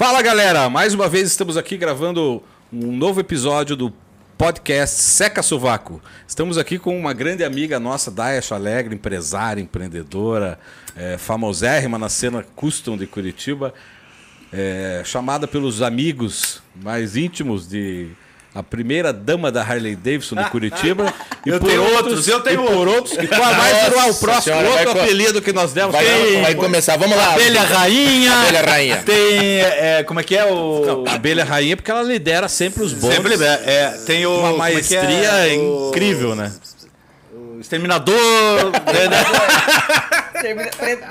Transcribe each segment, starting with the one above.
Fala galera, mais uma vez estamos aqui gravando um novo episódio do podcast Seca Sovaco. Estamos aqui com uma grande amiga nossa, Daya Alegre, empresária, empreendedora, é, famosérrima na cena custom de Curitiba, é, chamada pelos amigos mais íntimos de a primeira dama da Harley Davidson de Curitiba. e eu por tenho outros, eu tenho e por outros. E qual mais virou o próximo, senhora, outro apelido que nós demos. Vai, tem, vai começar, vamos lá. Abelha Rainha. Abelha Rainha. Tem, é, como é que é o... Não, Abelha Rainha porque ela lidera sempre os bons. Sempre lidera. É, tem o... Uma maestria é é? incrível, né? Exterminador.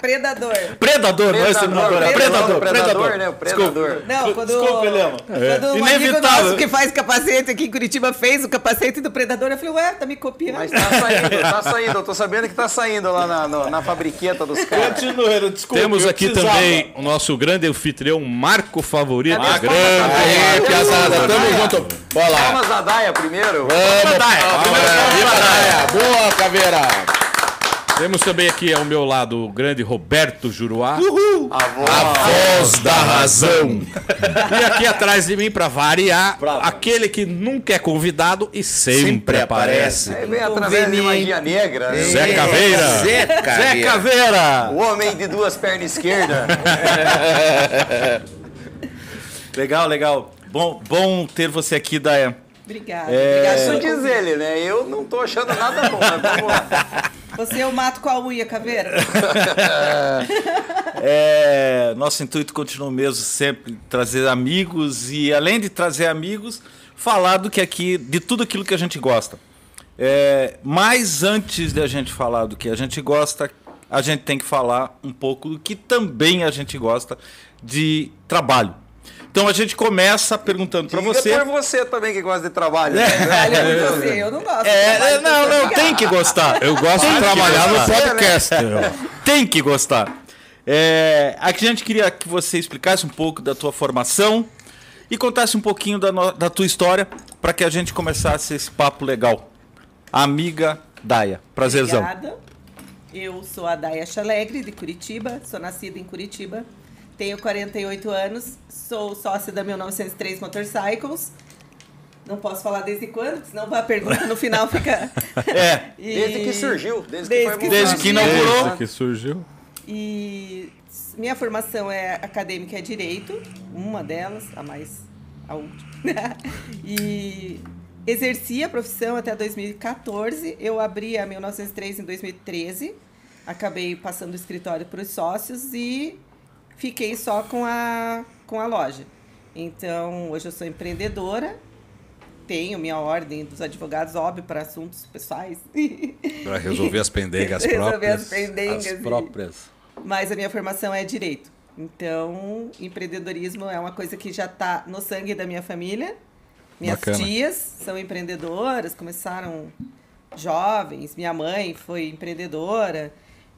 Predador. Predador, não é exterminador, é predador. Predador, né? O predador. Não, quando. Desculpa, Helena. Quando um Inevitável. amigo que faz capacete aqui em Curitiba fez o capacete do predador, eu falei, ué, tá me copiando. Mas tá saindo, tá saindo. Eu tô sabendo que tá saindo lá na, no, na fabriqueta dos caras. Continua, desculpa. Temos aqui também o nosso grande anfitrião, Marco Favorito. Marco, grande. Aê, piazada, tamo junto. Bora lá. Vamos a Daia primeiro. Vamos, Daia. Boa, Caveira. Temos também aqui ao meu lado o grande Roberto Juruá. Uhul. A voz, a voz da razão. e aqui atrás de mim, para variar, Bravo. aquele que nunca é convidado e sempre, sempre aparece. É bem através de magia negra. Né? Zé Caveira. Zé Caveira. Zé Caveira. O homem de duas pernas esquerdas. legal, legal. Bom, bom ter você aqui, Daia. Obrigada. É... Isso diz ele, né? Eu não tô achando nada bom, mas vamos lá. Você eu mato com a unha, caveira. é, nosso intuito continua mesmo sempre trazer amigos e além de trazer amigos, falar do que aqui, de tudo aquilo que a gente gosta. É, mas antes de a gente falar do que a gente gosta, a gente tem que falar um pouco do que também a gente gosta de trabalho. Então a gente começa perguntando para você. por você também que gosta de trabalho. É. Né? por você, eu não gosto. É, não, não, tem que gostar. Eu gosto tem de trabalhar no podcast. tem que gostar. É, aqui a gente queria que você explicasse um pouco da tua formação e contasse um pouquinho da, no, da tua história para que a gente começasse esse papo legal. Amiga Daia, prazerzão. Obrigada. Eu sou a Daia Chalegre, de Curitiba, sou nascida em Curitiba, tenho 48 anos, sou sócia da 1903 Motorcycles. Não posso falar desde quando, senão a pergunta no final fica. é. E... Desde que surgiu, desde, desde que, foi desde que inaugurou. Desde que surgiu. E minha formação é acadêmica é direito, uma delas, a mais a última. e exerci a profissão até 2014. Eu abri a 1903 em 2013. Acabei passando o escritório para os sócios e fiquei só com a, com a loja. Então, hoje eu sou empreendedora, tenho minha ordem dos advogados, óbvio, para assuntos pessoais. Para resolver as pendengas próprias. resolver as pendengas. As próprias. Mas a minha formação é direito. Então, empreendedorismo é uma coisa que já está no sangue da minha família. Minhas Bacana. tias são empreendedoras, começaram jovens. Minha mãe foi empreendedora.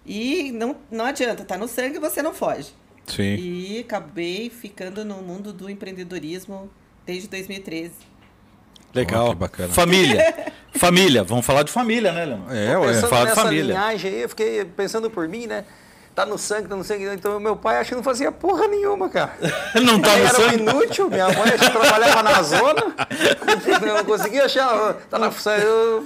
E não, não adianta, tá no sangue você não foge. Sim. E acabei ficando no mundo do empreendedorismo desde 2013. Legal. Oh, bacana. Família. família. Vamos falar de família, né, Leandro? É, ué. Falar de família. Linhagem aí, eu fiquei pensando por mim, né? Tá no sangue, tá no sangue. Então, meu pai acho que não fazia porra nenhuma, cara. não tá no era sangue? Era inútil. Minha mãe acho que trabalhava na zona. Eu não conseguia achar. Tá na. Eu,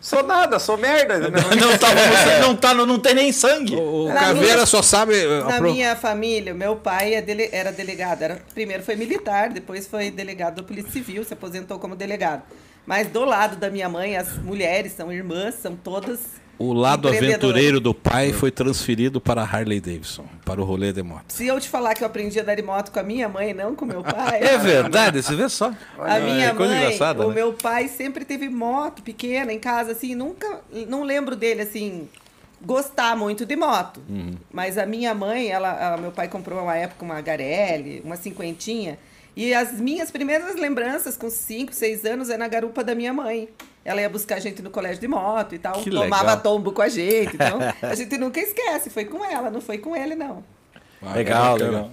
Sou nada, sou merda. Não, não, tá, você não, tá, não tem nem sangue. O, o Caveira minha, só sabe. Na pro... minha família, meu pai é dele, era delegado. Era, primeiro foi militar, depois foi delegado da Polícia Civil, se aposentou como delegado. Mas do lado da minha mãe, as mulheres são irmãs, são todas o lado aventureiro do pai foi transferido para Harley Davidson, para o rolê de moto. Se eu te falar que eu aprendi a andar de moto com a minha mãe, não com meu pai. é verdade, você vê só. a minha é mãe, o né? meu pai sempre teve moto pequena em casa, assim, nunca, não lembro dele assim gostar muito de moto. Uhum. Mas a minha mãe, ela, meu pai comprou uma época uma Garelli, uma cinquentinha. E as minhas primeiras lembranças com 5, 6 anos é na garupa da minha mãe. Ela ia buscar a gente no colégio de moto e tal, que tomava legal. tombo com a gente. Então, a gente nunca esquece, foi com ela, não foi com ele, não. Ah, legal, legal.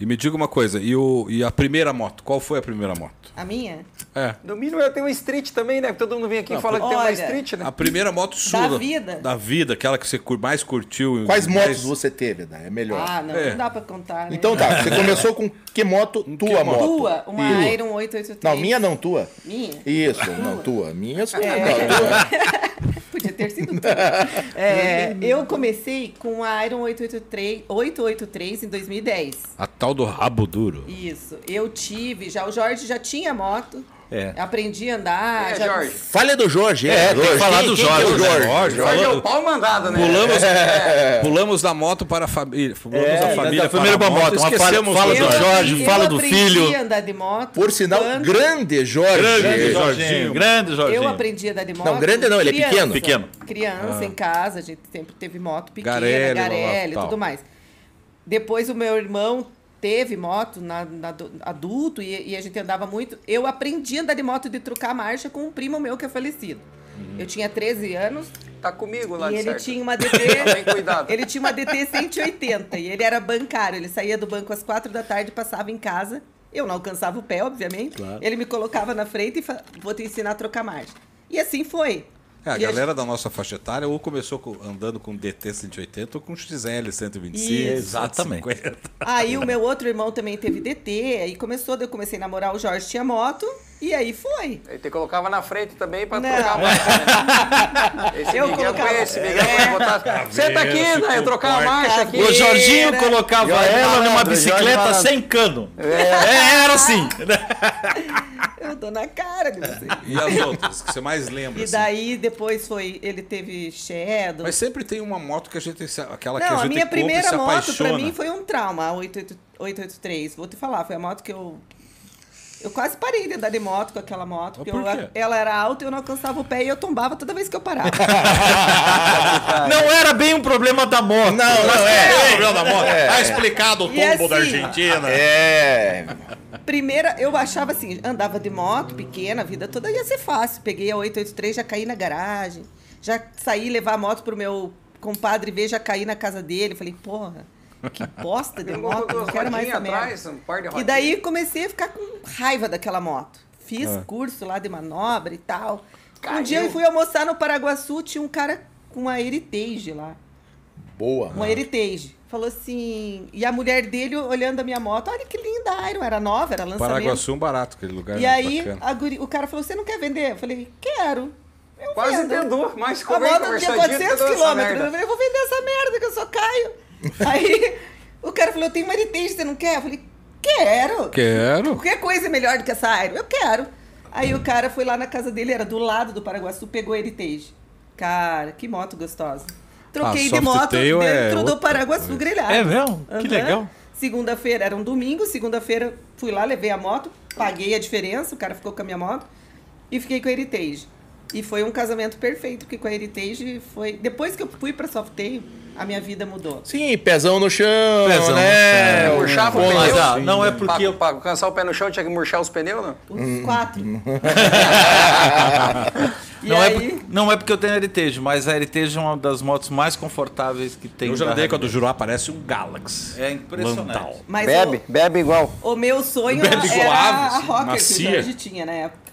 E me diga uma coisa, e, o, e a primeira moto? Qual foi a primeira moto? A minha? É. No mínimo eu tenho uma street também, né? Todo mundo vem aqui e fala que tem uma olha, street, né? A primeira moto sua. Da vida. Da vida, aquela que você cur- mais curtiu. Quais mais- motos você teve, Dai? É melhor. Ah, não, É. não dá pra contar, né? Então tá, você começou com que moto? Tua moto? moto. Tua, uma Tua. Iron 883. Não, minha não, tua. Minha? Isso, não, tua. Minha sou É. não, tua. Podia ter sido tudo. É, eu comecei com a Iron 883, 883 em 2010. A tal do rabo duro. Isso. Eu tive, já o Jorge já tinha moto. É. Aprendi a andar. É, já- Jorge. Falha do Jorge, É, tem que Jorge. falar Quem- do quem que é o Jorge, né? Jorge. Jorge, Jorge é o pau mandado, né? Pulamos, É. pulamos da moto para a família. Pulamos É, da família da família para a moto. Uma Esquecemos fala do Eu Jorge. Jorge, fala eu do aprendi filho. a andar de moto. Por sinal, quando- grande Jorge. Grande Jorginho. Grande Jorginho. Eu aprendi a andar de moto. Não, grande não, ele é pequeno. Pequeno. Criança, em casa, a gente sempre teve moto pequena, blá, blá, tudo mais. Depois o meu irmão teve moto na, na adu- adulto e, e a gente andava muito. Eu aprendi a andar de moto de trocar marcha com um primo meu que é falecido. Eu tinha 13 anos Tá comigo lá e de ele certo. tinha uma DT. Ele tinha uma DT 180 e ele era bancário. Ele saía do banco às quatro da tarde e passava em casa. Eu não alcançava o pé, obviamente. Ele me colocava na frente e fa... vou te ensinar a trocar marcha. E assim foi. É, a E a galera da nossa faixa etária ou começou com- andando com DT 180 ou com XL 125. Isso. Exatamente. 150. Aí o meu outro irmão também teve DT, aí começou, daí eu comecei a namorar, o Jorge tinha moto, e aí foi. Aí te colocava na frente também pra Não. trocar a marcha, né? Esse Eu Miguel colocava- conhece, Miguel É. botar. Senta aqui, né? Eu trocar a marcha aqui. O Jorginho Era. colocava Jorge ela numa bicicleta sem cano. É, era assim. Tô na cara de você. E as outras que você mais lembra? E assim? daí depois foi, ele teve Shadow. Mas sempre tem uma moto que a gente. Aquela que a Não, a gente minha primeira moto pra mim foi um trauma, a 88 883. Vou te falar, foi a moto que eu. Eu quase parei de andar de moto com aquela moto, porque por eu- ela era alta e eu não alcançava o pé e eu tombava toda vez que eu parava. Não era bem um problema da moto. Não, não é. problema da moto. Tá explicado o tombo da assim, Argentina. É. Primeira, eu achava assim, andava de moto pequena, a vida toda ia ser fácil. Peguei a 883, já caí na garagem. Já saí levar a moto pro meu compadre ver, já caí na casa dele. Falei, porra, que bosta de moto, não quero mais essa atrás, um de E daí comecei a ficar com raiva daquela moto. Fiz Ah. curso lá de manobra e tal. Um Caiu. dia eu fui almoçar no Paraguaçu, tinha um cara com uma Heritage lá. Boa. Uma Heritage. Falou assim. E a mulher dele olhando a minha moto, olha que linda a Iron, era nova, era lançamento. Paraguaçu é um barato, aquele lugar. E muito aí a guri- o cara falou: Você não quer vender? Eu falei: Quero. Eu Quase vendo. entendeu, mas A como é moto tinha 400 quilômetros. Eu falei: Eu vou vender essa merda que eu só caio. aí o cara falou: Eu tenho uma Heritage, você não quer? Eu falei: Quero. Quero. Qualquer coisa é melhor do que essa Iron. Eu quero. Aí o cara foi lá na casa dele, era do lado do Paraguaçu, pegou a Heritage. Cara, que moto gostosa. Troquei Ah, de moto é dentro do outra Paraguaçu grelhado. É mesmo? Que Aham. legal. Segunda-feira era um domingo, segunda-feira fui lá, levei a moto, paguei a diferença, o cara ficou com a minha moto e fiquei com a Heritage. E foi um casamento perfeito, porque com a Heritage foi. Depois que eu fui pra Softail, a minha vida mudou. Sim, pezão no chão, Pezão no né? chão. Murchava o pneu. Mas ah, não é Pra, porque. pra alcançar o pé no chão tinha que murchar os pneus, não? Os Hum. quatro. e Não é, aí. por- não é porque eu tenho Heritage, mas a Heritage é uma das motos mais confortáveis que tem. Eu já andei com a do. Jurá, parece um Galaxy. É impressionante. Lantal. Mas Bebe, bebe igual. O, o meu sonho Bebe era suave, a Rocker macia. que o Jorge tinha na época.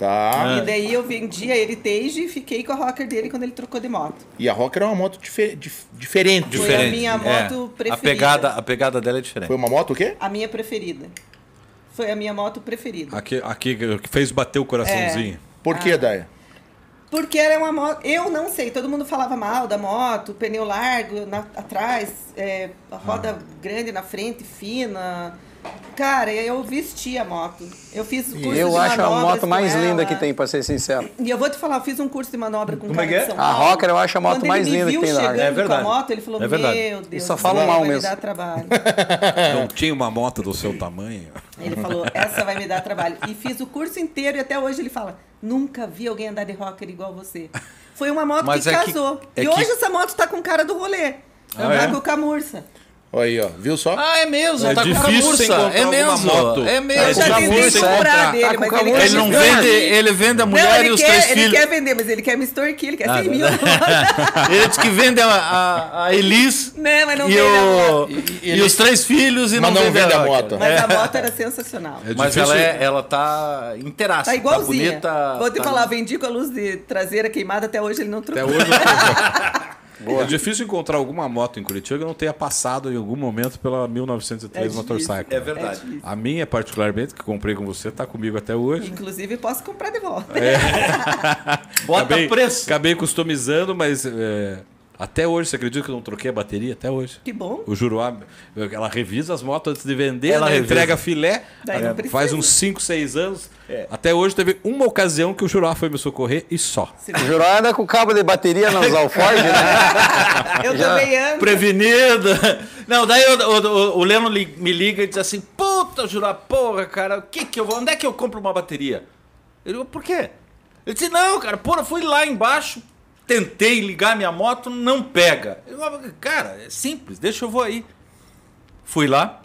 Tá. E daí eu vendi a Heritage e fiquei com a Rocker dele quando ele trocou de moto. E a Rocker é uma moto dife- dif- diferente. Foi a minha moto A preferida. pegada, a pegada dela é diferente. Foi uma moto o quê? A minha preferida. Foi a minha moto preferida. Aqui, aqui que fez bater o coraçãozinho. Por Ah. que, Daya? Porque era uma moto. Eu não sei, todo mundo falava mal da moto, pneu largo na- atrás, é, a roda grande na frente, fina. Cara, eu vesti a moto. Eu fiz curso Eu de acho a moto mais linda que tem, pra ser sincero. E eu vou te falar, eu fiz um curso de manobra com um Como cara é que é? de São A. Rocker eu acho a moto Quando mais me linda que viu tem Harley. É verdade. com a moto, ele falou, É verdade. meu Deus, só essa falam mal vai me mesmo. dar trabalho. Não tinha uma moto do seu tamanho. Ele falou, essa vai me dar trabalho. E fiz o curso inteiro e até hoje ele fala, nunca vi alguém andar de rocker igual você. Foi uma moto Mas que é que- casou. é e que- hoje essa moto tá com cara do rolê. Ah, Andar é? com o Camurça. Olha aí, ó. Viu só? Ah, é mesmo, É tá com difícil camurça. encontrar É alguma mesmo. moto. É Eu mesmo. já Camurça, tentei é. segurar Tá dele, com mas ele Ele não vende, ele vende a Não, mulher ele e os quer, três ele filhos. quer vender, mas ele quer me extorquir, ele quer Ah, 100 mil. Ele diz que vende a, a, a Elis Não, mas não e, vende a o, moto. e, os três filhos e Mas não, não vende a Rocker. moto. Mas a moto era sensacional. É Mas ela, é, ela tá inteiraça. Tá igualzinha. bonita. Vou te tá- falar, vendi com a luz de traseira queimada, até hoje ele não Até trocou. eu É difícil encontrar alguma moto em Curitiba que não tenha passado em algum momento pela 1903 É. Motorcycle. É verdade. É. A minha, particularmente, que comprei com você, tá comigo até hoje. Inclusive, posso comprar de volta. É. Bota acabei, preço. Acabei customizando, mas é, até hoje, você acredita que eu não troquei a bateria? Até hoje. Que bom. O Juruá, ela revisa as motos antes de vender, Ela né, entrega filé. Daí não precisa. faz uns 5, 6 anos. É. Até hoje teve uma ocasião que o Juruá foi me socorrer e só. O Juró anda com cabo de bateria nos alforjes, né? Eu também ando. Prevenido. Não, daí o, o, o Leno li- me liga e diz assim: Puta, jurar, porra, cara, o que que eu vou. Onde é que eu compro uma bateria? Eu digo, por quê? Ele disse, não, cara, porra, fui lá embaixo, tentei ligar minha moto, não pega. Eu cara, é simples, deixa eu vou aí. Fui lá,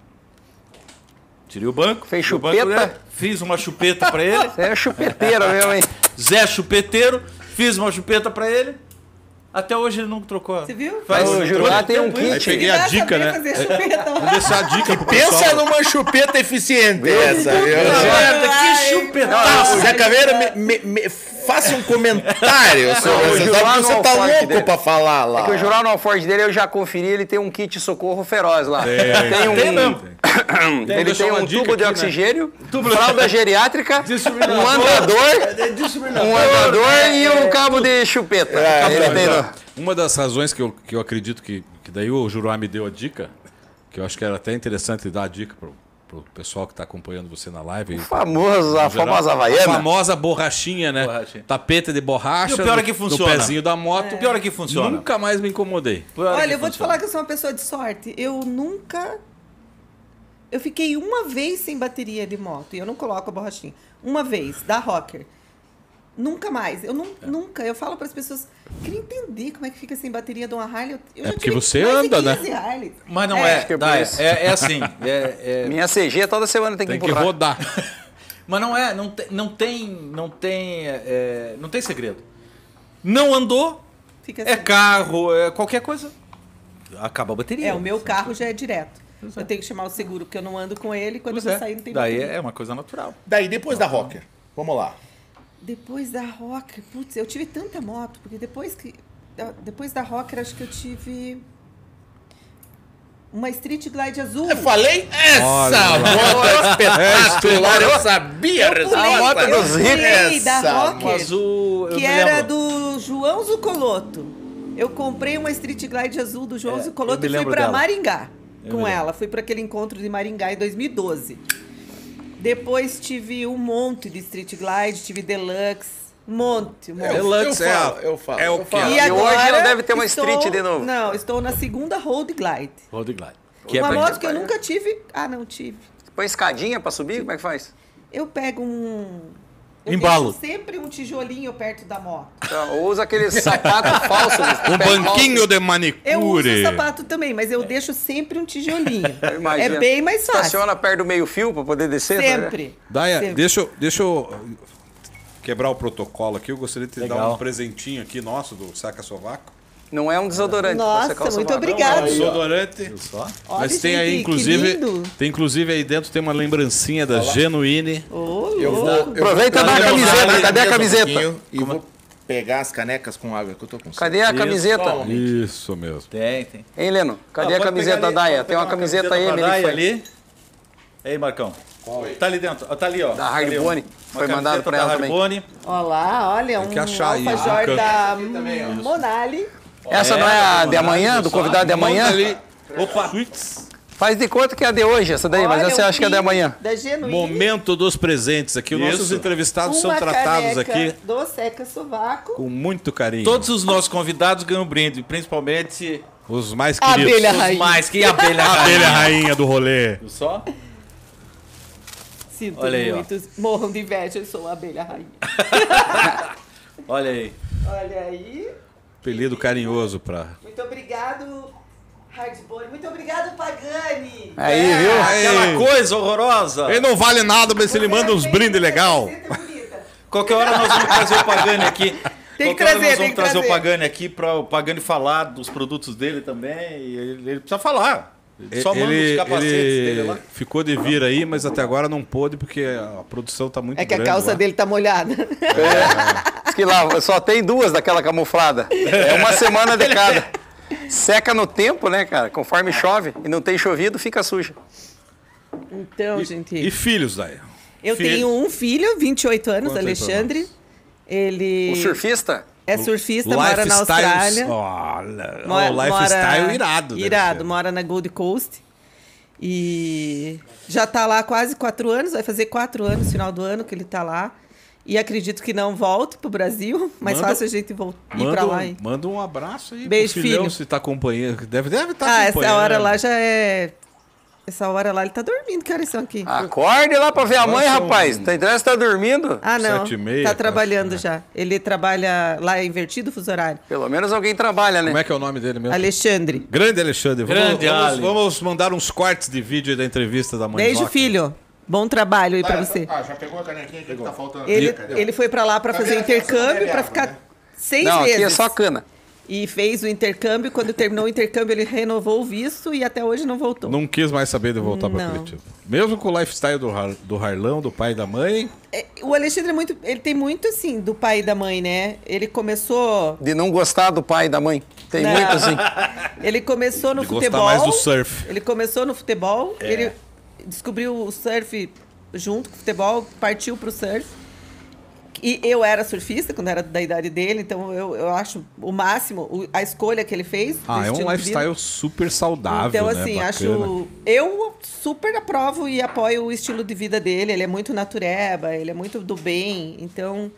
tirei o banco. Fez o banco, chupeta? né, Fiz uma chupeta pra ele. Você é chupeteiro mesmo, hein? Zé Chupeteiro, fiz uma chupeta pra ele. Até hoje ele nunca trocou. Você viu? Faz O Jurá tem um isso. Aí kit. peguei a dica, né? chupeta. Vou deixar a dica pro Pensa numa chupeta eficiente essa, viu? Puta merda, que chupetaço! Ô, Zé Caveira, me, me- me- faça um comentário sobre Não, que no você tá louco dele. pra falar lá. É que o alforje dele, eu já conferi, ele tem um kit socorro feroz lá. Tem, um... Tem mesmo. Ele tem uma um tubo de aqui, né? oxigênio, fralda geriátrica, um andador, Desfibrilador. um andador e um cabo de chupeta. É, ele é, tem Uma das razões que eu, que eu acredito que, que daí o Juruá me deu a dica, que eu acho que era até interessante dar a dica pro, pro pessoal que está acompanhando você na live. famoso, a geral, famosa A Havaiana. famosa borrachinha, né? Borrachinha. Tapete de borracha. E o pior é no- que funciona. No pezinho da moto. O pior é que funciona. Nunca mais me incomodei. Olha, eu vou te falar que eu sou uma pessoa de sorte. Eu nunca. Eu fiquei uma vez sem bateria de moto e eu não coloco a borrachinha. Uma vez, da Rocker. Nunca mais. Eu não, É. nunca. Eu falo para as pessoas. Queria entender como é que fica sem bateria de uma Harley. Eu, É já porque você anda, né? 15 Harleys. Mas não é, é isso. é, é assim. é- é- Minha CG toda semana tem que Tem que rodar. mas não é, não tem, não tem, não tem, é, não tem segredo. Não andou, Fica é assim. carro, é qualquer coisa, acaba a bateria. É, o meu carro já é direto. Eu tenho que chamar o seguro, porque eu não ando com ele. Quando Pois eu é. sair, não tem Daí bateria. é uma coisa natural. Daí, depois da Rocker. Vamos lá. Depois da Rocker, putz, eu tive tanta moto, porque depois que. Depois da Rocker, acho que eu tive. Uma Street Glide azul. Eu falei, essa Olha moto é espetacular. Eu sabia a Eu pulei, resposta. moto eu dos pulei da Rocker, azul, que era lembro. do João Zucoloto. Eu comprei uma Street Glide azul do João É, Zucoloto e fui para dela. Maringá Eu com ela. Fui para aquele encontro de Maringá em 2012. Depois tive um monte de Street Glide, tive Deluxe, um monte, um monte. Eu, Deluxe eu é a- falo, eu falo. é o eu que. E E hoje ela deve ter uma estou- Street de novo. Não, estou na segunda Road Glide. Road Glide. Que uma é moto que eu nunca tive. Ah, não tive. Põe escadinha pra subir? Como é que faz? Eu pego um. Eu Embalo. deixo sempre um tijolinho perto da moto. Então, ou usa aquele sapato falso. Um banquinho de manicure. Eu uso sapato também, mas eu deixo sempre um tijolinho. É bem mais fácil. Estaciona perto do meio fio pra poder descer? tá ligado? Sempre. Daia, Sempre. deixa, eu- deixa eu quebrar o protocolo aqui. Eu gostaria de te dar Legal. um presentinho aqui nosso do Saca Sovaco. Não é um desodorante. Nossa, você calça muito uma- obrigada. Desodorante. Só? Olha, Mas tem aí, gente, inclusive, tem inclusive aí dentro tem uma lembrancinha da Genuine. Ô, Eu vou, eu Aproveita vou a camiseta, uma cadê a um camiseta? pouquinho E vou pegar as canecas com água que eu tô com Cadê a camiseta? Isso mesmo. Tem, tem. Hein, Leno? Cadê Ah, a camiseta ali, da Daia? Tem uma pegar camiseta aí, pra Emily, Daia ali. Ei, Marcão. Tá ali dentro. Tá ali, ó. Da Tá. Hardbone. Uma Foi mandado camiseta pra ela também. Olha lá, olha, um que achar aí, alfajor um da Monali. Essa não é a de amanhã, do convidado de amanhã? Ali, Opa! Faz de conta que é a de hoje, essa daí, mas você um acha que é de pin amanhã. Da Genuíne. momento dos presentes aqui. Os nossos entrevistados são tratados aqui Do Seca Sovaco. com muito carinho. Todos os nossos convidados ganham brinde, principalmente os mais A queridos. abelha os rainha. mais que abelha. A abelha rainha do rolê. Viu Só? Sinto Olha aí, ó. muito. Morram de inveja, eu sou a abelha rainha. Olha aí. Olha aí. Apelido carinhoso pra. Muito obrigado, Hardbone. Muito obrigado, Pagani. Aí, viu? Aí. Aquela coisa horrorosa. Ele não vale nada, mas ele manda uns brindes legal. Qualquer hora nós vamos trazer o Pagani aqui. Tem que Qualquer hora trazer, nós tem vamos que trazer, trazer. o Pagani aqui para o Pagani falar dos produtos dele também. E ele, ele precisa falar. Ele só manda ele, os capacetes ele dele lá. ficou de vir aí, mas até agora não pôde porque a produção tá muito É que a grande calça lá. dele tá molhada. Diz que lá só tem duas daquela camuflada. É uma semana de cada. Seca no tempo, né, cara? Conforme chove e não tem chovido, fica suja. Então, gente. E filhos daí? Eu filho- tenho um filho, 28 anos, 28 Alexandre. Ele O surfista? É surfista, mora na Austrália. Olha, Mora- o lifestyle mora- irado. deve Irado, mora na Gold Coast. E já tá lá quase quatro anos, vai fazer quatro anos, final do ano que ele tá lá. E acredito que não volto pro Brasil, mas Manda- fácil a gente voltar ir Manda, pra um- lá. manda um abraço aí Beijo, pro filhão, filho. se tá acompanhando. Deve deve estar ah, acompanhando. essa hora lá já é. Essa hora lá ele tá dormindo. Que horas são aqui? Acorde lá pra ver a mãe, rapaz. Tem interesse tá dormindo? Ah, não. sete e meia, tá trabalhando né? já. Ele trabalha lá é invertido o fuso horário. Pelo menos alguém trabalha, né? Como é que é o nome dele mesmo? Alexandre. Grande Alexandre. Vamos- Grande vamos, Ale. vamos mandar uns cortes de vídeo aí da entrevista da mãe Beijo, filho. Bom trabalho aí pra você. Ah, já pegou a canequinha aqui que tá faltando? Ele, Cadê? ele foi pra lá pra fazer intercâmbio, pra ficar né? seis Não, meses. aqui é só cana. E fez o intercâmbio. Quando terminou o intercâmbio, ele renovou o visto e até hoje não voltou. Não quis mais saber de voltar pra Não. Curitiba. Mesmo com o lifestyle do, Har- do Harlão, do pai e da mãe. É, O Alexandre é muito. Ele tem muito assim do pai e da mãe, né? Ele começou. De não gostar do pai e da mãe. Tem Não. muito assim. Ele começou no De gostar futebol. mais do surf. Ele começou no futebol. Ele descobriu o surf junto com o futebol, partiu pro surf. E eu era surfista quando era da idade dele, então eu, eu acho o máximo a escolha que ele fez. Ah, é um lifestyle super saudável, Então, né? assim, acho. Eu super aprovo e apoio o estilo de vida dele. Ele é muito natureba, ele é muito do bem. Então,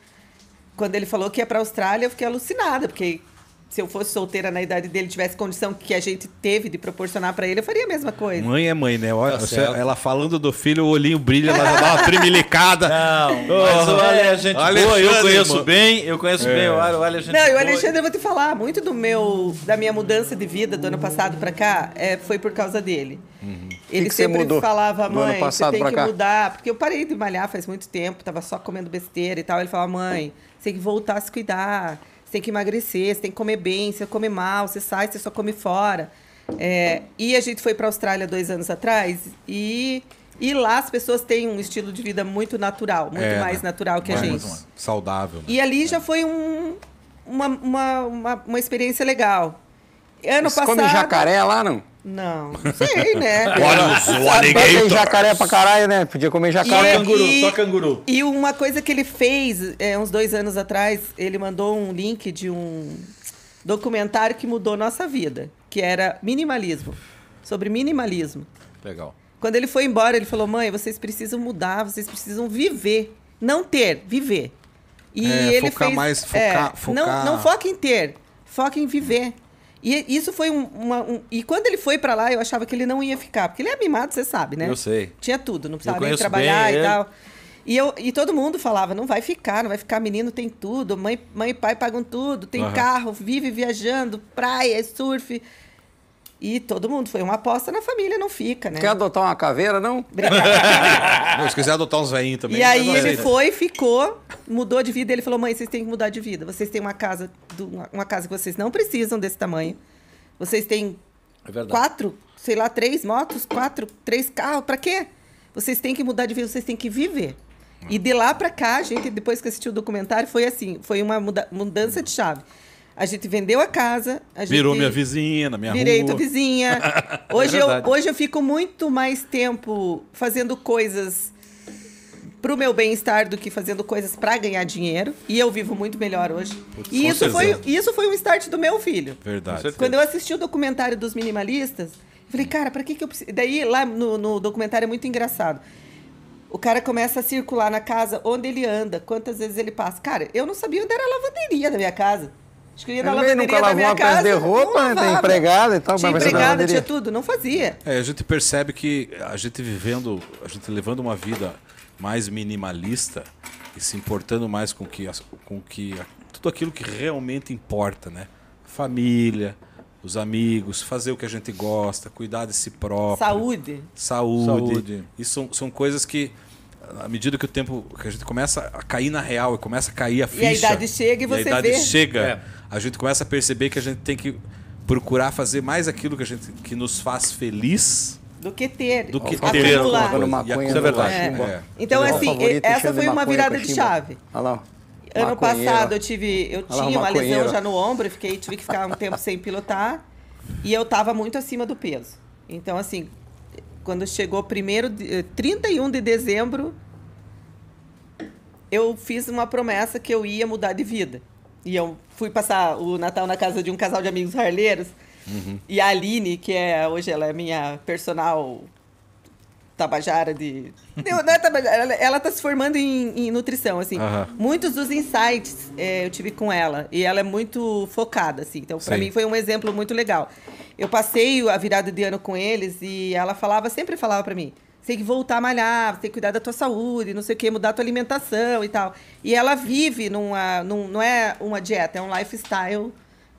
quando ele falou que ia pra Austrália, eu fiquei alucinada, porque se eu fosse solteira na idade dele, tivesse condição que a gente teve de proporcionar pra ele, eu faria a mesma coisa. Mãe é mãe, né? Olha, Tá ela falando do filho, o olhinho brilha, ela já dá uma tremilicada. Não, mas o Ale é gente boa, eu conheço mano. bem, eu conheço bem o Ale, o Ale é gente Não, e o. Alexandre, eu vou te falar, muito do meu, da minha mudança de vida do ano passado pra cá é, foi por causa dele. Ele Uhum. que você sempre mudou falava, mãe, você tem que cá?" mudar, porque eu parei de malhar faz muito tempo, tava só comendo besteira e tal. Ele falava, mãe, você tem que voltar a se cuidar, tem que emagrecer, você tem que comer bem, você come mal, você sai, você só come fora. É, e a gente foi pra Austrália dois anos atrás e, e lá as pessoas têm um estilo de vida muito natural, muito É, mais né? natural que a Mais gente. Saudável. né? E ali já foi um- uma, uma, uma, uma experiência legal. Ano Você passado. come jacaré lá, não? Não, não sei, né? Olha os tem jacaré pra caralho, né? Podia comer Só jacaré. E- canguru, e- só canguru. E uma coisa que ele fez é, uns dois anos atrás, ele mandou um link de um documentário que mudou nossa vida, que era minimalismo. Sobre minimalismo. Legal. Quando ele foi embora, ele falou: mãe, vocês precisam mudar, vocês precisam viver. Não ter, viver. E É, ele focar fez. mais- focar- é, focar- Não, não foca em ter, foca em viver. E isso foi um, uma. um- e quando ele foi pra lá, eu achava que ele não ia ficar. Porque ele é mimado, você sabe, né? Eu sei. Tinha tudo, não precisava nem trabalhar bem e ele. tal. E, eu, e todo mundo falava, não vai ficar, não vai ficar, menino tem tudo, mãe, mãe e pai pagam tudo, tem Aham. carro, vive viajando, praia, surf. E todo mundo, foi uma aposta na família, não fica, né? Quer adotar uma caveira, não? Não, se quiser adotar uns veinhos também. E aí eu ele aceito. foi, ficou, mudou de vida. Ele falou: mãe, vocês têm que mudar de vida. Vocês têm uma casa, do- uma- casa que vocês não precisam desse tamanho. Vocês têm É quatro, sei lá, três motos, quatro, três carros. Pra quê? Vocês têm que mudar de vida, vocês têm que viver. E de lá pra cá, a gente, depois que assistiu o documentário, foi assim: foi uma muda- mudança de chave. A gente vendeu a casa. A gente Virou minha vizinha, na minha Virei rua. tua vizinha. Hoje, eu, verdade. hoje eu fico muito mais tempo fazendo coisas pro meu bem-estar do que fazendo coisas pra ganhar dinheiro. E eu vivo muito melhor hoje. e com isso foi, isso foi um start do meu filho. Verdade. Quando eu assisti o documentário dos minimalistas, eu falei, cara, pra que, que eu preciso. Daí, lá no, no documentário é muito engraçado. O cara começa a circular na casa onde ele anda, quantas vezes ele passa. Cara, eu não sabia onde era a lavanderia da minha casa. Acho que eu ia na lavanderia nunca da lavou minha uma peça casa. de roupa, não né? Tem empregada e tal, Tinha empregada, tinha tudo, não fazia. É, a gente percebe que a gente vivendo, a gente levando uma vida mais minimalista e se importando mais com que, com que a- tudo aquilo que realmente importa, né? Família, os amigos, fazer o que a gente gosta, cuidar de si próprio. Saúde. Saúde. Saúde. Isso são, são coisas que, à medida que o tempo. que a gente começa a cair na real e começa a cair a ficha. E a idade chega e a você idade vê. chega, É. a gente começa a perceber que a gente tem que procurar fazer mais aquilo que, a gente, que nos faz feliz Do que ter. do que ter. Colocando maconha Isso é verdade. É. Então, assim, essa foi uma virada de chave. Olha lá. ó. Ano Maconheiro, passado eu tive, eu Olha lá, tinha uma lesão já no ombro, fiquei, tive que ficar um tempo sem pilotar e eu tava muito acima do peso. Então assim, quando chegou primeiro, de- eh, 31 de dezembro, eu fiz uma promessa que eu ia mudar de vida. E eu fui passar o Natal na casa de um casal de amigos harleiros. E a Aline, que é hoje ela é minha personal tabajara de. Não, não é tabajara, ela, ela tá se formando em, em nutrição, assim. Aham. Muitos dos insights eh, eu tive com ela. E ela é muito focada, assim. Então, para mim, foi um exemplo muito legal. Eu passei a virada de ano com eles e ela falava, sempre falava para mim. Você tem que voltar a malhar, você tem que cuidar da tua saúde, não sei o quê, mudar a tua alimentação e tal. E ela vive numa. Num, não é uma dieta, é um lifestyle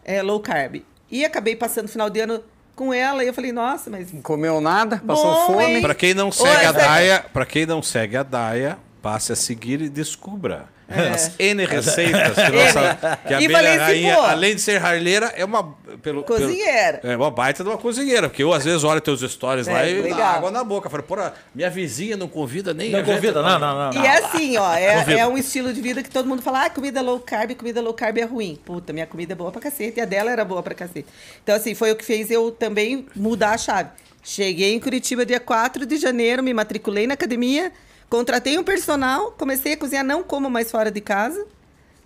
eh, low carb. E acabei passando o final de ano com ela e eu falei, nossa, mas Não comeu nada, passou Bom, fome. Para quem não Oi, segue a Zé. Daia, para quem não segue a Daia, passe a seguir e descubra as N receitas que, nossa, que a É. E falei assim, Rainha, pô, além de ser harleira, é uma pelo, pelo- Cozinheira. é uma baita de uma cozinheira, porque eu às vezes olho teus stories lá É, e dá legal. água na boca. Falo, porra, minha vizinha não convida nem Não convida, não, não, não. E é assim, ó, é, é um estilo de vida que todo mundo fala, ah, comida low carb, comida low carb é ruim. Puta, minha comida é boa pra cacete e a dela era boa pra cacete. Então, assim, foi o que fez eu também mudar a chave. Cheguei em Curitiba dia 4 de janeiro, me matriculei na academia, contratei um personal, comecei a cozinhar, não como mais fora de casa.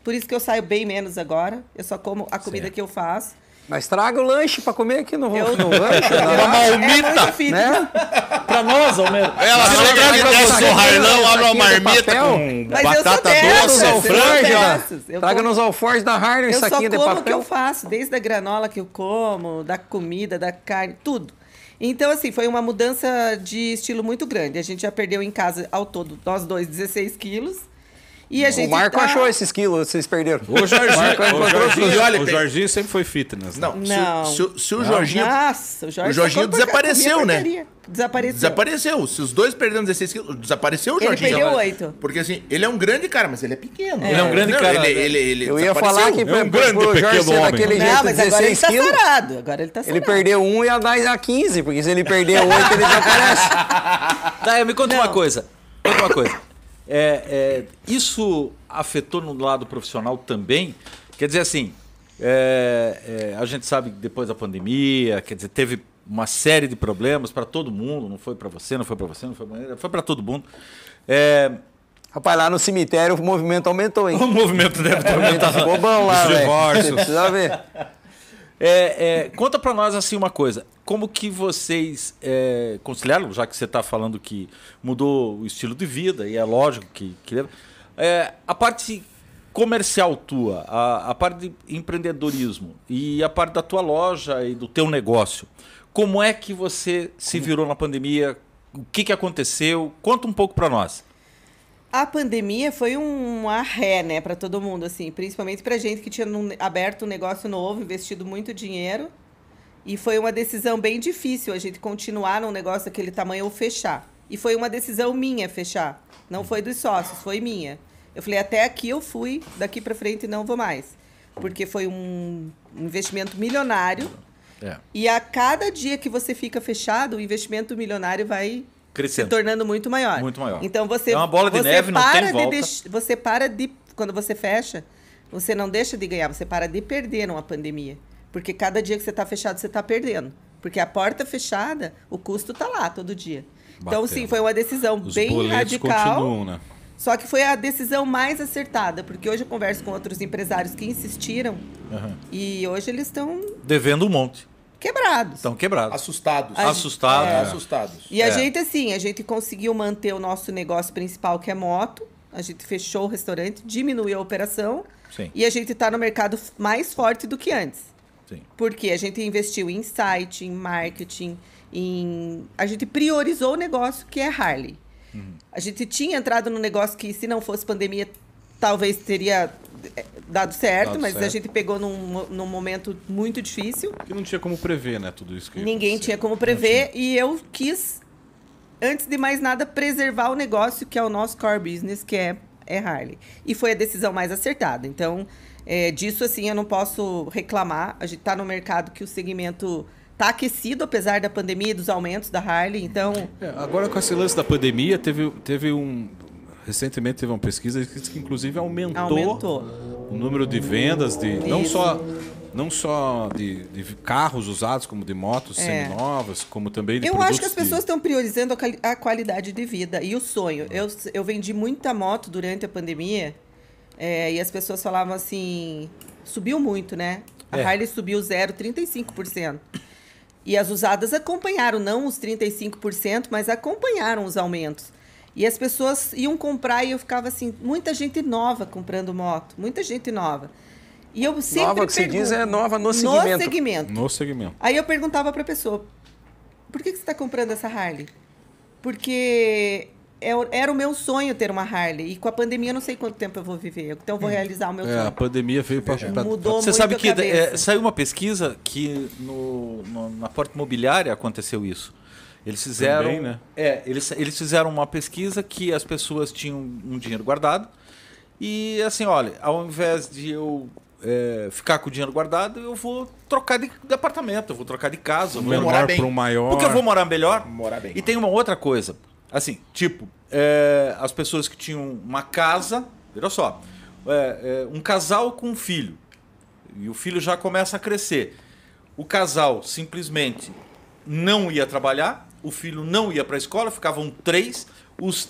Por isso que eu saio bem menos agora. Eu só como a comida que eu faço. Mas traga o lanche pra comer aqui no, Eu, no lanche. eu, né? é muito fitness. né? Pra nós, Almeida. Ela Não, chega e não, desce o railão, abre uma não, marmita papel. com Mas eu sou batata dessas, doce, eu franja. Eu Traga nos alforjes da Harley um Eu só saquinho de como o que papel. eu faço, desde a granola que eu como, da comida, da carne, tudo. Então, assim, foi uma mudança de estilo muito grande. A gente já perdeu em casa, ao todo, nós dois, 16 quilos. E a gente O Marco tá- achou esses quilos, vocês perderam. O Jorginho, o encontrou Jorginho. Olha, o Jorginho sempre foi fitness. né? Não, se- Não. Se, o- se o Jorginho Nossa, o Jorginho, o Jorginho desapareceu, né? Desapareceu. desapareceu. Se os dois perderam 16 quilos, desapareceu o Ele Jorginho. perdeu oito. Porque assim, ele é um grande cara, mas ele é pequeno. Ele é um grande Não, cara, Ele, né? ele, ele Eu ia falar que É um pro, grande pro Jorge pequeno ser daquele Não, jeito, mas agora ele 16 tá quilos, sarado. Agora ele tá sarado. ele perdeu um e a a 15, porque se ele perder 8, ele desaparece. Tá, me conta Não. uma coisa. Conta uma coisa. É, é, isso afetou no lado profissional também? Quer dizer assim, é, é, a gente sabe que depois da pandemia, quer dizer, teve uma série de problemas para todo mundo, não foi para você, não foi para você, não foi para foi para todo mundo. É, Rapaz, lá no cemitério o movimento aumentou, hein? o movimento deve ter aumentado. Ficou bom lá, velho. Você precisa ver. É, é, conta pra nós assim uma coisa. Como que vocês é, conciliaram, já que você está falando que mudou o estilo de vida, e é lógico que. que é, a parte comercial tua, a, a parte de empreendedorismo e a parte da tua loja e do teu negócio. Como é que você se virou na pandemia? O que, que aconteceu? Conta um pouco para nós. A pandemia foi um arré, né, para todo mundo, assim, principalmente pra gente que tinha aberto um negócio novo, investido muito dinheiro. E foi uma decisão bem difícil a gente continuar num negócio daquele tamanho ou fechar. E foi uma decisão minha fechar. Não foi dos sócios, foi minha. Eu falei, até aqui eu fui, daqui pra frente não vou mais. Porque foi um investimento milionário. É, E a cada dia que você fica fechado, o investimento milionário vai se crescendo. tornando muito maior. Muito maior. Então você É uma bola de você neve, não tem de volta. deix- você para de quando você fecha, você não deixa de ganhar, você para de perder numa pandemia, porque cada dia que você está fechado você está perdendo, porque a porta fechada, o custo tá lá todo dia. Então Batendo. sim, foi uma decisão Os bem radical. né? Só que foi a decisão mais acertada, porque hoje eu converso com outros empresários que insistiram Aham. e hoje eles estão Devendo um monte. Quebrados. Estão quebrados. Assustados. A- Assustados. É, né? Assustados. E a É. gente, assim, a gente conseguiu manter o nosso negócio principal, que é moto. A gente fechou o restaurante, diminuiu a operação. Sim. E a gente está no mercado mais forte do que antes. Sim. Porque a gente investiu em site, em marketing, em... A gente priorizou o negócio que é Harley. Uhum. A gente tinha entrado no negócio que, se não fosse pandemia, talvez teria eh, dado certo, Dado mas a certo. gente pegou num, num momento muito difícil. Que não tinha como prever, né? Tudo isso que Ninguém tinha como prever e eu quis, antes de mais nada, preservar o negócio que é o nosso core business, que é, é Harley. E foi a decisão mais acertada. Então, é, disso assim, eu não posso reclamar. A gente está no mercado que o segmento está aquecido, apesar da pandemia e dos aumentos da Harley. Então, É, agora com esse lance da pandemia, teve, teve um. Recentemente teve uma pesquisa que inclusive aumentou, aumentou. o número de vendas de. Não Isso. só, não só de, de carros usados, como de motos É. seminovas, como também de Eu acho que as de- pessoas estão priorizando a, a qualidade de vida e o sonho. Eu, eu vendi muita moto durante a pandemia é, e as pessoas falavam assim: subiu muito, né? A É. Harley subiu 0,35%. E as usadas acompanharam, não os 35%, mas acompanharam os aumentos. E as pessoas iam comprar e eu ficava assim: muita gente nova comprando moto, muita gente nova. E eu sempre Nova que se diz é nova no No segmento. segmento. No segmento. Aí eu perguntava pra pessoa, por que, que você está comprando essa Harley? Porque é era o meu sonho ter uma Harley. E com a pandemia eu não sei quanto tempo eu vou viver. Então eu vou realizar o meu É, a pandemia veio para. Mudou Você muito sabe a que é, saiu uma pesquisa que no, no- na porta imobiliária aconteceu isso. Eles fizeram, Também, né? é, eles, eles fizeram uma pesquisa que as pessoas tinham um dinheiro guardado e assim, olha, ao invés de eu é, ficar com o dinheiro guardado, eu vou trocar de, de apartamento, eu vou trocar de casa, eu vou morar bem. para um maior. porque eu vou morar melhor. Morar bem. E tem uma outra coisa. Assim, tipo, é, as pessoas que tinham uma casa, olha só, é, é, um casal com um filho. E o filho já começa a crescer. O casal simplesmente não ia trabalhar, o filho não ia para a escola, ficavam três, os,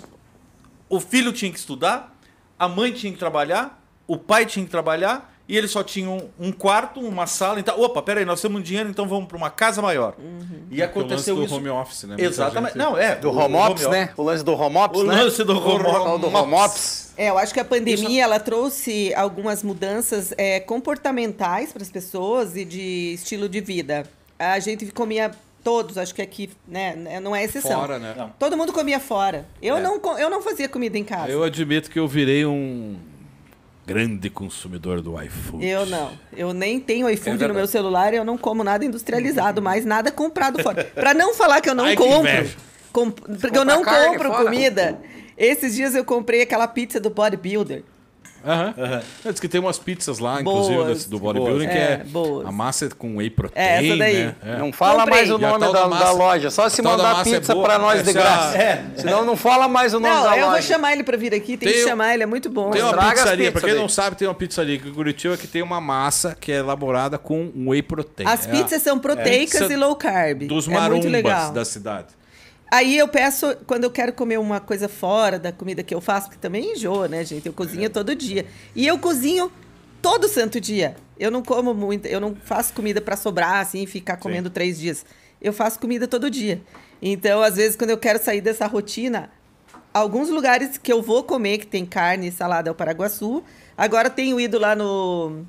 o filho tinha que estudar, a mãe tinha que trabalhar, o pai tinha que trabalhar, e eles só tinham um quarto, uma sala. Então, opa, peraí, nós temos dinheiro, então vamos para uma casa maior. E Porque o lance aconteceu do isso. home office, né? Muita Exatamente. gente- Não, é. Do o home office, office. né? O lance do home office, O né? lance do home O do home office. É, eu acho que a pandemia ela trouxe algumas mudanças é, comportamentais para as pessoas e de estilo de vida. A gente comia todos, acho que aqui né, não é exceção. Fora, né? Não. Todo mundo comia fora. Eu, É. não, eu não fazia comida em casa. Eu admito que eu virei um grande consumidor do iFood. Eu não. Eu nem tenho iFood no verdade. meu celular, eu não como nada industrializado, mais nada comprado fora. Pra não falar que eu não Ai, compro, inveja. com- porque eu não compro fora. comida. Esses dias eu comprei aquela pizza do bodybuilder. Aham. Diz que tem umas pizzas lá, inclusive, Boas. desse- do bodybuilding, que É, é boas. a massa é com whey protein, É, essa daí. né? É. Não fala Comprei. mais o nome da, da da massa- loja, só se da mandar é pizza boa, pra nós de essa é a- graça. É. Senão não fala mais o nome Não, da eu vou loja. chamar ele pra vir aqui, tem, que Tem- chamar ele, é muito bom. Tem uma Estraga as pizzaria, pra quem daí. não sabe, tem uma pizzaria aqui em Curitiba que tem uma massa que é elaborada com whey protein. As É pizzas são proteicas e low carb. dos é muito marumbas legal. da cidade. Aí eu peço, quando eu quero comer uma coisa fora da comida que eu faço, porque também enjoa, né, gente? Eu É. cozinho todo dia. E eu cozinho todo santo dia. Eu não como muito, eu não faço comida pra sobrar, assim, e ficar comendo três dias. Eu faço comida todo dia. Então, às vezes, quando eu quero sair dessa rotina, alguns lugares que eu vou comer, que tem carne e salada, é o Paraguaçu. Agora tenho ido lá no,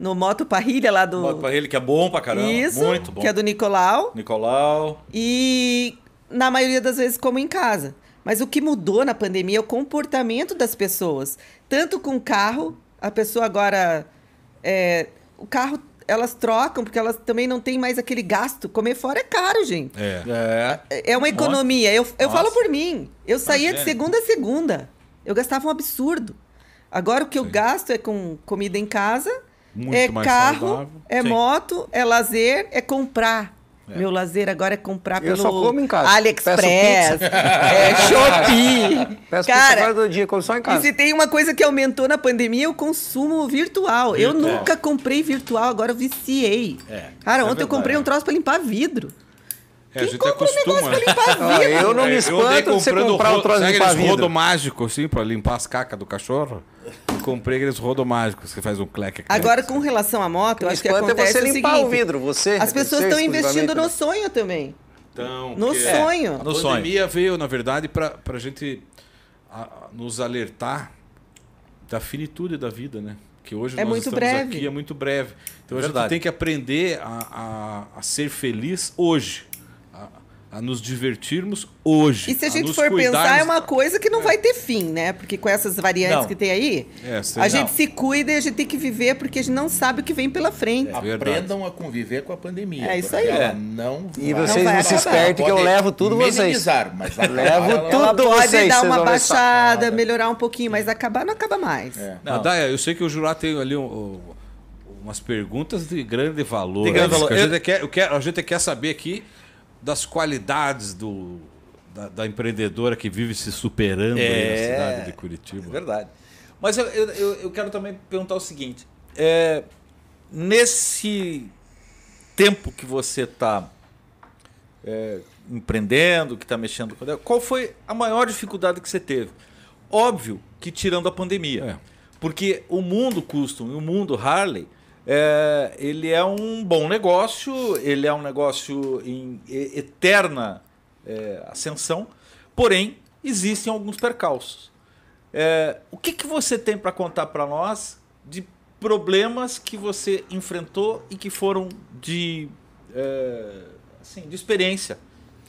no Moto Parrilha, lá do... Pra ele que é bom pra caramba. Isso, Muito bom. que é do Nicolau. Nicolau. E na maioria das vezes como em casa. Mas o que mudou na pandemia é o comportamento das pessoas. Tanto com o carro, a pessoa agora. é, o carro elas trocam, porque elas também não têm mais aquele gasto. Comer fora é caro, gente. É. É. É uma economia. Eu, eu Nossa. falo por mim. Eu saía de segunda a segunda. Eu gastava um absurdo. Agora o que eu gasto é com comida em casa, Muito é carro, saudável. é Sim. moto, é lazer, é comprar. Meu lazer agora é comprar Eu pelo só como em casa. AliExpress, é, Shopee. Peço pizza Cara, agora do dia, como só em e casa. se tem uma coisa que aumentou na pandemia, é o consumo virtual. Eu nunca comprei virtual, agora eu viciei. É, Cara, é ontem eu comprei um troço pra limpar vidro. É, a Quem gente compra um negócio acostuma. pra limpar Ah, vidro? eu não me É, espanto de você comprando comprar um troço sabe de aqueles vidro. rodo mágico, assim, pra limpar as cacas do cachorro? Eu comprei aqueles rodo mágicos que faz um cleque. Agora, com relação à moto, eu acho que espanta é acontece você o limpar seguinte. o vidro, você. As pessoas estão investindo no exclusivamente, sonho também. Então, No porque- sonho. A No pandemia veio, na verdade, para a gente a- a- nos alertar da finitude da vida, né? Que hoje É nós muito estamos breve. aqui, é muito breve. Então a Verdade. gente tem que aprender a, a, a ser feliz hoje. A, a nos divertirmos hoje. E se a gente nos for pensar, cuidarmos- é uma coisa que não vai ter fim, né? Porque com essas variantes Não. que tem aí, É, sei a não. gente se cuida e a gente tem que viver porque a gente não sabe o que vem pela frente. É. Aprendam a conviver com a pandemia. É isso aí. Ela É. não E vai- vocês vai não se espertem que eu levo tudo vocês. mas Levo ela- tudo. Ela pode vocês, dar vocês uma baixada, melhorar um pouquinho, mas acabar não acaba mais. É. Não. Daia, eu sei que o Jurá tem ali um- um- umas perguntas de grande valor. De grande né? valor. A, Eu- gente quer, eu quero- a gente quer saber aqui das qualidades do, da, da empreendedora que vive se superando É. na cidade de É Curitiba. verdade. Mas eu, eu, eu- quero também perguntar o seguinte: é, nesse tempo que você está empreendendo, que está mexendo com. Qual foi a maior dificuldade que você teve? Óbvio que tirando a pandemia. É. Porque o mundo custom e o mundo Harley, é, ele é um bom negócio, ele é um negócio em eterna é, ascensão, porém existem alguns percalços. É, o que, que você tem para contar para nós de problemas que você enfrentou e que foram de, é, assim, de experiência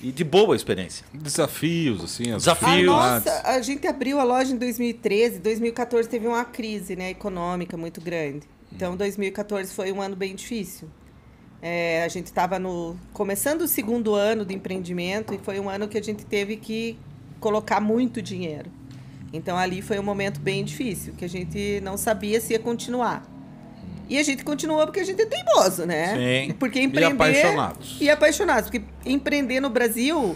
e de boa experiência? Desafios, assim, as Desafios. Ah, nossa, a gente abriu a loja em 2013, 2014 teve uma crise né, econômica muito grande. Então, 2014 foi um ano bem difícil. É, a gente estava no começando o segundo ano do empreendimento e foi um ano que a gente teve que colocar muito dinheiro. Então, ali foi um momento bem difícil, que a gente não sabia se ia continuar. E a gente continuou porque a gente é teimoso, né? Sim. Porque empreender... apaixonados. E apaixonados, porque empreender no Brasil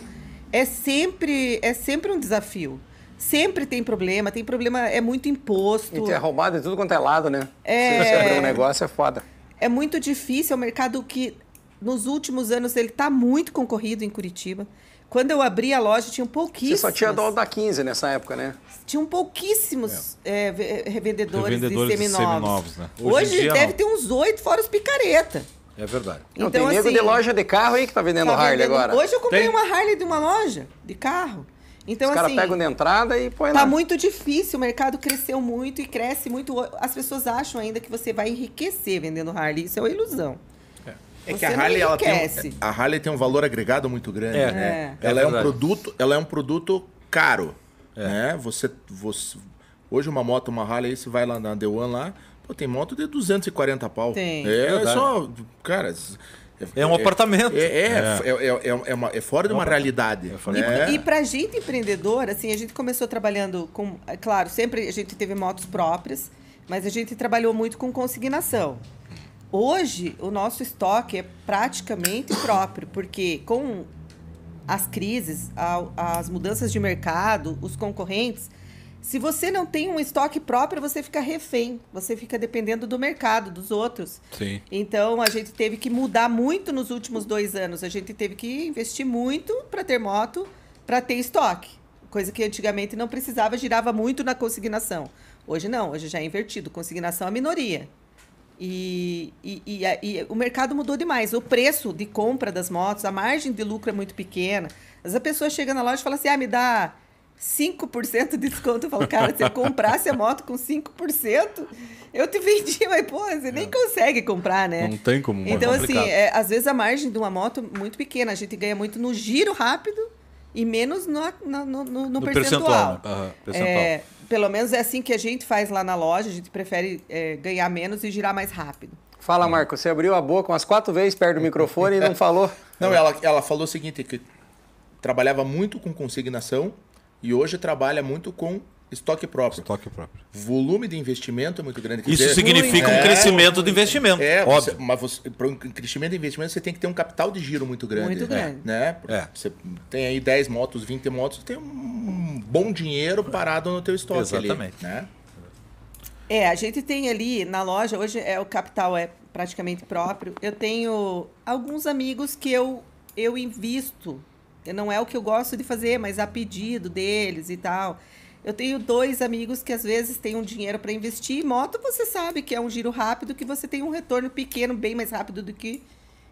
é sempre, é sempre um desafio. Sempre tem problema, tem problema, é muito imposto. E é roubado de tudo quanto é lado, né? É. Se você abrir um negócio, é foda. É muito difícil, é um mercado que nos últimos anos ele está muito concorrido em Curitiba. Quando eu abri a loja, tinham Você pouquíssimos. só tinha dó da 15 nessa época, né? Tinham pouquíssimos é, ve- revendedores, Revendedores de de seminovos. seminovos, né? Hoje Hoje, deve não. ter uns oito, fora os picareta. É verdade. Não, Então, tem nego assim, de loja de carro aí que tá vendendo tá Harley vendendo- agora. Hoje eu comprei Tem? uma Harley de uma loja de carro. Então, Os caras assim, pegam de entrada e põe Tá lá. muito difícil, o mercado cresceu muito e cresce muito. As pessoas acham ainda que você vai enriquecer vendendo Harley. Isso é uma ilusão. É que Você a Harley, ela tem, enriquece. um, a Harley tem um valor agregado muito grande. É. né? É. Ela É é, um produto, ela é um produto caro. Né? Você, você, hoje uma moto, uma Harley, aí você vai lá na The One lá, pô, tem moto de 240 pau. Tem. É, Verdade. só, cara... É um apartamento. É, é, é, é, é, é uma- é fora de uma realidade. E, e pra gente empreendedor, assim, a gente começou trabalhando com. é Claro, sempre a gente teve motos próprias, mas a gente trabalhou muito com consignação. Hoje, o nosso estoque é praticamente próprio, porque com as crises, a- as mudanças de mercado, os concorrentes, se você não tem um estoque próprio, você fica refém, você fica dependendo do mercado, dos outros. Sim. Então a gente teve que mudar muito nos últimos dois anos. A gente teve que investir muito para ter moto, para ter estoque. Coisa que antigamente não precisava, girava muito na consignação. Hoje não, hoje já é invertido. Consignação é a minoria. E, e, e, e o mercado mudou demais. O preço de compra das motos, a margem de lucro é muito pequena. Vezes a pessoa chega na loja e fala assim: ah, me dá 5% de desconto. Eu falo, cara, se eu comprasse a moto com 5%, eu te vendi, mas, pô, você nem consegue comprar, né? Não tem como. Então, é assim, é, às vezes a margem de uma moto é muito pequena. A gente ganha muito no giro rápido e menos no, no, no- no- no percentual. né? Aham, percentual. É, pelo menos é assim que a gente faz lá na loja. A gente prefere é, ganhar menos e girar mais rápido. Fala, Marco, você abriu a boca umas quatro vezes perto do microfone e não falou. Não, ela, ela falou o seguinte, que trabalhava muito com consignação e hoje trabalha muito com estoque próprio. Estoque próprio. Volume de investimento é muito grande. Quer Isso dizer, significa um É, crescimento do investimento. É, você, óbvio. mas você, para um crescimento de investimento você tem que ter um capital de giro muito grande. Muito grande. Né? É. Você tem aí 10 motos, 20 motos, você tem um bom dinheiro parado no teu estoque Exatamente. ali. Né? É, a gente tem ali na loja, hoje é o capital é praticamente próprio. Eu tenho alguns amigos que eu, eu invisto. Não é o que eu gosto de fazer, mas a pedido deles e tal. Eu tenho dois amigos que às vezes têm um dinheiro para investir. Moto, você sabe que é um giro rápido, que você tem um retorno pequeno, bem mais rápido do que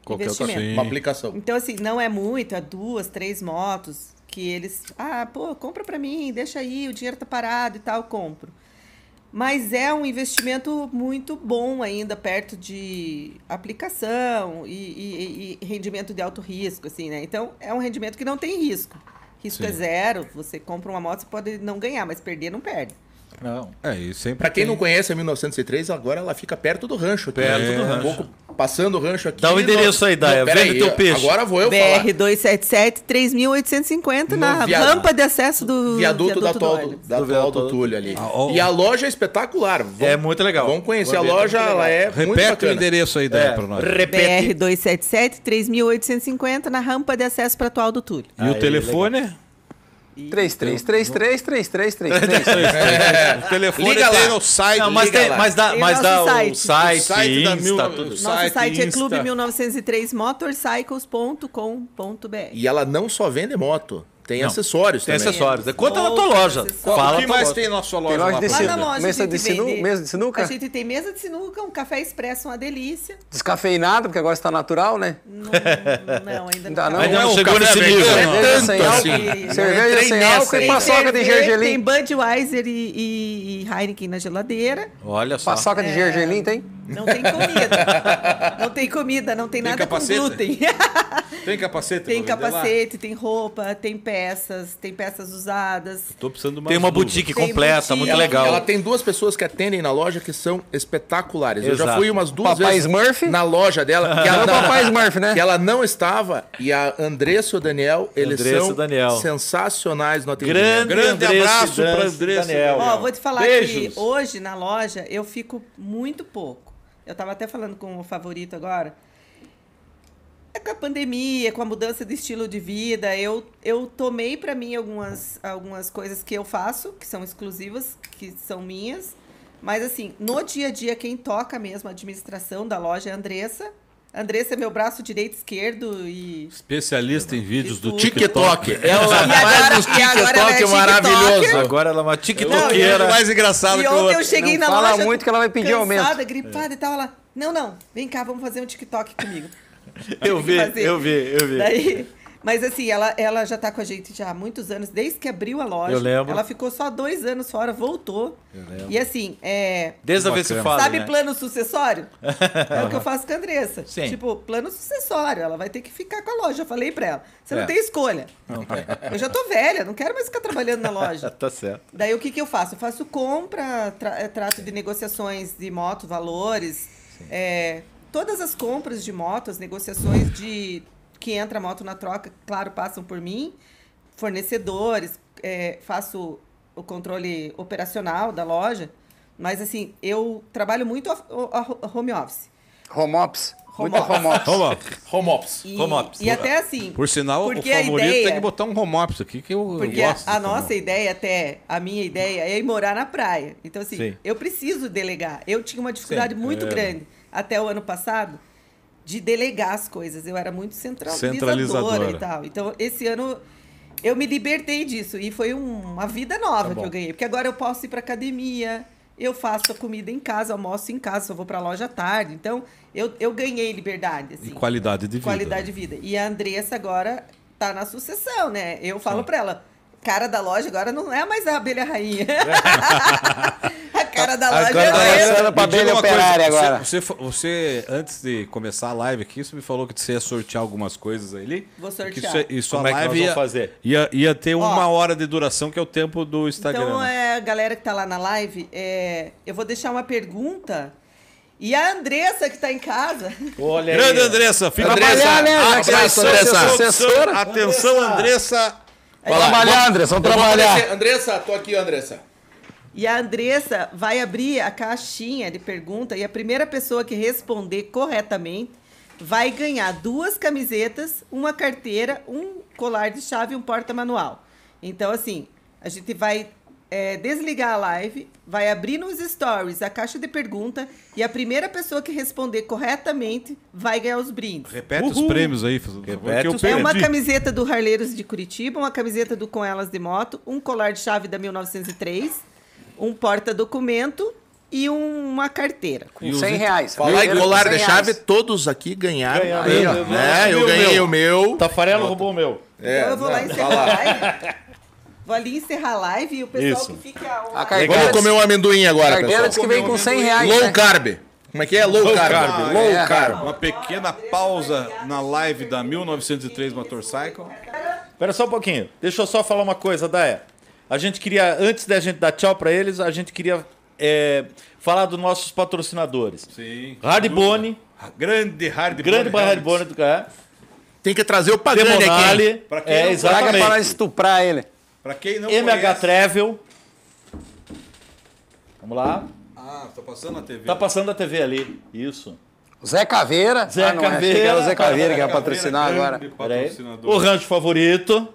Qualquer outra investimento. Uma aplicação. Então, assim, não é muito, é duas, três motos que eles. Ah, pô, compra pra mim, deixa aí, o dinheiro tá parado e tal, compro. Mas é um investimento muito bom ainda, perto de aplicação e, e- e rendimento de alto risco, assim, né? Então, é um rendimento que não tem risco. Risco Sim. é zero. Você compra uma moto, você pode não ganhar, mas perder não perde. Não. É, e sempre Pra quem tem- não conhece a 1903, agora ela fica perto do rancho. aqui. Perto É, do um rancho. pouco passando o rancho aqui. Dá o endereço aí, Daia. pera Vende teu peixe. Agora vou eu falar. BR-277, 3.850 na No via- rampa de acesso do Viaduto, da do atual, do, da Do atual viaduto do Túlio ali. Ah, ó. E a loja é espetacular. Vão- É muito legal. Vamos conhecer a ver, loja, muito ela é muito Repete o endereço aí, Daí, pra nós. Repete. BR-277, 3.850 na rampa de acesso para atual do Túlio. E o Aí, telefone? 33333333. O telefone Liga tem lá. no site. Não, mas, Liga tem, lá. mas dá, Tem mas dá o site. site, O site da Insta, mil- tudo. Nosso Site, site, é Insta. clube 1903 motorcycles.com.br. E ela não só vende moto, tem acessórios Tem também. acessórios. Conta na tua loja. acessórios. Fala o que mais loja. tem na sua loja? Tem loja de Lá sinuca. loja Mesa de sinu- vende- mesa de sinuca? A gente tem mesa de sinuca, um café expresso, uma delícia. Descafeinado, porque agora está natural, né? Não, não ainda Ainda não. não. Ainda é não um chegou nesse nível. né? Cerveja sem álcool. assim. Cerveja sem álcool e paçoca de cerveja, Tem gergelim. Budweiser e, e, e Heineken na geladeira. Olha só. Paçoca de gergelim tem? Não tem comida. não tem comida, não tem, Tem nada com glúten. Tem capacete? tem capacete, tem roupa, tem peças, tem peças usadas. Tô precisando de Tem uma luvas. boutique Tem completa, boutique. muito Ela, legal. ela tem duas pessoas que atendem na loja que são espetaculares. Eu já Exato. fui umas duas Papai vezes Smurf? na loja dela. Que ela, o Papai Smurf, né? que ela não estava. E a Andressa e o Daniel, eles Andressa e são Daniel. sensacionais no atendimento. Grande, Grande Andressa, abraço pra Dance, Andressa. Daniel. Ó, vou te falar Beijos. que hoje na loja eu fico muito pouco. Eu tava até falando com o favorito agora. É com a pandemia, com a mudança de estilo de vida, eu, eu tomei pra mim algumas, algumas coisas que eu faço, que são exclusivas, que são minhas. Mas assim, no dia a dia, quem toca mesmo a administração da loja é a Andressa. A Andressa é meu braço direito, esquerdo e Especialista em vídeos do. TikTok. TikTok. Ela faz uns é TikTok maravilhoso. Agora ela é uma É tiktokeira. mais engraçado E que ontem eu cheguei Não na fala loja. muito que ela vai pedir cansada, aumento. gripada e tal. Ela, não, não, vem cá, vamos fazer um TikTok comigo. Eu vi, eu vi, eu vi. Daí, mas assim, ela, ela já tá com a gente já há muitos anos, desde que abriu a loja. Eu lembro. Ela ficou só dois anos fora, voltou. E assim, é. Desde a vez que fala. Sabe né? plano sucessório? é o que eu faço com a Andressa. Sim. Tipo, plano sucessório. Ela vai ter que ficar com a loja. Eu falei pra ela. Você É. não tem escolha. Eu já tô velha, não quero mais ficar trabalhando na loja. Tá certo. Daí o que, que eu faço? Eu faço compra, tra- eh, trato de negociações de moto, valores, é, todas as compras de moto, as negociações de que entra a moto na troca, claro, passam por mim, fornecedores, é, faço o controle operacional da loja, mas assim, eu trabalho muito a, a- a home office. Home ops. Home office. home ops. Home office. Home Ops. E, Home office. e até assim. Por sinal, porque o a favorito ideia- tem que botar um home office aqui que eu, eu Porque gosto. a de nossa ideia, até a minha ideia, é ir morar na praia. Então, assim, Sim. eu preciso delegar. Eu tinha uma dificuldade muito é. grande até o ano passado de delegar as coisas. Eu era muito centralizadora, Centralizadora. e tal. Então, esse ano eu me libertei disso e foi um- uma vida nova Tá que eu ganhei. Porque agora eu posso ir para academia, eu faço a comida em casa, almoço em casa, eu vou para a loja à tarde. Então, eu, eu ganhei liberdade. Assim E qualidade de vida. qualidade de vida. E a Andressa agora tá na sucessão, né? Eu falo pra ela, cara da loja agora não é mais a abelha rainha. cara da loja Agora é tá lançando pra abelha uma coisa, operária você- agora. Você, fa- você, antes de começar a live aqui, você me falou que você ia sortear algumas coisas ali. Vou sortear. Que isso, isso Como a é que nós live vamos ia, fazer? Ia, ia ter uma Ó. hora de duração, que é o tempo do Instagram. Então, né? é, a galera que tá lá na live, é, eu vou deixar uma pergunta. E a Andressa, que tá em casa, Olha Grande aí. Andressa, fica Andressa, Trabalhar, né? Você é abraço, sua Andressa. Atenção, Andressa. Vamos trabalhar, André. Vamos trabalhar. Andressa, tô aqui, Andressa. E a Andressa vai abrir a caixinha de pergunta e a primeira pessoa que responder corretamente vai ganhar duas camisetas, uma carteira, um colar de chave e um porta-manual. Então, assim, a gente vai é, desligar a live, vai abrir nos stories a caixa de pergunta e a primeira pessoa que responder corretamente vai ganhar os brindes. Repete os Uhul. prêmios aí. Repete os É uma camiseta do Harleiros de Curitiba, uma camiseta do Com Elas de Moto, um colar de chave da 1903, um porta-documento e um- uma carteira. Com 100 reais. Falar em colar 100 de chave, todos aqui ganharam. Ganharam. Aí, ó, né? Eu ganhei meu. o meu. Tafarelo roubou o meu. É, então eu vou lá não, encerrar a lá. live. Vou ali encerrar a live e o pessoal Isso. que fica. A carteira, Vamos comer um amendoim agora, carteira pessoal. diz que vem com 100 reais. Low né? carb. Como é que é? Low, carb. carb. Low É. carb. Uma pequena pausa na live da 1903 Motorcycle. Espera só um pouquinho. Deixa eu só falar uma coisa, Daia. A gente queria, antes da gente dar tchau pra eles, a gente queria é, falar dos nossos patrocinadores. Sim. Hardbone, Grande Hardbone. grande Hardbone do cara. Tem que trazer o Pagani aqui. Pra quem é, não Traga para exatamente. estuprar ele. Pra quem não MH conhece... Travel. Vamos lá. Ah, tá passando na TV. Tá passando a TV ali. Isso. Zé Caveira. Zé ah, não, achei que era o Zé Caveira que ia patrocinar agora. O rancho favorito.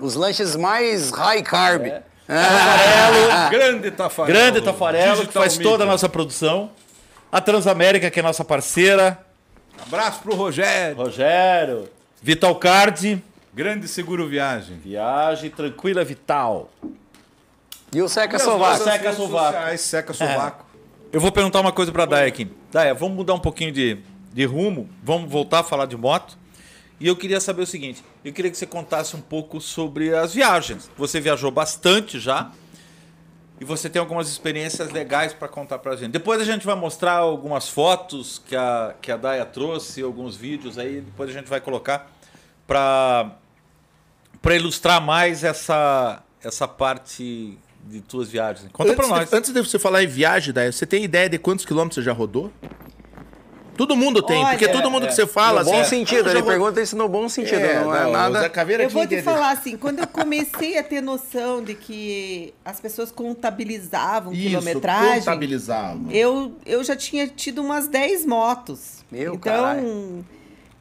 Os lanches mais high carb. É. Ah, Grande Tafarel. Grande Tafarelo, que Digital faz toda a nossa produção. A Transamérica, que é nossa parceira. Abraço pro Rogério. Rogério. Vital Card. Grande Seguro Viagem. Viagem tranquila, vital. E o Seca Sovaco. Seca sovaco. sociais, Seca Sovaco. Eu vou perguntar uma coisa pra Daya aqui. Daya, vamos mudar um pouquinho de, de rumo. Vamos voltar a falar de moto. E eu queria saber o seguinte: eu queria que você contasse um pouco sobre as viagens. Você viajou bastante já. E você tem algumas experiências legais para contar pra gente. Depois a gente vai mostrar algumas fotos que a, que a Daya trouxe, alguns vídeos aí. Depois a gente vai colocar para para ilustrar mais essa, essa parte de tuas viagens. Conta pra Antes nós. antes de você falar em viagem, Daia, você tem ideia de quantos quilômetros você já rodou? Todo mundo tem, Olha, porque todo mundo é. que você fala... No bom assim, sentido, ah, ele vou- pergunta isso no bom sentido, É, não é não, Zé nada. Caveira Eu vou te falar assim, quando eu comecei a ter noção de que as pessoas contabilizavam Isso, quilometragem, contabilizava. eu, eu já tinha tido umas 10 motos. Meu então, caralho.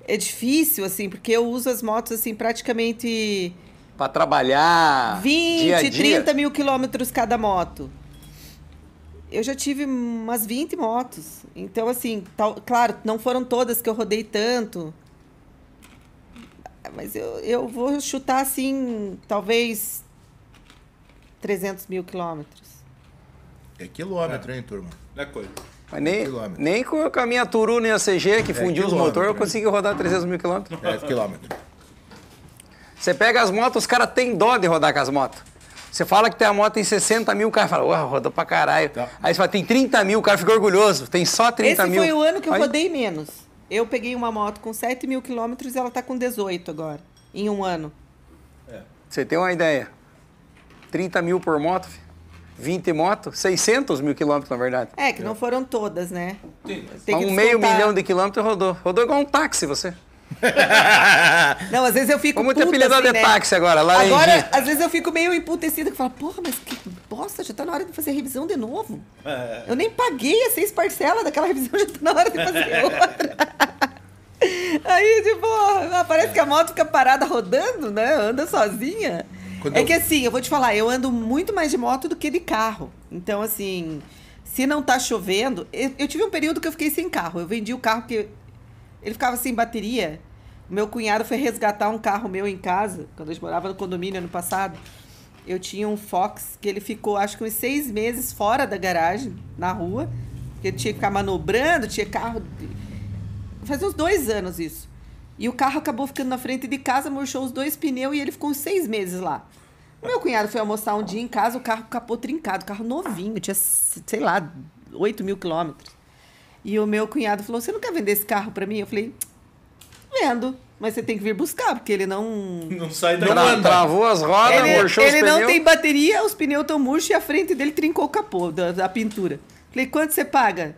é difícil, assim, porque eu uso as motos, assim, praticamente Pra trabalhar 20, dia a dia. 30 mil quilômetros cada moto. Eu já tive umas 20 motos. Então, assim, tal- claro, não foram todas que eu rodei tanto. Mas eu, eu vou chutar, assim, talvez 300 mil quilômetros. É quilômetro, hein, turma? Não é coisa. Mas nem, Quilômetro. nem com a minha Turuna e a CG, que fundiu os quilômetro, motores, eu consegui rodar 300 mil quilômetros. É quilômetro. Você pega as motos, os caras têm dó de rodar com as motos. Você fala que tem a moto em 60 mil, o cara fala, ué, rodou pra caralho. Tá. Aí você fala, tem 30 mil, o cara fica orgulhoso. Tem só 30 Esse mil. foi o ano que eu Aí- rodei menos. Eu peguei uma moto com 7 mil quilômetros e ela tá com 18 agora, em um ano. Você tem uma ideia? 30 mil por moto, fi. 20 motos, 600 mil quilômetros, na verdade. É, que não foram todas, né? Tem Mas um meio milhão de quilômetros rodou. Rodou igual um táxi, você. Não, às vezes eu fico puta, apelidado assim, de né? táxi agora, lá em Agora, Gi. às vezes eu fico meio emputecida, que falo, porra, mas que bosta, já tá na hora de fazer a revisão de novo. Eu nem paguei as seis parcelas daquela revisão, já tá na hora de fazer outra. Aí, tipo, ah, parece que a moto fica parada rodando, né? Anda sozinha. Quando é eu- que assim, eu vou te falar, eu ando muito mais de moto do que de carro. Então, assim, se não tá chovendo. Eu, eu tive um período que eu fiquei sem carro. Eu vendi o carro porque ele ficava sem bateria. Meu cunhado foi resgatar um carro meu em casa, quando gente morava no condomínio ano passado. Eu tinha um Fox que ele ficou, acho que uns seis meses fora da garagem, na rua. Ele tinha que ficar manobrando, tinha carro. Fazia uns dois anos isso. E o carro acabou ficando na frente de casa, murchou os dois pneus e ele ficou uns seis meses lá. Meu cunhado foi almoçar um dia em casa, o carro capô trincado, carro novinho, tinha, sei lá, 8 mil quilômetros. E o meu cunhado falou: Você não quer vender esse carro pra mim? Eu falei: Vendo, mas você tem que vir buscar, porque ele não. Não sai Tra- travou as rodas, Ele, murchou ele os não pneus. tem bateria, os pneus estão murchos e a frente dele trincou o capô da, da pintura. Falei, quanto você paga?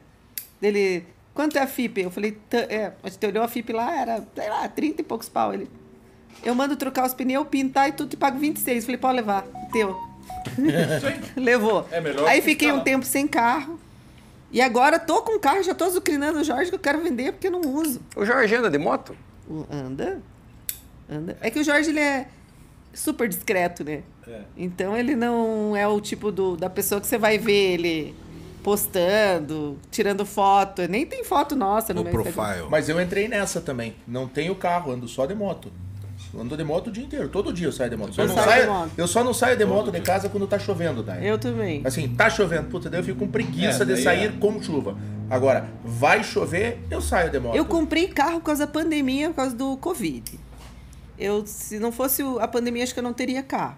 Ele, quanto é a FIP? Eu falei, "Tã- é, mas te olhou a FIP lá, era, sei lá, 30 e poucos pau. Ele, eu mando trocar os pneus, pintar e tudo, te pago 26. Falei, pode levar, teu. Levou. É melhor Aí que fiquei um tempo sem carro. E agora tô com carro, já tô azucrinando o Jorge que eu quero vender porque eu não uso. O Jorge anda de moto? O- Anda. Anda. É que o Jorge ele é super discreto, né? É. Então ele não é o tipo do, da pessoa que você vai ver ele postando, tirando foto. Nem tem foto nossa no No meu Instagram. profile. Mas eu entrei nessa também. Não tenho carro, ando só de moto. Eu ando de moto o dia inteiro. Todo dia eu saio de moto. Só Eu não saio de moto. eu só não saio de moto de casa quando tá chovendo, daí. Eu também. Assim, tá chovendo, puta, daí eu fico com preguiça É, de sair é. com chuva. Agora, vai chover, eu saio de moto. Eu comprei carro por causa da pandemia, por causa do Covid. eu, se não fosse a pandemia, acho que eu não teria carro.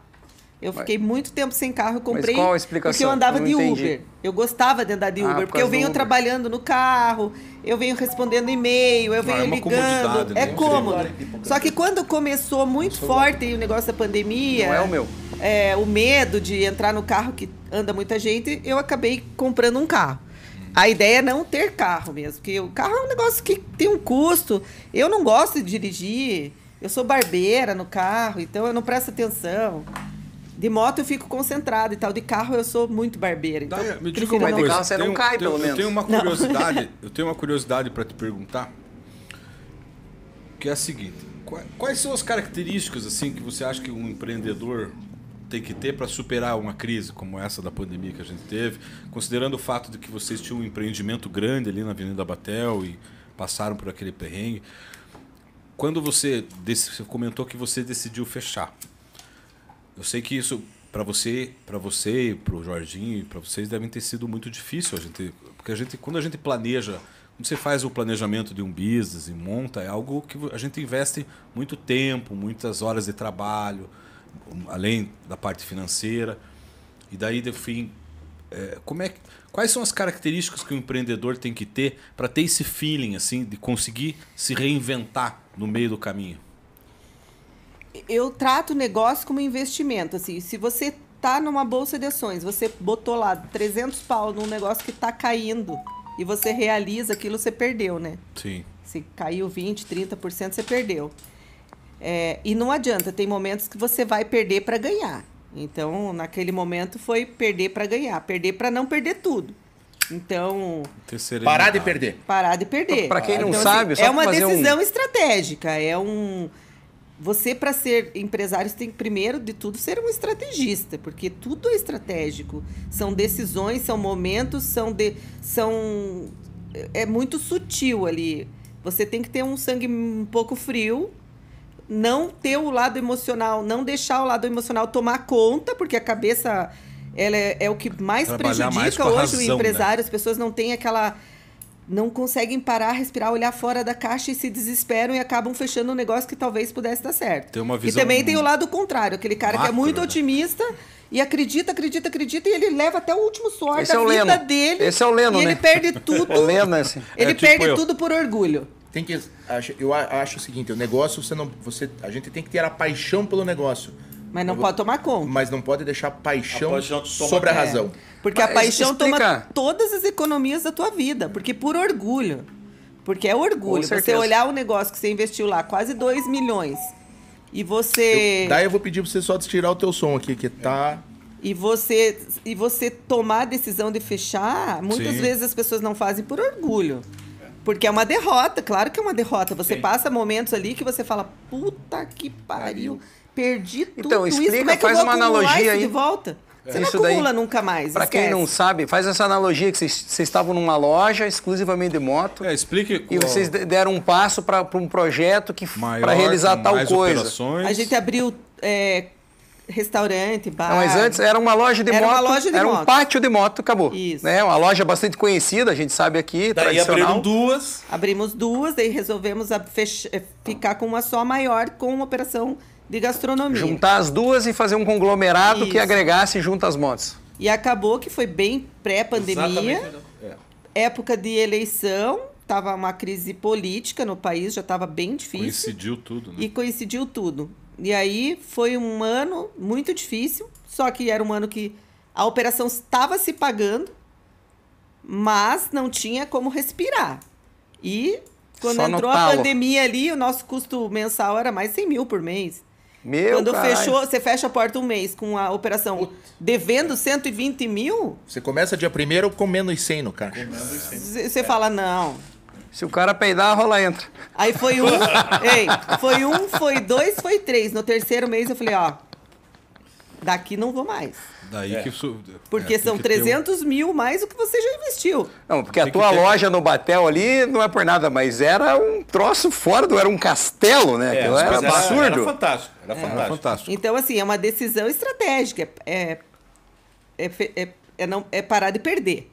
Eu fiquei muito tempo sem carro, eu comprei qual a explicação? porque eu andava Eu de entendi. Uber. Eu gostava de andar de Ah, Uber, por porque eu venho Uber. trabalhando no carro, eu venho respondendo e-mail, eu venho é uma ligando. comodidade, né? É cômodo. Só que quando começou muito forte o negócio da pandemia, Não é o meu. é, o medo de entrar no carro que anda muita gente, eu acabei comprando um carro. A ideia é não ter carro mesmo, porque o carro é um negócio que tem um custo. Eu não gosto de dirigir, eu sou barbeira no carro, então eu não presto atenção. De moto eu fico concentrada e tal, de carro eu sou muito barbeira. Então Daí, me diga uma Mas de coisa. carro você não tenho- cai, tenho- pelo Eu menos. tenho uma Não. curiosidade, eu tenho uma curiosidade para te perguntar, que é a seguinte: qua- quais são as características assim que você acha que um empreendedor tem que ter para superar uma crise como essa da pandemia que a gente teve, considerando o fato de que vocês tinham um empreendimento grande ali na Avenida Batel e passaram por aquele perrengue. Quando você, você comentou que você decidiu fechar, eu sei que isso para você, para você, para o Jorginho, para vocês devem ter sido muito difícil a gente, porque a gente quando a gente planeja, quando você faz o planejamento de um business e monta, é algo que a gente investe muito tempo, muitas horas de trabalho, além da parte financeira. E daí, no fim, é, como é quais são as características que o empreendedor tem que ter para ter esse feeling assim de conseguir se reinventar no meio do caminho? Eu trato o negócio como investimento. Assim, se você tá numa bolsa de ações, você botou lá 300 pau num negócio que tá caindo e você realiza aquilo, você perdeu, né? Sim. Se caiu 20, 30%, você perdeu. É, e não adianta, tem momentos que você vai perder para ganhar. Então, naquele momento foi perder para ganhar, perder para não perder tudo. Então. Parar de perder. parar de perder. Pra quem não Então, sabe, só é uma fazer um- decisão estratégica. É um. Você, para ser empresário, você tem que, primeiro de tudo, ser um estrategista, porque tudo é estratégico. São decisões, são momentos, são. De, são é muito sutil ali. Você tem que ter um sangue um pouco frio, não ter o lado emocional, não deixar o lado emocional tomar conta, porque a cabeça ela é, é o que mais Trabalhar prejudica mais hoje razão, o né? empresário. As pessoas não têm aquela. Não conseguem parar, respirar, olhar fora da caixa e se desesperam e acabam fechando um negócio que talvez pudesse dar certo. Tem uma e visão também tem o lado contrário, aquele cara que é macro, muito né? otimista e acredita, acredita, acredita, e ele leva até o último suor Esse da é o vida Leno. dele. Esse é o Leno, e ele né? perde tudo. O Leno é assim. Ele É tipo perde eu. tudo por orgulho. Tem que, eu a- acho o seguinte, o negócio você não, você, a gente tem que ter a paixão pelo negócio, Mas não vou- pode tomar conta. mas não pode deixar a paixão, A paixão sobre a razão. Porque a Mas paixão toma todas as economias da tua vida. Porque por orgulho. Porque é orgulho. Você olhar o negócio que você investiu lá, quase 2 milhões. E você. Eu, daí eu vou pedir pra você só tirar o teu som aqui, que tá. E você, e você tomar a decisão de fechar, muitas Sim. vezes as pessoas não fazem por orgulho. Porque é uma derrota, claro que é uma derrota. Você passa momentos ali que você fala, puta que pariu, perdi tudo Então, isso. explica, Como é que eu faz vou uma analogia isso aí. de volta? Você Isso não daí, acumula nunca mais. Pra quem não sabe, faz essa analogia que vocês, vocês estavam numa loja exclusivamente de moto É, explique e vocês de- deram um passo para um projeto que para realizar tal coisa. operações. A gente abriu é, restaurante, bar. Não, mas antes era uma loja de Era moto. uma loja de era um moto. pátio de moto, acabou. Isso. Né? Uma loja bastante conhecida, a gente sabe aqui, Daí tradicional. abriram duas. Abrimos duas, daí resolvemos a fech- eh, ficar com uma só maior com uma operação de gastronomia. Juntar as duas e fazer um conglomerado que Isso. agregasse junto as motos. E acabou que foi bem pré-pandemia. É. época de eleição, tava uma crise política no país, já estava bem difícil. Coincidiu tudo, né? E coincidiu tudo. E aí foi um ano muito difícil, só que era um ano que a operação estava se pagando, mas não tinha como respirar. E quando Só entrou a pandemia ali, o nosso custo mensal era mais 100 mil por mês. Meu quando caralho. fechou, você fecha a porta um mês com a operação devendo 120 mil, Você começa dia primeiro com menos 100 no caixa. você fala, não. Se o cara peidar, a rola entra. Aí foi um, ei, foi um, foi dois, foi três. No terceiro mês eu falei, ó, daqui não vou mais. Daí que isso. Porque é, são que ter um- 300 mil mais do que você já investiu. Não, porque a Tem que tua ter- loja no Batel ali não é por nada, mas era um troço fora do. Era um castelo, né? Mas era Era, absurdo. fantástico. Era Era fantástico. fantástico. Então, assim, é uma decisão estratégica. É, é, fe- é, é não, é parar de perder.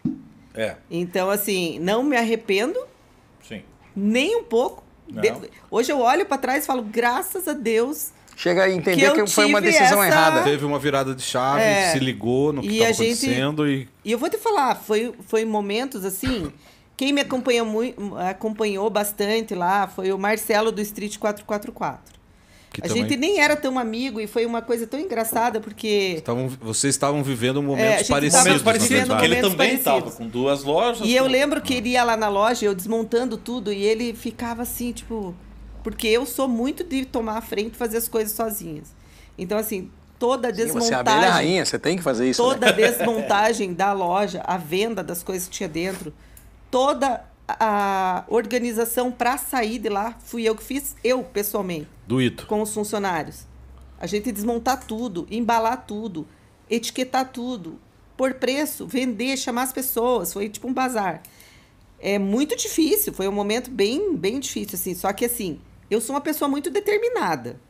É, Então, assim, não me arrependo sim. nem um pouco, De- Hoje eu olho para trás e falo, graças a Deus. Chega a Que entender eu que, foi uma decisão essa- errada. Teve uma virada de chave, É. se ligou no que E estava gente- acontecendo e E eu vou te falar, foi, foi momentos assim. Quem me acompanhou, muito, acompanhou bastante lá foi o Marcelo do Street 444. que a também gente nem era tão amigo e foi uma coisa tão engraçada porque. estavam, vocês estavam vivendo É, momentos gente parecidos. Momentos parecidos, porque ele também estava com duas lojas. E eu com- lembro que ele ia lá na loja, eu desmontando tudo, e ele ficava assim, tipo. Porque eu sou muito de tomar a frente e fazer as coisas sozinhas. Então, assim, toda a Sim, Você é a abelha desmontagem. rainha, você tem que fazer isso. né? toda a desmontagem da loja, a venda das coisas que tinha dentro, toda a organização para sair de lá, fui eu que fiz, eu pessoalmente, Doído. com os funcionários. A gente desmontar tudo, embalar tudo, etiquetar tudo, por preço, vender, chamar as pessoas, foi tipo um bazar. É muito difícil, foi um momento bem, bem difícil assim, só que assim, eu sou uma pessoa muito determinada.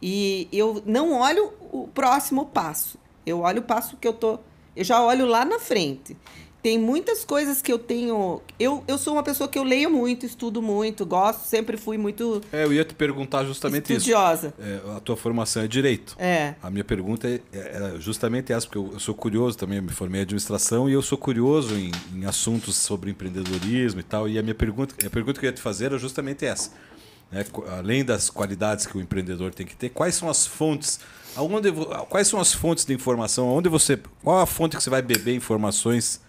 E eu não olho o próximo passo. Eu olho o passo que eu tô. Eu já olho lá na frente. Tem muitas coisas que eu tenho. Eu, eu sou uma pessoa que eu leio muito, estudo muito, gosto, sempre fui muito É, eu ia te perguntar justamente isso. estudiosa. É, a tua formação é direito. É. A minha pergunta é, é justamente essa, porque eu, eu sou curioso também, eu me formei em administração e eu sou curioso em, em assuntos sobre empreendedorismo e tal. E a minha pergunta, a pergunta que eu ia te fazer era justamente essa. Né? Além das qualidades que o empreendedor tem que ter, quais são as fontes? Aonde, quais são as fontes de informação? Onde você, qual a fonte que você vai beber informações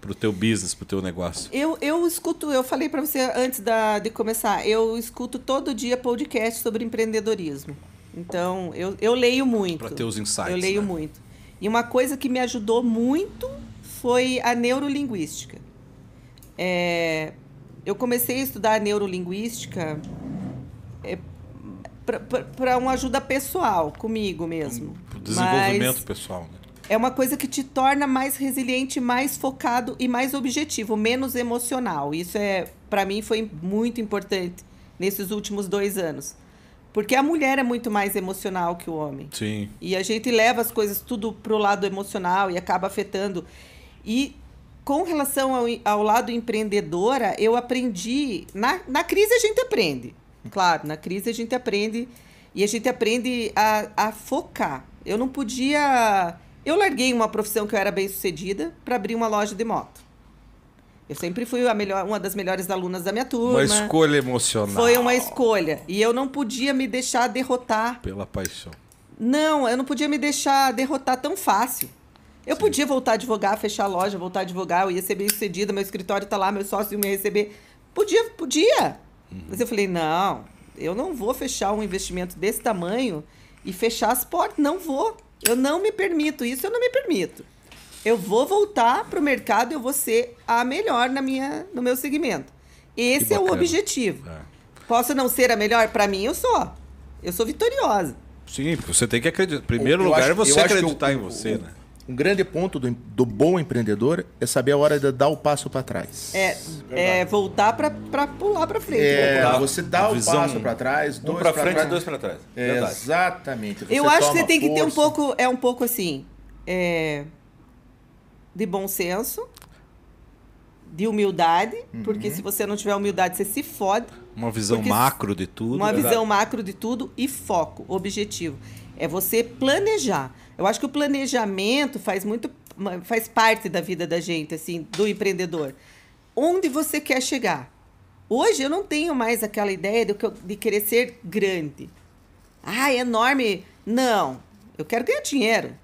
para o teu business, para o teu negócio? Eu, eu escuto, eu falei para você antes da, de começar, eu escuto todo dia podcast sobre empreendedorismo. Então, eu, eu leio muito. Para ter os insights. Eu leio né? muito. E uma coisa que me ajudou muito foi a neurolinguística. É, eu comecei a estudar neurolinguística para uma ajuda pessoal, comigo mesmo. Para o desenvolvimento Mas pessoal. Né? é uma coisa que te torna mais resiliente, mais focado e mais objetivo, menos emocional. Isso é, para mim, foi muito importante nesses últimos dois anos. Porque a mulher é muito mais emocional que o homem. Sim. E a gente leva as coisas tudo pro lado emocional e acaba afetando. E com relação ao, ao lado empreendedora, eu aprendi. Na, na crise a gente aprende. Claro, na crise a gente aprende. E a gente aprende a, a focar. Eu não podia. Eu larguei uma profissão que eu era bem sucedida para abrir uma loja de moto. Eu sempre fui a melhor, uma das melhores alunas da minha turma. Uma escolha emocional. Foi uma escolha. E eu não podia me deixar derrotar Pela paixão. não, eu não podia me deixar derrotar tão fácil. Eu podia voltar a advogar, fechar a loja, voltar a advogar, eu ia ser bem sucedida, meu escritório tá lá, meu sócio ia me receber. Podia, podia. Mas eu falei, não, eu não vou fechar um investimento desse tamanho e fechar as portas. Não vou. Eu não me permito isso, eu não me permito. Eu vou voltar para o mercado, eu vou ser a melhor na minha, no meu segmento. Esse é o objetivo. É. Posso não ser a melhor? Para mim, eu sou. Eu sou vitoriosa. Sim, porque você tem que acreditar. Em primeiro Eu lugar acho- é você eu acreditar o- em você, o- né? Um grande ponto do, do bom empreendedor é saber a hora de dar o passo para trás. É, é voltar para pular para frente. É, Dá- você dá o visão- passo para trás, Um dois pra pra frente trás. e dois pra trás. É, exatamente. Eu acho que você tem que ter um força. pouco, é um pouco assim, é, de bom senso, de humildade, porque se você não tiver humildade, você se fode. Uma visão macro de tudo. uma né? visão macro de tudo e foco, objetivo. É você planejar. Eu acho que o planejamento faz muito faz parte da vida da gente, assim, do empreendedor. Onde você quer chegar? Hoje eu não tenho mais aquela ideia de, de querer ser grande. Ah, é enorme. Não. Eu quero ganhar dinheiro.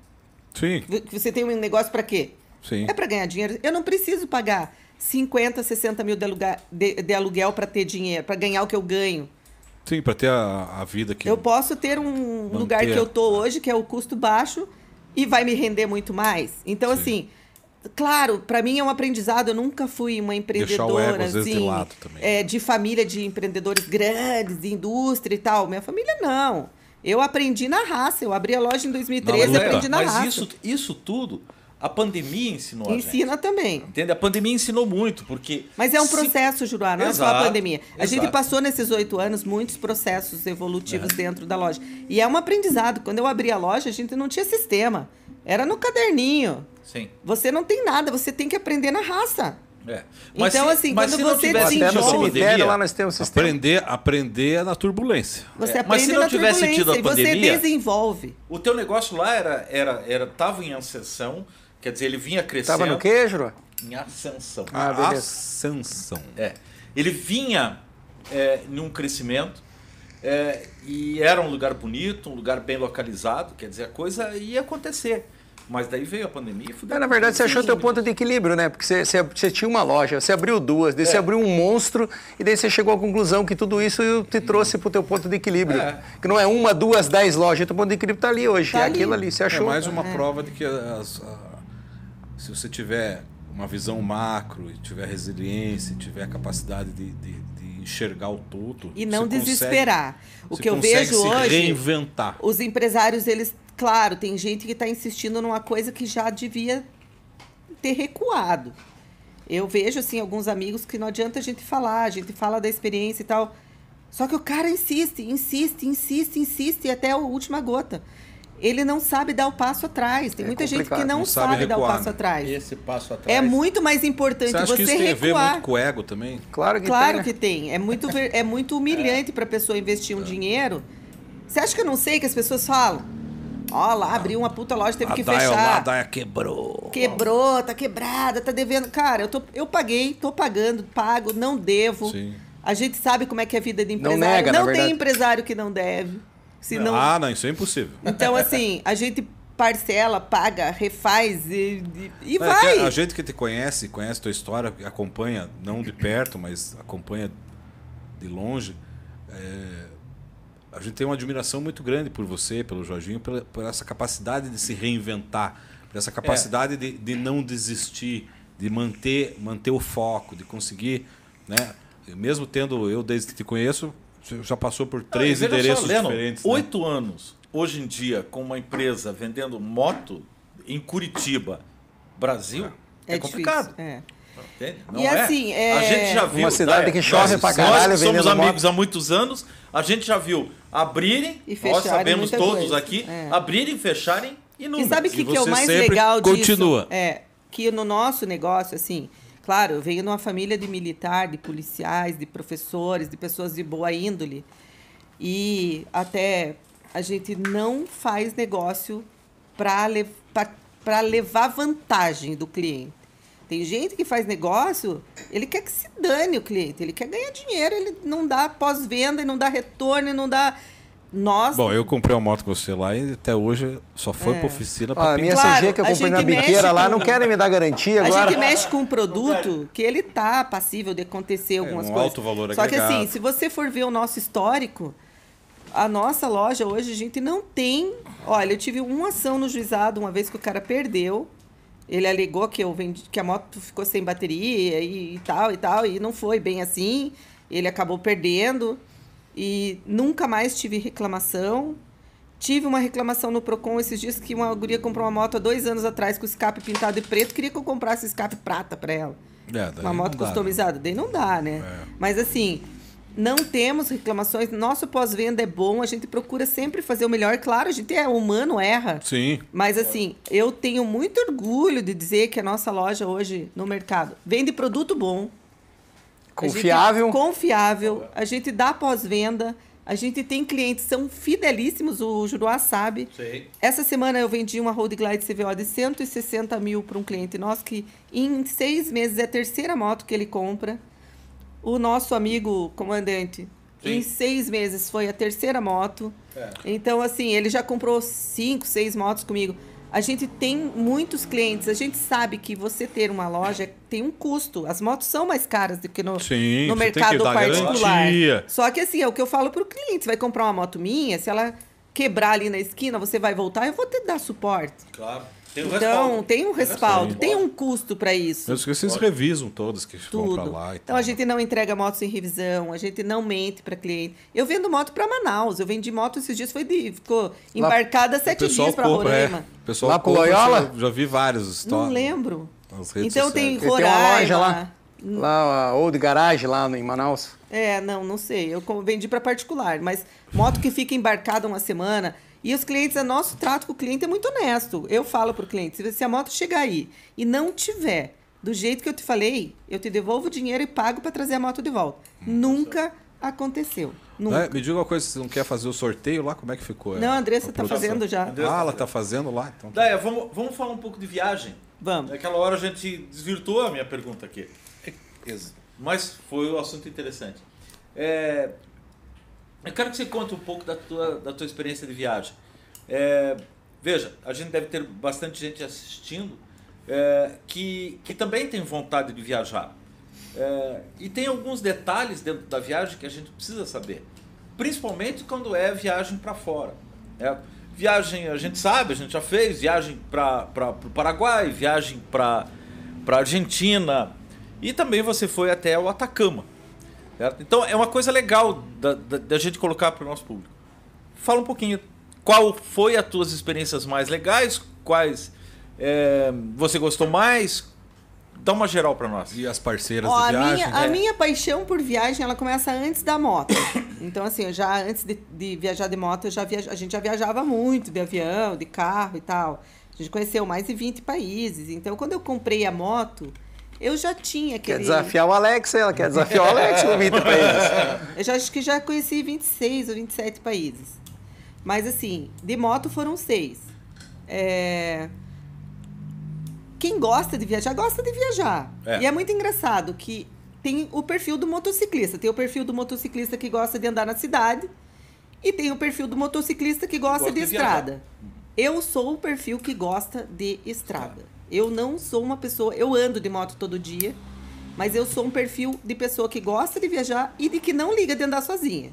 Sim, Você tem um negócio para quê? sim. É para ganhar dinheiro. Eu não preciso pagar 50, 60 mil de de- de aluguel para ter dinheiro, para ganhar o que eu ganho. Sim, para ter a, a vida que. Eu posso ter um Manter. lugar que eu tô hoje, que é o custo baixo, e vai me render muito mais. Então, Sim. assim, claro, para mim é um aprendizado. Eu nunca fui uma empreendedora ego, vezes, de assim, lado também. é, de família de empreendedores grandes, de indústria e tal. Minha família não. Eu aprendi na raça. Eu abri a loja em 2013 luta. e aprendi na Mas raça. isso, isso tudo, a pandemia ensinou a gente. Ensina também. Entende? A pandemia ensinou muito, porque... Mas é um se- processo, Juruá, não é só a Exato, pandemia. A gente exato. passou nesses oito anos muitos processos evolutivos É. dentro da loja. E é um aprendizado. Quando eu abri a loja, a gente não tinha sistema. Era no caderninho. Sim. Você não tem nada, você tem que aprender na raça. É. Então, assim, quando se não você tivesse desenvolve- Até no cemitério pandemia- lá nós temos um sistema. Aprender, aprender é na turbulência. Você É, mas se aprende não na tivesse turbulência tido a e você pandemia- desenvolve. O teu negócio lá era, era, era, tava em ascensão, quer dizer, ele vinha crescendo. Tava no quê, Juro? Em ascensão. Ah, beleza. ascensão. É. Ele vinha é, num crescimento é, e era um lugar bonito, um lugar bem localizado, quer dizer, a coisa ia acontecer. Mas daí veio a pandemia e fudeu. É, na verdade, você achou teu ponto de equilíbrio, né? Porque você, você- você tinha uma loja, você abriu duas, daí É. você abriu um monstro, e daí você chegou à conclusão que tudo isso te trouxe pro teu ponto de equilíbrio. É. Que não é uma, duas, dez lojas, o teu ponto de equilíbrio tá ali hoje. Tá é ali. aquilo ali, você É achou. mais uma prova de que as- se você tiver uma visão macro, e tiver resiliência, e tiver a capacidade de, de- de enxergar o todo. E não você consegue- desesperar. o que eu vejo se hoje, reinventar. os empresários, eles, claro, tem gente que está insistindo numa coisa que já devia ter recuado. Eu vejo, assim, alguns amigos que não adianta a gente falar, a gente fala da experiência e tal. Só que o cara insiste, insiste, insiste, insiste até a última gota. Ele não sabe dar o passo atrás. Tem É muita gente que complicado, não, não sabe sabe, dar o recuar, passo né? atrás. Esse passo atrás. É muito mais importante Você acha você que isso tem a ver recuar. muito com o ego também? Claro que Claro tem, né? que tem. É muito, é muito humilhante para a pessoa investir um dinheiro. Você acha que eu não sei que as pessoas falam? Ó, lá abriu uma puta loja, teve a que Daia, lá, a fechar. Daia quebrou. Quebrou, tá quebrada, tá devendo. Cara, eu, tô, eu paguei, tô pagando, pago, não devo. Sim. A gente sabe como é que é a vida de Não empresário. nega, na não tem verdade. empresário que não deve. Se não, Ah, não, isso é impossível. Então, assim, a gente parcela, paga, refaz e, e, e É, vai. que A gente que te conhece, conhece tua história, acompanha, não de perto, mas acompanha de longe, é, a gente tem uma admiração muito grande por você, pelo Jorginho, pela- por essa capacidade de se reinventar, por essa capacidade de, de não desistir, de manter, manter o foco, de conseguir, né? Mesmo tendo eu desde que te conheço, você já passou por três Não, e veja endereços só, Leno, diferentes. né? Oito anos, hoje em dia, com uma empresa vendendo moto em Curitiba, Brasil, é, complicado. difícil, é. Entende? Não E é? assim, é- A gente já viu. Uma cidade né, que chove nós- pra caralho Nós que somos amigos moto. há muitos anos, a gente já viu abrirem, E nós fecharem sabemos muita todos coisa. aqui, É. abrirem, fecharem e E números. sabe o que, E que é o mais legal continua. disso? É que no nosso negócio, assim, claro, eu venho de uma família de militar, de policiais, de professores, de pessoas de boa índole. E até a gente não faz negócio para levar vantagem do cliente. Tem gente que faz negócio, ele quer que se dane o cliente, ele quer ganhar dinheiro, ele não dá pós-venda, não dá retorno, não dá. Nós Bom, eu comprei uma moto com você lá e até hoje só foi É. pra oficina Ó, pra a minha Claro, CG que eu a comprei na biqueira lá, com- não querem me dar garantia A agora. gente mexe com um produto que ele tá passível de acontecer algumas um coisas. alto valor Só que assim, se você for ver o nosso histórico, a nossa loja hoje a gente não tem. Olha, eu tive uma ação no juizado uma vez que o cara perdeu. Ele alegou que eu vendi, que a moto ficou sem bateria e, e tal e tal e não foi bem assim. Ele acabou perdendo e nunca mais tive reclamação. Tive uma reclamação no Procon esses dias que uma guria comprou uma moto há dois anos atrás com escape pintado de preto, queria que eu comprasse escape prata para ela. É, daí Uma moto dá, né? customizada. Daí não dá, né? Mas assim, não temos reclamações. Nosso pós-venda é bom, a gente procura sempre fazer o melhor. Claro, a gente é humano, erra. Sim. Mas assim, eu tenho muito orgulho de dizer que a nossa loja hoje no mercado vende produto bom. A gente- Confiável. confiável. A gente dá pós-venda. A gente tem clientes que são fidelíssimos, o Juruá sabe. Sei. Essa semana eu vendi uma Road Glide CVO de 160 mil para um cliente nosso que em seis meses é a terceira moto que ele compra. O nosso amigo comandante, em seis meses foi a terceira moto. Então, assim, ele já comprou cinco, seis motos comigo. A gente tem muitos clientes. A gente sabe que você ter uma loja tem um custo. As motos são mais caras do que no, Sim, no mercado particular. garantia. Só que assim, é o que eu falo pro cliente. Você vai comprar uma moto minha, se ela quebrar ali na esquina, você vai voltar, eu vou te dar suporte. Claro. Tem um Então, respaldo. tem um respaldo, tem um custo para isso. Mesmo que vocês revisam todas que vão pra Tudo. lá Então tal. a gente não entrega motos em revisão, a gente não mente para cliente. Eu vendo moto para Manaus, eu vendi moto esses dias, foi de, ficou embarcada O sete dias para é. Roraima. O pessoal Lá compra, Loyola? Já vi vários Não stories. lembro. Nas redes Então tem sociais. Tem uma Roraima. loja lá, lá a Old Garage, lá no- em Manaus. É, não, não sei. Eu vendi para particular, mas moto que fica embarcada uma semana. E os clientes, o nosso trato com o cliente é muito honesto. Eu falo para o cliente, se- a moto chegar aí e não tiver do jeito que eu te falei, eu te devolvo o dinheiro e pago para trazer a moto de volta. Nunca aconteceu. Nunca. Né? Me diga uma coisa, você não quer fazer o sorteio lá? Como é que ficou? Não, a Andressa tá produção? fazendo já. Ah, ela tá fazendo lá? Então tá. Daia, vamos, vamos falar um pouco de viagem. Vamos. Naquela hora a gente desvirtuou a minha pergunta aqui. Mas foi um assunto interessante. É, eu quero que você conte um pouco da tua, da tua experiência de viagem. É, veja, a gente deve ter bastante gente assistindo é, que, que também tem vontade de viajar. É, e tem alguns detalhes dentro da viagem que a gente precisa saber. Principalmente quando é viagem para fora. né? Viagem, a gente sabe, a gente já fez, viagem para o Paraguai, viagem para a Argentina. E também você foi até o Atacama. Certo? Então é uma coisa legal da, da, da gente colocar para o nosso público. Fala um pouquinho qual foi as tuas experiências mais legais, quais é, você gostou mais. Dá uma geral para nós. E as parceiras Ó, de a, viagem? minha, a É. minha paixão por viagem, ela começa antes da moto. Então, assim, eu já antes de, de viajar de moto, eu já viaja, a gente já viajava muito de avião, de carro e tal. A gente conheceu mais de 20 países. Então, quando eu comprei a moto, eu já tinha Quer aquele... desafiar o Alex, ela quer desafiar o Alex no 20 países. Eu já acho que já conheci 26 ou 27 países. Mas assim, de moto foram seis. É, Quem gosta de viajar, gosta de viajar. É. E é muito engraçado que tem o perfil do motociclista. Tem o perfil do motociclista que gosta de andar na cidade. E tem o perfil do motociclista que gosta de, de viajar. estrada. Eu sou o perfil que gosta de estrada. Eu não sou uma pessoa. Eu ando de moto todo dia. Mas eu sou um perfil de pessoa que gosta de viajar e de que não liga de andar sozinha.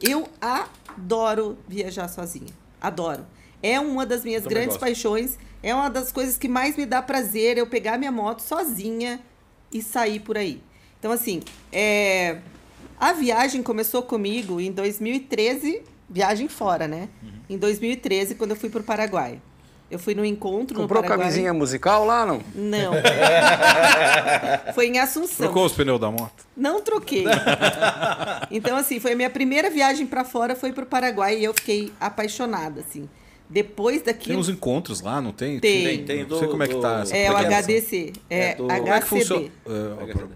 Eu adoro viajar sozinha. Adoro. É uma das minhas Também grandes gosto. paixões. É uma das coisas que mais me dá prazer eu pegar minha moto sozinha e sair por aí. Então, assim, é, a viagem começou comigo em 2013, viagem fora, né? Uhum. Em 2013, quando eu fui para o Paraguai. Eu fui num encontro Comprou no Paraguai. camisinha musical lá, não? Não. foi em Assunção. Trocou os pneus da moto? Não troquei. Então, assim, foi a minha primeira viagem pra fora, foi pro Paraguai e eu fiquei apaixonada, assim. Depois Tem daquilo. uns encontros lá, não tem? Tem. Tem, tem Não sei do- como é que tá. do- essa É o. HDC. É, É do- Como é que funciona? é,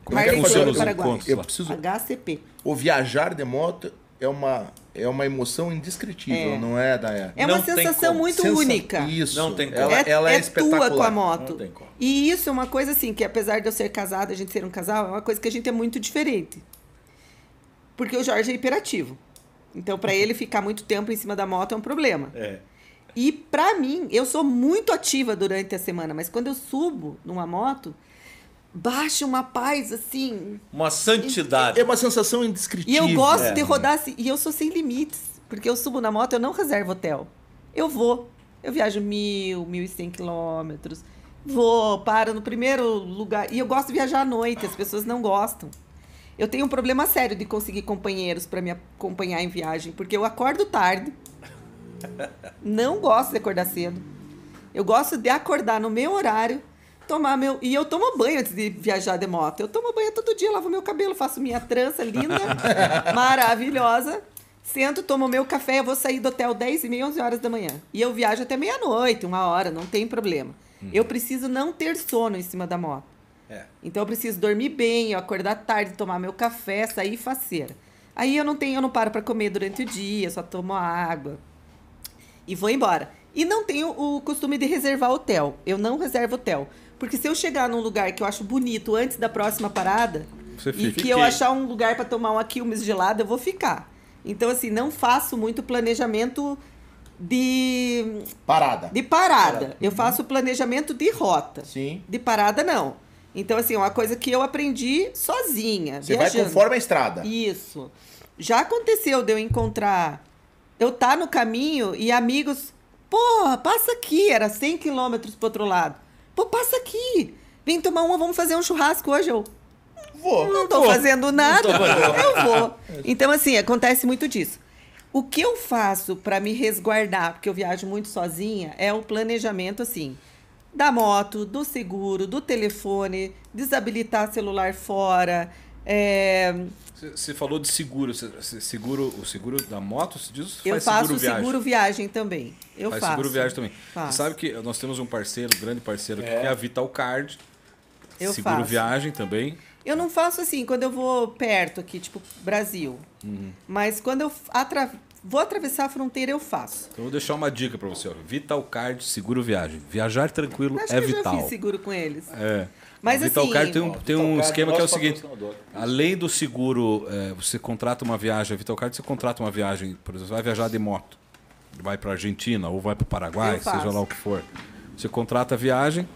Como é que funciona do os Paraguai. encontros Eu preciso. HCP. O viajar de moto é uma, é uma emoção indescritível, É. não é, Daya? É Não uma tem sensação muito Sensa- única. Isso. Não tem como. Ela é, ela é, espetacular. tua com a moto. Não tem como. E isso é uma coisa assim, que apesar de eu ser casada, a gente ser um casal, é uma coisa que a gente é muito diferente. Porque o Jorge é hiperativo. Então, pra ele ficar muito tempo em cima da moto é um problema. É. E pra mim, eu sou muito ativa durante a semana, mas quando eu subo numa moto, baixa uma paz assim. Uma santidade. É uma sensação E indescritível. eu gosto é. de rodar assim, e eu sou sem limites, porque eu subo na moto, eu não reservo hotel. Eu vou. Eu viajo mil, mil e cem quilômetros. Vou, paro no primeiro lugar. E eu gosto de viajar à noite, as pessoas não gostam. Eu tenho um problema sério de conseguir companheiros para me acompanhar em viagem, porque eu acordo tarde. Não gosto de acordar cedo. Eu gosto de acordar no meu horário, tomar meu. E eu tomo banho antes de viajar de moto. Eu tomo banho todo dia, lavo meu cabelo, faço minha trança linda, maravilhosa. Sento, tomo meu café, eu vou sair do hotel 10 e meia, 11 horas da manhã. E eu viajo até meia-noite, uma hora, não tem problema. Eu preciso não ter sono em cima da moto. É. Então eu preciso dormir bem, eu acordar tarde, tomar meu café, sair faceira. Aí eu não tenho, eu não paro para comer durante o dia, só tomo água e vou embora. E não tenho o costume de reservar hotel. Eu não reservo hotel, porque se eu chegar num lugar que eu acho bonito antes da próxima parada Você e que eu achar um lugar para tomar uma quilmes gelada, eu vou ficar. Então assim, não faço muito planejamento de Parada. de parada. Eu faço planejamento de rota. Sim. De parada, não. Então, assim, é uma coisa que eu aprendi sozinha. Você vai viajando. conforme a estrada. Isso. Já aconteceu de eu encontrar. Eu tá no caminho e amigos. Porra, passa aqui. Era 100 quilômetros pro outro lado. Pô, passa aqui. Vem tomar uma, vamos fazer um churrasco hoje. Eu Vou. não tô fazendo nada. Eu vou. Então, assim, acontece muito disso. O que eu faço para me resguardar, porque eu viajo muito sozinha, é o planejamento, assim, da moto, do seguro, do telefone, desabilitar celular fora. é, Você- falou de seguro. Você- você- seguro o seguro da moto? Você diz eu faz faço seguro viagem? seguro viagem também. Eu faz faço. seguro viagem também. Faço. Você sabe que nós temos um parceiro, um grande parceiro É. que é a Vital Card. Eu Seguro faço. viagem também. Eu não faço assim quando eu vou perto aqui, tipo Brasil. Uhum. Mas quando eu atra- vou atravessar a fronteira, eu faço. Então vou deixar uma dica pra você. Ó. Vital Card Seguro Viagem. Viajar tranquilo Acho é que eu vital. já fiz seguro com eles. É. Mas a Vital assim- Card tem um, tem um Card, esquema que é o seguinte: além do seguro, é, você contrata uma viagem. A Vital Card você contrata uma viagem, por exemplo, você vai viajar de moto, vai para Argentina ou vai para o Paraguai, Eu faço. seja lá o que for. Você contrata a viagem,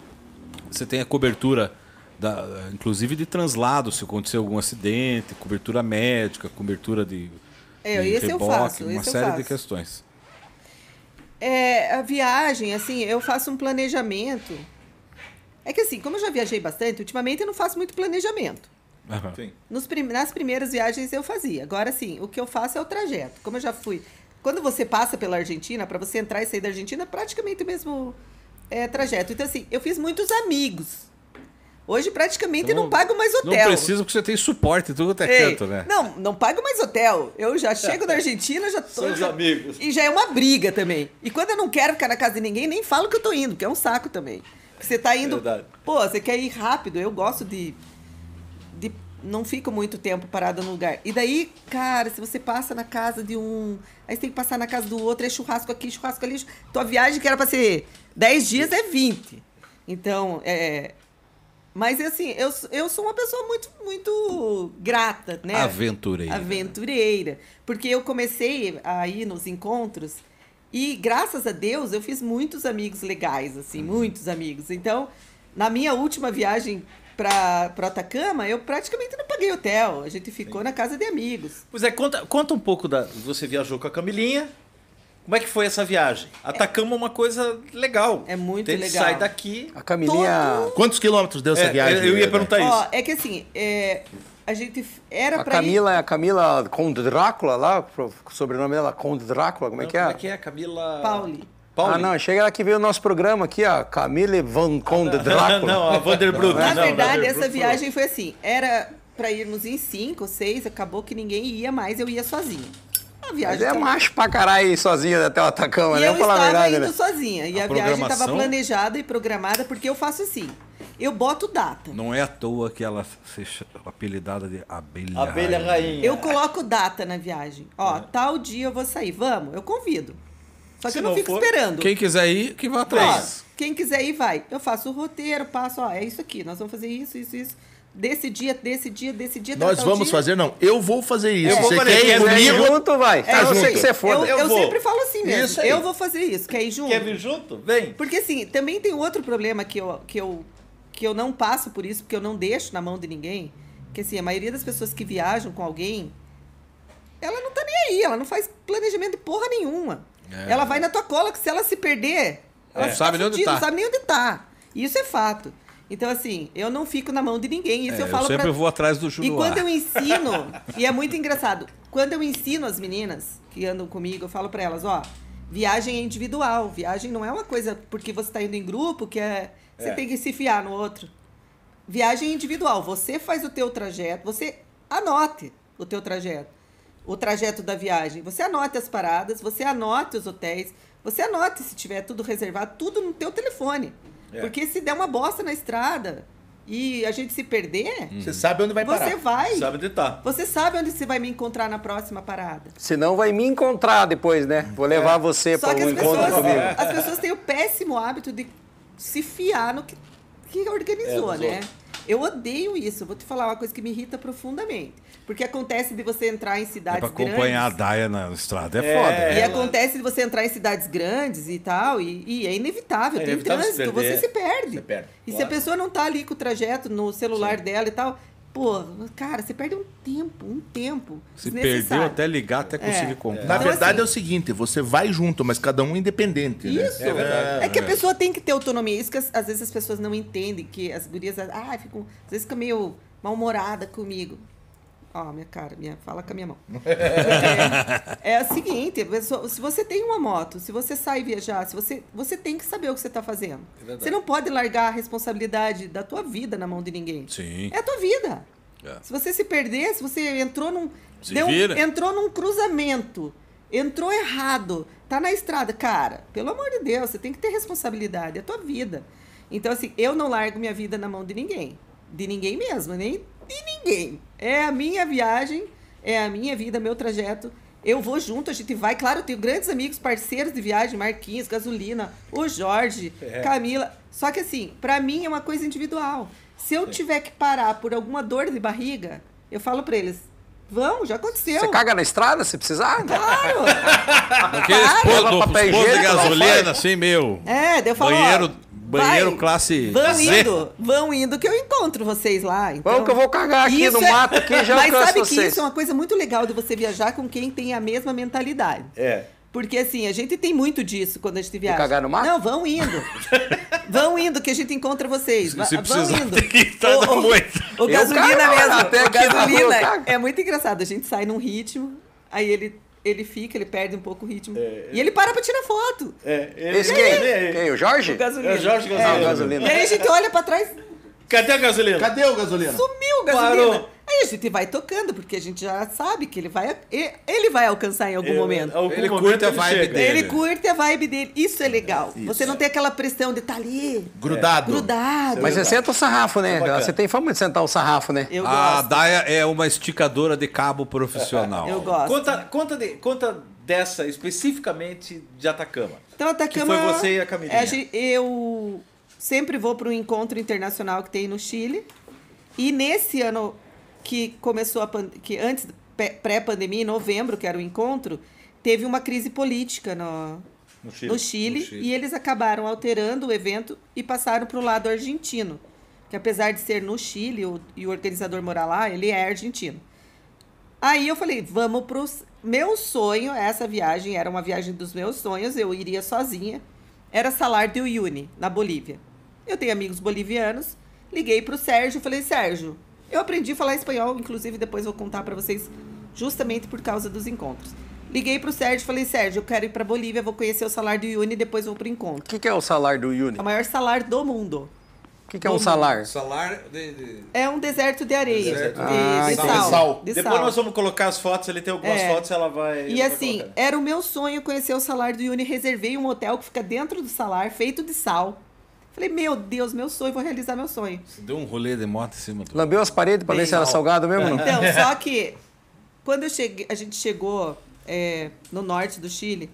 você tem a cobertura, da, inclusive de translado, se acontecer algum acidente, cobertura médica, cobertura de, É, de esse eu faço, uma série de faço. questões. É, a viagem, assim, eu faço um planejamento. É que assim, como eu já viajei bastante, ultimamente eu não faço muito planejamento. Nos prim- nas primeiras viagens eu fazia. Agora sim, o que eu faço é o trajeto. Como eu já fui. Quando você passa pela Argentina, para você entrar e sair da Argentina, é praticamente o mesmo é, trajeto. Então, assim, eu fiz muitos amigos. Hoje praticamente Então, não pago mais Não hotel. precisa porque você tem suporte em tudo até Ei, canto, né? Não, não pago mais hotel. Eu já chego da Argentina, já tô. São já- amigos. E já é uma briga também. E quando eu não quero ficar na casa de ninguém, nem falo que eu tô indo, que é um saco também. Você tá indo. Verdade. Pô, você quer ir rápido. Eu gosto de. de não fico muito tempo parada no lugar. E daí, cara, se você passa na casa de um. Aí você tem que passar na casa do outro, é churrasco aqui, churrasco ali. Tua viagem que era pra ser 10 dias é 20. Então, é. Mas assim, eu, eu sou uma pessoa muito, muito grata, né? Aventureira. Aventureira. Porque eu comecei a ir nos encontros e, graças a Deus, eu fiz muitos amigos legais, assim, Uhum. muitos amigos. Então, na minha última viagem para Atacama, eu praticamente não paguei hotel. A gente ficou na casa de amigos. Pois é, conta, conta um pouco da. Você viajou com a Camilinha. Como é que foi essa viagem? Atacama é uma coisa legal. É muito Tem que legal. Sai daqui. A Camilinha. Quantos quilômetros deu essa É, viagem? eu ia né? perguntar Ó, isso. é que assim, é, a gente era A para ir... Camila é a Camila Conde Drácula lá, o sobrenome dela Conde Drácula, como é Não, que é? Como é que é? Camila. Pauli. Pauli. Ah, não, chega ela que veio o nosso programa aqui, ó. Camille Van Conde Drácula. não, a Vanderbrook. Na verdade, essa viagem foi assim, era para irmos em cinco, seis, acabou que ninguém ia mais, eu ia sozinha. A Mas viagem é tava- macho pra caralho ir sozinha até o Atacama, E né? eu falar a estava verdade, indo né? sozinha. E A a, viagem estava programação- planejada e programada, porque eu faço assim. Eu boto data. Não é à toa que ela seja apelidada de abelha, Abelha rainha. Eu coloco data na viagem. Ó, tal dia eu vou sair. Vamos, eu convido. Só que Se eu não, não fico for, esperando. Quem quiser ir, que vá Ó, atrás. quem quiser ir, vai. Eu faço o roteiro, passo, ó, é isso aqui. Nós vamos fazer isso, isso, isso. Desse dia, desse dia, desse dia. Nós vamos dia. fazer, não. Eu vou fazer isso. Eu vou Você fazer, quer ir comigo? junto, vai. É, eu sei junto. que você foda. Eu, Eu eu vou. sempre falo assim mesmo. Eu vou fazer isso. Quer ir junto? Quer vir junto? Vem. Porque assim, também tem outro problema que eu, que eu, que eu não passo por isso, porque eu não deixo na mão de ninguém. Que assim, a maioria das pessoas que viajam com alguém, ela não tá nem aí, ela não faz planejamento de porra nenhuma. É. Ela vai na tua cola que se ela se perder, ela É. Sabe nem onde tá. Não sabe nem onde tá. Isso é fato. Então, assim, eu não fico na mão de ninguém. Isso É, eu eu falo sempre pra... vou atrás do E Juruá. quando eu ensino, e é muito engraçado, quando eu ensino as meninas que andam comigo, eu falo pra elas, ó, viagem é individual, viagem não é uma coisa porque você tá indo em grupo que é, você É. tem que se fiar no outro. Viagem é individual, você faz o teu trajeto, você anote o teu trajeto, o trajeto da viagem, você anote as paradas, você anote os hotéis, você anote se tiver tudo reservado, tudo no teu telefone. É. Porque se der uma bosta na estrada e a gente se perder, Você sabe onde vai parar. você vai. Sabe onde tá. Você sabe onde você vai me encontrar na próxima parada. Senão vai me encontrar depois, né? Vou levar você Só para que um as encontro pessoas, comigo. as pessoas têm o péssimo hábito de se fiar no que, que organizou, É, né? outros. Eu odeio isso. Vou te falar uma coisa que me irrita profundamente. Porque acontece de você entrar em É cidades pra acompanhar grandes. a Daia na estrada. É, É. foda. E? Ela- acontece de você entrar em cidades grandes e tal, e, e é inevitável, É tem inevitável se trânsito, perder. você se perde. Você perde, E se claro. a pessoa não tá ali com o trajeto no celular dela e tal, pô, cara, você perde um tempo, um tempo. Se perdeu até ligar, até conseguir É. comprar. Na Então, verdade assim- é o seguinte, você vai junto, mas cada um independente, né? Isso. É verdade. É que a pessoa tem que ter autonomia. Isso que as- às vezes as pessoas não entendem, que as gurias, ah, ficam, às vezes ficam meio mal-humorada comigo. Ó, minha cara, minha, fala com a minha mão. É o seguinte, a pessoa- se você tem uma moto, se você sai viajar, se você, você tem que saber o que você está fazendo. verdade. você não pode largar a responsabilidade da tua vida na mão de ninguém. Sim. É a tua vida. É. Se você se perder, se você entrou num. Deu entrou num cruzamento, entrou errado, tá na estrada. Cara, pelo amor de Deus, você tem que ter responsabilidade, é a tua vida. Então, assim, eu não largo minha vida na mão de ninguém. de ninguém mesmo, nem de ninguém. É a minha viagem, é a minha vida, meu trajeto. Eu vou junto, a gente vai. Claro, eu tenho grandes amigos, parceiros de viagem, Marquinhos, Gasolina, o Jorge, Camila. Só que assim, pra mim é uma coisa individual. Se eu tiver que parar por alguma dor de barriga, eu falo pra eles, vão, já aconteceu. Você caga na estrada se precisar? Claro! Leva papel postos de gasolina, assim, meu. É, daí eu falo, Banheiro- banheiro vai, classe Vão Z. indo, vão indo que eu encontro vocês lá. Então, Vamos que eu vou cagar aqui Isso no é- mato, aqui já Mas sabe que vocês. isso é uma coisa muito legal de você viajar com quem tem a mesma mentalidade. É. Porque assim, a gente tem muito disso quando a gente viaja. cagar no mato? Não, vão indo. vão indo que a gente encontra vocês. Se- vão indo. que moita. O Eu gasolina mesmo. até o gasolina é muito engraçado. A gente sai num ritmo, aí ele, ele fica, ele perde um pouco o ritmo. E ele para pra tirar foto. É, ele- Esse quem? ele- Quem? O Jorge? O gasolina. É o Jorge Ah, Gasolina. o E gasolina. aí a gente olha pra trás, Cadê a gasolina? Cadê o gasolina? sumiu o gasolina. Parou. Aí a gente vai tocando, porque a gente já sabe que ele vai, ele vai alcançar em algum Ele- momento. algum Ele momento curte a vibe chega. dele. Ele curte a vibe dele. Isso é legal. Você não tem aquela pressão de estar ali, Grudado. grudado. Mas você senta o sarrafo, né? bacana. Você tem fama de sentar o sarrafo, né? Eu A gosto. Daia é uma esticadora de cabo profissional. Eu gosto. Conta, conta, de- conta dessa especificamente de Atacama. Então, Atacama... Que foi você e a Camilinha. é, eu sempre vou para um encontro internacional que tem no Chile. E nesse ano que começou a... que antes, pré-pandemia, em novembro, que era o encontro, teve uma crise política no, No Chile. no Chile, No Chile. e eles acabaram alterando o evento e passaram para o lado argentino. Que apesar de ser no Chile o, e o organizador morar lá, ele é argentino. Aí eu falei, vamos pros. Meu sonho, essa viagem era uma viagem dos meus sonhos, eu iria sozinha. Era Salar de Uyuni, na Bolívia. Eu tenho amigos bolivianos, liguei pro Sérgio e falei, Sérgio, eu aprendi a falar espanhol, inclusive depois vou contar para vocês, justamente por causa dos encontros. Liguei pro Sérgio e falei, Sérgio, eu quero ir pra Bolívia, vou conhecer o Salar de Uyuni e depois vou pro encontro. O que, que é o salário do Yuni? É o maior salar do mundo. O que, que é um salário? Salário de, É um deserto de areia, Deserto de, Ah, de sal. Sal. de Depois sal. nós vamos colocar as fotos, ele tem algumas É. fotos, ela vai. E vai assim, colocar. era o meu sonho conhecer o salário do Uni. Reservei um hotel que fica dentro do salar, feito de sal. Falei, meu Deus, meu sonho, vou realizar meu sonho. Deu um rolê de moto em cima do. Lambeu as paredes pra ver se era salgado mesmo? Não? Então, só que quando eu cheguei, a gente chegou é, no norte do Chile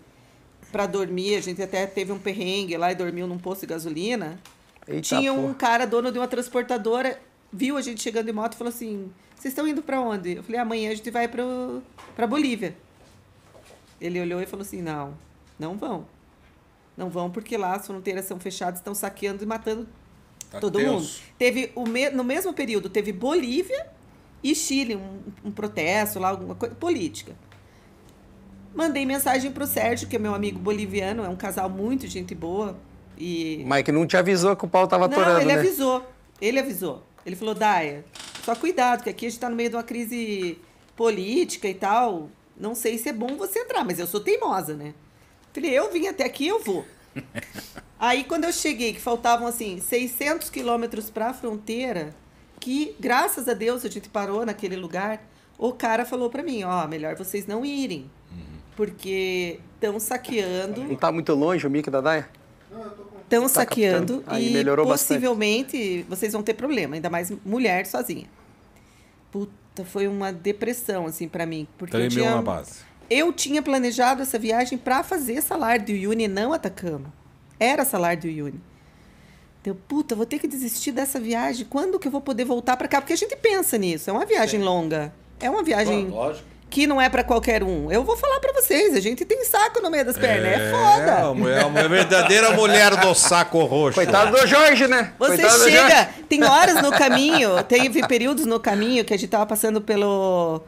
para dormir, a gente até teve um perrengue lá e dormiu num posto de gasolina. Eita, Tinha um porra. cara, dono de uma transportadora, viu a gente chegando de moto e falou assim: Vocês estão indo para onde? Eu falei: Amanhã a gente vai para Bolívia. Ele olhou e falou assim: Não, não vão. Não vão porque lá as fronteiras são fechadas, estão saqueando e matando Tá todo mundo. Teve o me- no mesmo período teve Bolívia e Chile, um, um protesto lá, alguma coisa política. Mandei mensagem pro Sérgio, que é meu amigo boliviano, é um casal muito gente boa e Mike não te avisou que o pau tava não, atorando, ele né? avisou. Ele avisou. Ele falou, Daia, só cuidado, que aqui a gente tá no meio de uma crise política e tal. Não sei se é bom você entrar, mas eu sou teimosa, né? Falei, eu vim até aqui, eu vou. Aí, quando eu cheguei, que faltavam, assim, 600 quilômetros pra fronteira, que, graças a Deus, a gente parou naquele lugar, o cara falou pra mim, ó, melhor vocês não irem, porque estão saqueando Não tá muito longe o Mickey da Daia? estão Tá saqueando. Aí e melhorou bastante. possivelmente vocês vão ter problema, ainda mais mulher sozinha. Puta, foi uma depressão assim pra mim, porque eu Tremeu tinha, uma base. Eu tinha planejado essa viagem pra fazer Salar do Uyuni, não Atacama. Era Salar do Uyuni. Então, puta, vou ter que desistir dessa viagem. Quando que eu vou poder voltar pra cá? Porque a gente pensa nisso. É uma viagem longa. É uma viagem lógico. que não é pra qualquer um. Eu vou falar pra vocês. A gente tem saco no meio das pernas. É, foda. É, uma- é uma verdadeira mulher do saco roxo. Coitado do Jorge, né? Você Coitado do Jorge. chega, tem horas no caminho, teve períodos no caminho que a gente tava passando pelo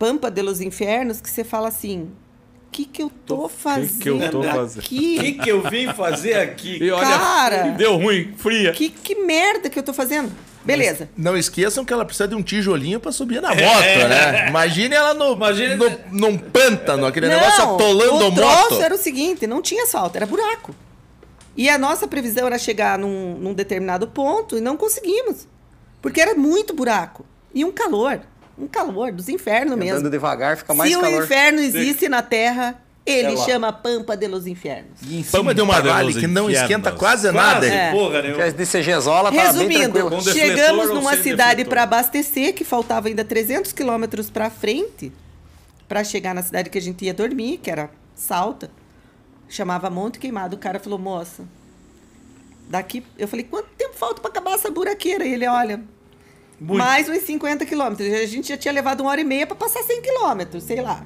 Pampa de los Infernos, que você fala assim, o que que eu tô fazendo que eu tô fazendo? O aqui? que, que eu vim fazer aqui? E olha, Cara! deu ruim, fria. Que, que merda que eu tô fazendo? Beleza. Não esqueçam que ela precisa de um tijolinho pra subir na moto, né? Imagine ela no, Imagine- no, num pântano, aquele negócio atolando o moto. era o seguinte, não tinha asfalto, era buraco. E a nossa previsão era chegar num, num determinado ponto e não conseguimos. Porque era muito buraco. E um calor. Um calor dos infernos mesmo. Andando devagar fica mais Se o calor. inferno existe na Terra, Ele É chama Pampa de los Infernos. E cima de uma Pampa de vale que não Infiernos. esquenta quase nada. É. porra, né? Que as de CGzola tá bem Resumindo, chegamos numa sem cidade para abastecer, que faltava ainda 300 quilômetros para frente, para chegar na cidade que a gente ia dormir, que era Salta. Chamava Monte Queimado. O cara falou, moça, daqui... Eu falei, quanto tempo falta para acabar essa buraqueira? E ele, olha, mais uns 50 quilômetros. A gente já tinha levado uma hora e meia para passar 100 quilômetros, sei lá.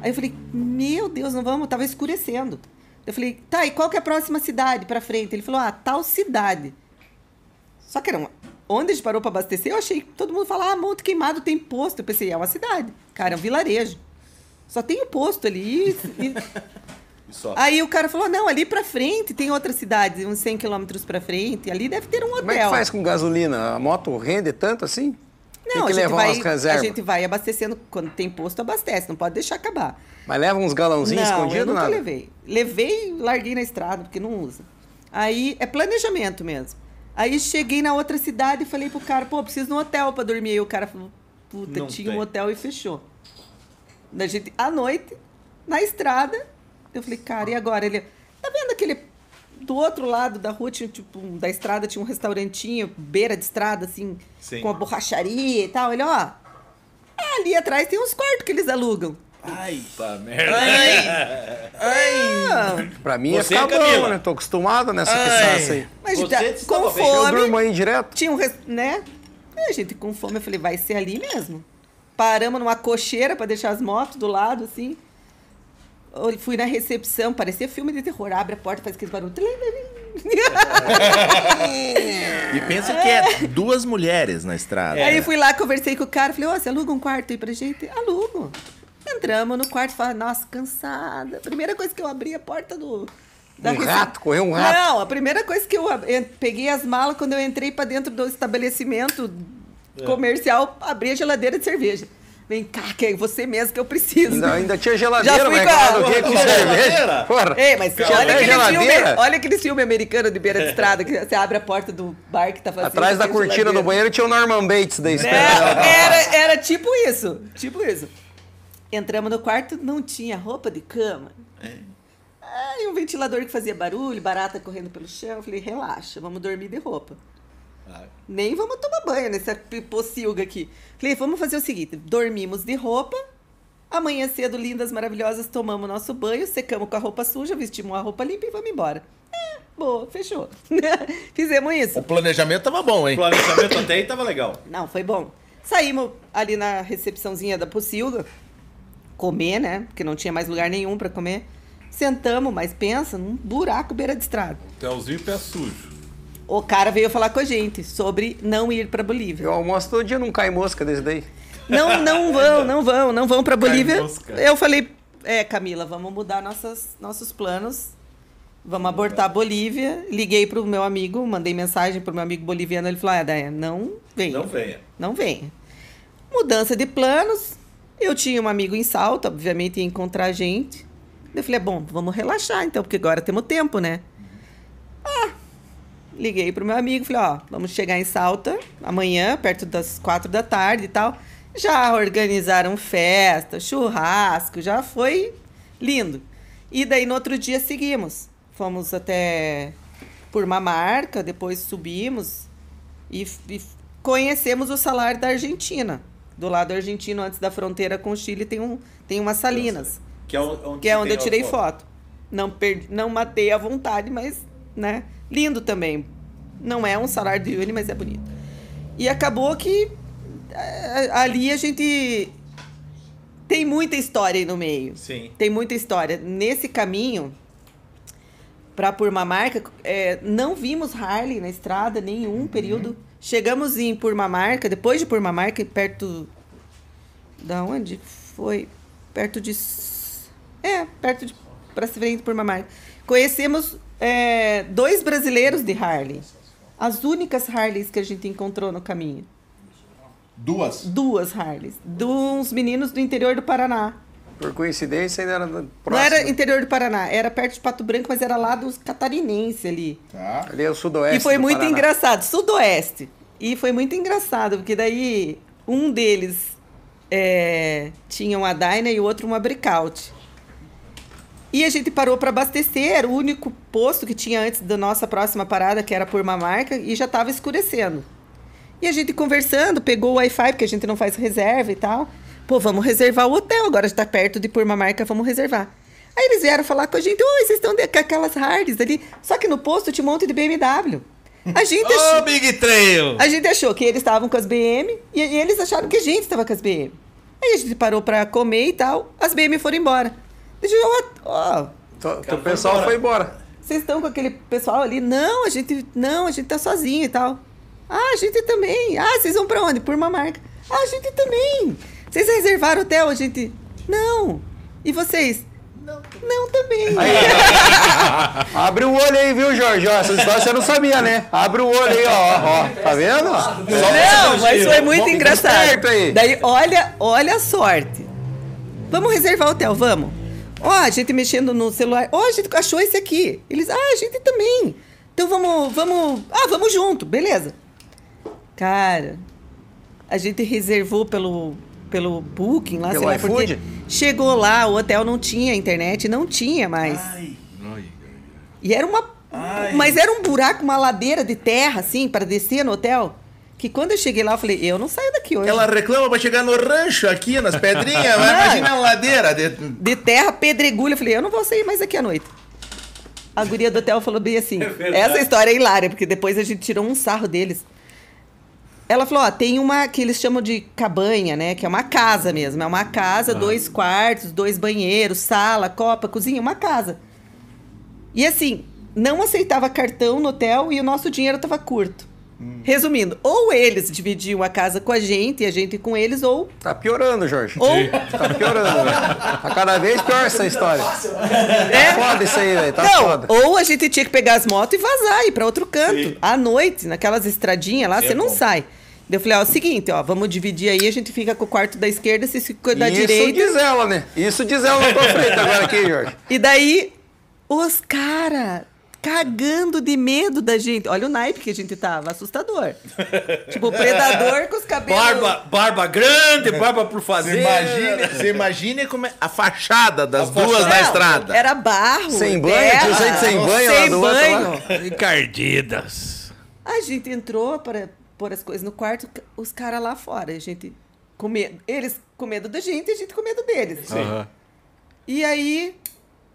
Aí eu falei, meu Deus, não vamos, tava escurecendo. Eu falei, tá, e qual que é a próxima cidade para frente? Ele falou, ah, tal cidade. Só que era uma... Onde a gente parou para abastecer, eu achei que todo mundo falava, ah, Monte Queimado tem posto. Eu pensei, é uma cidade. Cara, é um vilarejo. Só tem o posto ali. e- Só. Aí o cara falou, não, ali pra frente tem outra cidade, uns 100 quilômetros pra frente. Ali deve ter um hotel. Como é que faz com gasolina? A moto rende tanto assim? Não, Tem a que gente, levar vai, umas reservas. a gente vai abastecendo. Quando tem posto, abastece. Não pode deixar acabar. Mas leva uns galãozinhos não, eu escondidos, nunca nada? levei. Levei e larguei na estrada, porque não usa. Aí é planejamento mesmo. Aí cheguei na outra cidade e falei pro cara, pô, preciso de um hotel pra dormir. Aí o cara falou, puta, Não tinha tem. um hotel e fechou. Da gente, à noite, na estrada, eu falei, cara, e agora? Ele, tá vendo aquele. Do outro lado da rua, tinha, tipo, da estrada tinha um restaurantinho, beira de estrada, assim, Sim. com a borracharia e tal. Ele, ó, ali atrás tem uns quartos que eles alugam. Ai, tá merda. Ah, Pra mim Você, é ficar Camila? bom, né? Tô acostumado nessa Ai. pisaça aí. mas Você tá, com bem. Eu fome. durmo aí direto. Tinha um, né? A gente com fome, eu falei, vai ser ali mesmo. Paramos numa cocheira pra deixar as motos do lado, assim. Eu fui na recepção, parecia filme de terror. Abre a porta, faz aquele barulho. E pensa que é duas mulheres na estrada. Aí fui lá, conversei com o cara, falei, ó, você aluga um quarto aí pra gente? Alugo. Entramos no quarto, falei, nossa, cansada. Primeira coisa que eu abri a porta do... Um rece- rato, correu um rato. Não, a primeira coisa que eu peguei as malas quando eu entrei pra dentro do estabelecimento É. comercial, abri a geladeira de cerveja. Vem cá, que é você mesmo que eu preciso. Ainda, ainda tinha geladeira, Já fui mas com a-? Com cerveja. geladeira? Porra. Ei, mas Tinha olha aquele, filme, geladeira. olha aquele filme americano de beira de estrada, que você abre a porta do bar que tá fazendo. Atrás da cortina geladeira. do banheiro tinha o Norman Bates da É, esperando. era, era tipo isso. Tipo isso. Entramos no quarto, não tinha roupa de cama. Ah, e um ventilador que fazia barulho, barata correndo pelo chão. Eu falei, relaxa, vamos dormir de roupa. Nem vamos tomar banho nessa pocilga aqui. Falei, vamos fazer o seguinte: dormimos de roupa. Amanhã cedo, lindas, maravilhosas, tomamos nosso banho, secamos com a roupa suja, vestimos a roupa limpa e vamos embora. É, boa, fechou. Fizemos isso. O planejamento tava bom, O hein? planejamento até aí tava legal. Não, foi bom. Saímos ali na recepçãozinha da Pocilga, comer, né? Porque não tinha mais lugar nenhum pra comer. Sentamos, mas pensa, num buraco beira de estrada. Hotelzinho pé sujo. O cara veio falar com a gente sobre não ir pra Bolívia. Eu almoço todo dia, não cai mosca desse daí. Não, não vão, não vão, não vão pra Bolívia. mosca. Eu falei, é, Camila, vamos mudar nossas, nossos planos. Vamos abortar a Bolívia. Liguei pro meu amigo, mandei mensagem pro meu amigo boliviano. Ele falou: Ah, Daia, não vem. Não venha. Não venha. Mudança de planos. Eu tinha um amigo em Salto, obviamente ia encontrar a gente. Eu falei, bom, vamos relaxar então, porque agora temos tempo, né? Ah, liguei pro meu amigo, falei, ó, vamos chegar em Salta amanhã, perto das quatro da tarde e tal. Já organizaram festa, churrasco, já foi lindo. E daí no outro dia seguimos. Fomos até Purmamarca, depois subimos e, e conhecemos o salário da Argentina. Do lado argentino, antes da fronteira com o Chile, tem, um, tem umas salinas, Que é onde, que é onde eu tirei a foto. Não, perdi, não matei à vontade, mas, né? Lindo também. Não é um salário de Uni, mas é bonito. E acabou que eh, ali a gente tem muita história aí no meio. Sim. Tem muita história. Nesse caminho, para Purmamarca, é, não vimos Harley na estrada nenhum período. Chegamos em Purmamarca, depois de Purmamarca, perto. Da onde? Foi perto de. É, perto de. Pra se frente de Purmamarca. Conhecemos é, dois brasileiros de Harley. As únicas Harleys que a gente encontrou no caminho. Duas. Duas Harleys. De uns meninos do interior do Paraná. Por coincidência, ainda era próximo. Não era interior do Paraná, era perto de Pato Branco, mas era lá dos catarinenses ali. Tá. Ali é o sudoeste e foi do muito Paraná. engraçado, sudoeste. E foi muito engraçado, porque daí um deles é, tinha uma Dyna e o outro uma Breakout. E a gente parou para abastecer, era o único posto que tinha antes da nossa próxima parada, que era por uma marca, e já estava escurecendo. E a gente conversando, pegou o Wi-Fi, porque a gente não faz reserva e tal. Pô, vamos reservar o hotel, agora está perto de por uma marca, vamos reservar. Aí eles vieram falar com a gente, oi, vocês estão com aquelas hards ali. Só que no posto tinha um monte de BMW. A gente, Ô, achou, Big Trail! a gente achou que eles estavam com as BM e, e eles acharam que a gente estava com as BM. Aí a gente parou para comer e tal, as BM foram embora. Deixa eu, ó, O pessoal foi embora. vocês estão com aquele pessoal ali? Não, a gente não, a gente tá sozinho e tal. Ah, a gente também. Ah, vocês vão pra onde? Por uma marca. Ah, a gente também. Vocês reservaram hotel? A gente não. E vocês? Não. Não também. Abre o olho aí, viu, Jorge? Ó, essa história você não sabia, né? Abre o olho aí, ó. ó. Tá vendo? Não, mas foi muito engraçado. aí. Daí, olha, olha a sorte. Vamos reservar o hotel, vamos. Ó, a gente mexendo no celular. Ó, a gente achou esse aqui. Eles, ah, a gente também. Então vamos, vamos. Ah, vamos junto, beleza. Cara, a gente reservou pelo, pelo Booking lá, Pelo sei lá por quê. iFood? Chegou lá, o hotel não tinha internet, não tinha mais. E era uma. Mas era um buraco, uma ladeira de terra, assim, para descer no hotel. Que quando eu cheguei lá, eu falei, eu não saio daqui hoje. Ela reclama pra chegar no rancho aqui, nas pedrinhas, Não. imagina a ladeira. De... De terra, pedregulho. Eu falei, eu não vou sair mais aqui à noite. A guria do hotel falou bem assim. essa história é hilária, porque depois a gente tirou um sarro deles. Ela falou, ó, tem uma que eles chamam de cabanha, né? Que é uma casa mesmo. É uma casa, dois quartos, dois banheiros, sala, copa, cozinha, uma casa. E assim, não aceitava cartão no hotel e o nosso dinheiro estava curto. Resumindo, ou eles dividiam a casa com a gente e a gente com eles, ou. Tá piorando, Jorge. ou Tá piorando, velho. Tá cada vez pior essa história. É? Foda isso aí, velho. Tá não, foda. ou a gente tinha que pegar as motos e vazar, ir pra outro canto. À noite, naquelas estradinhas lá, você não sai. Eu falei, ó, é o seguinte, ó, vamos dividir aí, a gente fica com o quarto da esquerda, vocês ficam da Isso direita. diz ela, né? Isso diz ela na tua frente agora aqui, Jorge. E daí, os cara cagando de medo da gente. Olha o naipe que a gente tava, assustador. tipo, o predador com os cabelos... Barba, barba grande, barba por Você fazer. imagine, você imagine como é a fachada das A duas fachada. na estrada. Era barro, Sem banho, terra, tinha gente sem banho lá sem banho. Encardidas. A gente entrou para pôr as coisas no quarto, os caras lá fora. A gente com medo. Eles com medo da gente e a gente com medo deles. Aham. E aí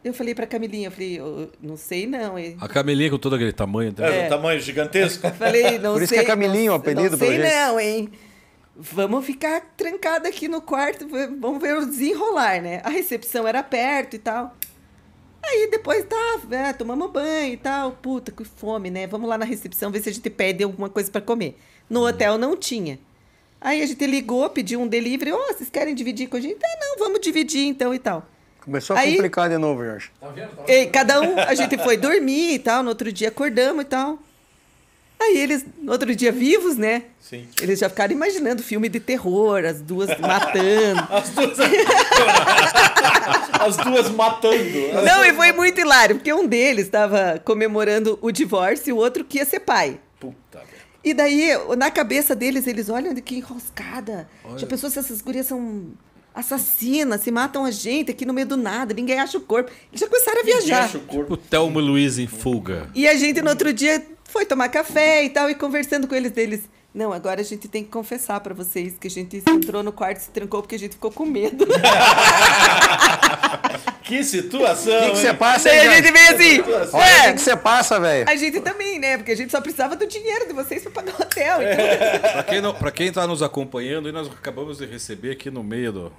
eu falei pra Camilinha, eu falei, eu não sei não. hein? A Camelinha com todo aquele tamanho. É, né? do tamanho gigantesco. Falei, não Por isso sei. que é Camilinho não, o apelido Não pra sei gente. não, hein? Vamos ficar trancada aqui no quarto, vamos ver o desenrolar, né? A recepção era perto e tal. Aí depois tá, é, tomamos banho e tal. Puta, que fome, né? Vamos lá na recepção ver se a gente pede alguma coisa pra comer. No hotel não tinha. Aí a gente ligou, pediu um delivery. Ó, vocês querem dividir com a gente? Ah, não, vamos dividir então e tal. Começou a Aí- complicar de novo, Jorge. E cada um, a gente foi dormir e tal, no outro dia acordamos e tal. Aí eles, no outro dia vivos, né? Sim. Eles já ficaram imaginando filme de terror, as duas matando. As duas. As duas matando. Não, e foi muito hilário, porque um deles estava comemorando o divórcio e o outro que ia ser pai. Puta, velho. E daí, na cabeça deles, eles olham de que enroscada. Já pensou se essas gurias são assassinas, se matam a gente aqui no meio do nada, ninguém acha o corpo. Eles já começaram a viajar. Acha o corpo. O Thelma e Luiz em fuga. E a gente no outro dia foi tomar café e tal, e conversando com eles deles. Não, agora a gente tem que confessar pra vocês que a gente entrou no quarto e se trancou porque a gente ficou com medo. Que situação. O que que você hein? passa, Daí hein, a gente veio assim, Olha o que você passa, velho. a gente também, né? Porque a gente só precisava do dinheiro de vocês pra pagar o hotel. Então, Pra quem, não, pra quem tá nos acompanhando, e nós acabamos de receber aqui no meio do.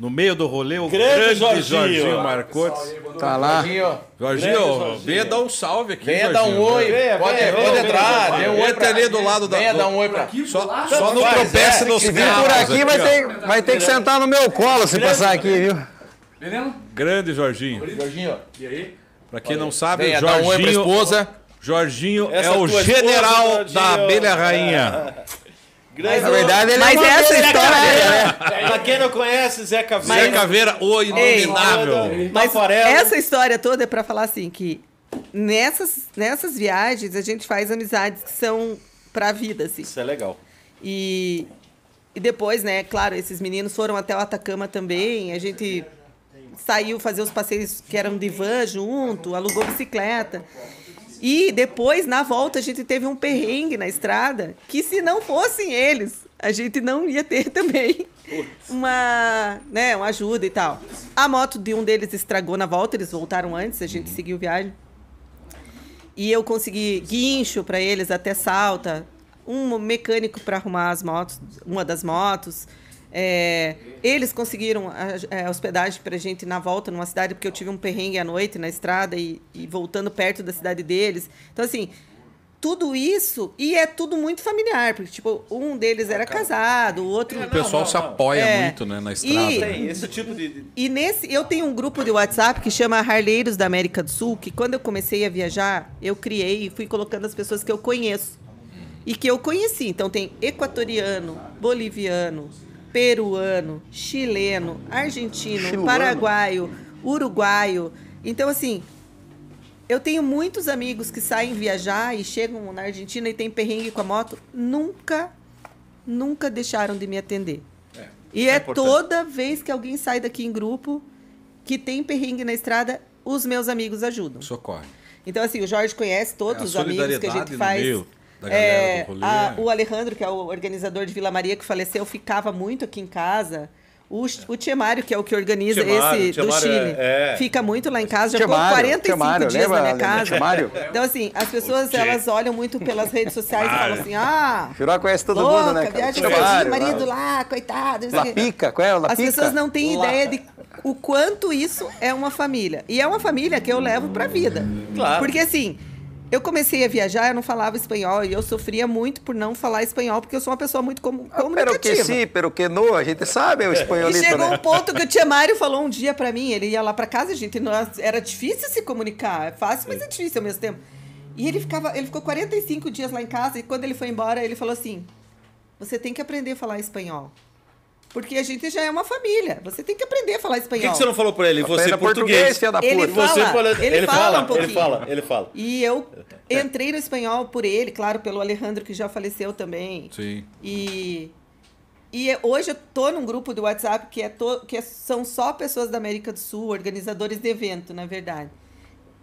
No meio do rolê, o Grande grande, Jorginho. Jorginho, Marcotes. Tá lá. Jorginho, Jorginho. venha dar um salve aqui. Venha dar um oi. Venha, pode venha, pode venha, entrar. venha, Dê um oi Entra pra... ali do lado da. Venha dar um oi pra... Só, só não tropece é. nos Se vir carros. por aqui, vai ter, vai ter que sentar no meu colo se passar aqui, viu? Grande Jorginho. Jorginho, Pra quem não sabe, venha dar um oi pra Jorginho, esposa. Jorginho Essa é o esposa, general Jorginho. da abelha rainha. Grande. Na verdade, ele Mas é essa história- né? Pra quem não conhece, Zé Caveira. Zé Caveira, o inominável. Mas Tafarel. essa história toda é pra falar assim que nessas, nessas viagens a gente faz amizades que são pra vida, assim. Isso é legal. E, e depois, né, claro, esses meninos foram até o Atacama também. A gente saiu fazer os passeios que eram de van junto, alugou bicicleta. E depois, na volta, a gente teve um perrengue na estrada que se não fossem eles, a gente não ia ter também uma, né, uma ajuda e tal. A moto de um deles estragou na volta, eles voltaram antes, a gente seguiu viagem. E eu consegui guincho para eles até Salta, um mecânico para arrumar as motos, uma das motos. É, eles conseguiram a, a hospedagem para a gente na volta numa cidade, porque eu tive um perrengue à noite na estrada e, e voltando perto da cidade deles. Então, assim, tudo isso, e é tudo muito familiar, porque, tipo, um deles era casado, o outro. O pessoal se apoia É. muito, né, na estrada. E- né? Tem esse tipo de. de- E nesse, eu tenho um grupo de WhatsApp que chama Harleiros da América do Sul, que quando eu comecei a viajar, eu criei e fui colocando as pessoas que eu conheço. E que eu conheci. Então tem equatoriano, boliviano, peruano, chileno, argentino, paraguaio, uruguaio. Então, assim, eu tenho muitos amigos que saem viajar e chegam na Argentina e tem perrengue com a moto. Nunca, nunca deixaram de me atender. E isso é é, toda vez que alguém sai daqui em grupo que tem perrengue na estrada, os meus amigos ajudam. Socorre. Então, assim, o Jorge conhece todos É, os amigos que a gente faz. meio É, a- é. o Alejandro, que é o organizador de Vila Maria, que faleceu, ficava muito aqui em casa. O, o Tiemário, que é o que organiza Tiemário, esse do Chile, é- é. fica muito lá em casa, já ficou Tiemário, 45 Tiemário, dias lembra, na minha casa. Tiemário? Então, assim, as pessoas elas olham muito pelas redes sociais e falam assim: ah, Firó conhece todo louca, mundo, né? cara? viagem Tiemário, sozinho, marido lá, coitado. não sei o La. Pica, qual é? La As Pica? pessoas não têm Lá. ideia de o quanto isso é uma família. E é uma família que eu levo pra vida. Claro. Porque assim, eu comecei a viajar, eu não falava espanhol e eu sofria muito por não falar espanhol, porque eu sou uma pessoa muito comu- Pero que comunicativa. sim, pero que no, a gente sabe o E espanholito, chegou né? um ponto que o tia Mário falou um dia pra mim, ele ia lá pra casa, gente, nós, era difícil se comunicar, é fácil, mas é difícil ao mesmo tempo. E ele ficava, ele ficou 45 dias lá em casa e quando ele foi embora, ele falou assim: "Você tem que aprender a falar espanhol". Porque a gente já é uma família. Você tem que aprender a falar Por que, espanhol. que você não falou pra ele? Você Aprenda português. filha da Ele puta. Você fala, fala- ele ele fala fala, um pouquinho. ele fala, ele fala. E eu entrei no espanhol por ele, claro, pelo Alejandro, que já faleceu também. Sim. E, e hoje eu tô num grupo do WhatsApp que, é to, que é- são só pessoas da América do Sul, organizadores de evento, na verdade.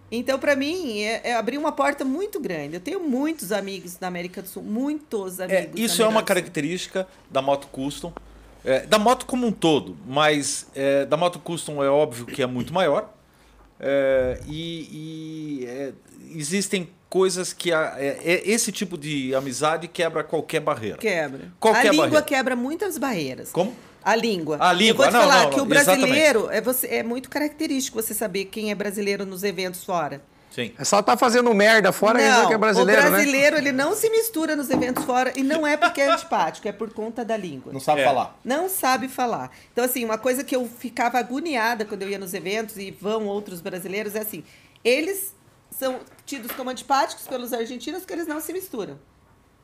Então, para mim, é, é abrir uma porta muito grande. Eu tenho muitos amigos da América do Sul, muitos amigos. É, isso é uma característica da moto custom, é, da moto como um todo, mas é, da moto custom é óbvio que é muito maior. é, e e, é, existem coisas que a- é, é, esse tipo de amizade quebra qualquer barreira. Quebra. Qualquer a língua barreira. quebra muitas barreiras. Como? A língua. A língua, Eu vou te não, falar não, que o não, exatamente. brasileiro é, você, é muito característico você saber quem é brasileiro nos eventos fora. Sim. É só tá fazendo merda fora dizer que é brasileiro, o né? brasileiro ele não se mistura nos eventos fora e não é porque é antipático, é por conta da língua. Não sabe É. falar. Não sabe falar. Então, assim, uma coisa que eu ficava agoniada quando eu ia nos eventos e vão outros brasileiros é assim: eles são tidos como antipáticos pelos argentinos porque eles não se misturam.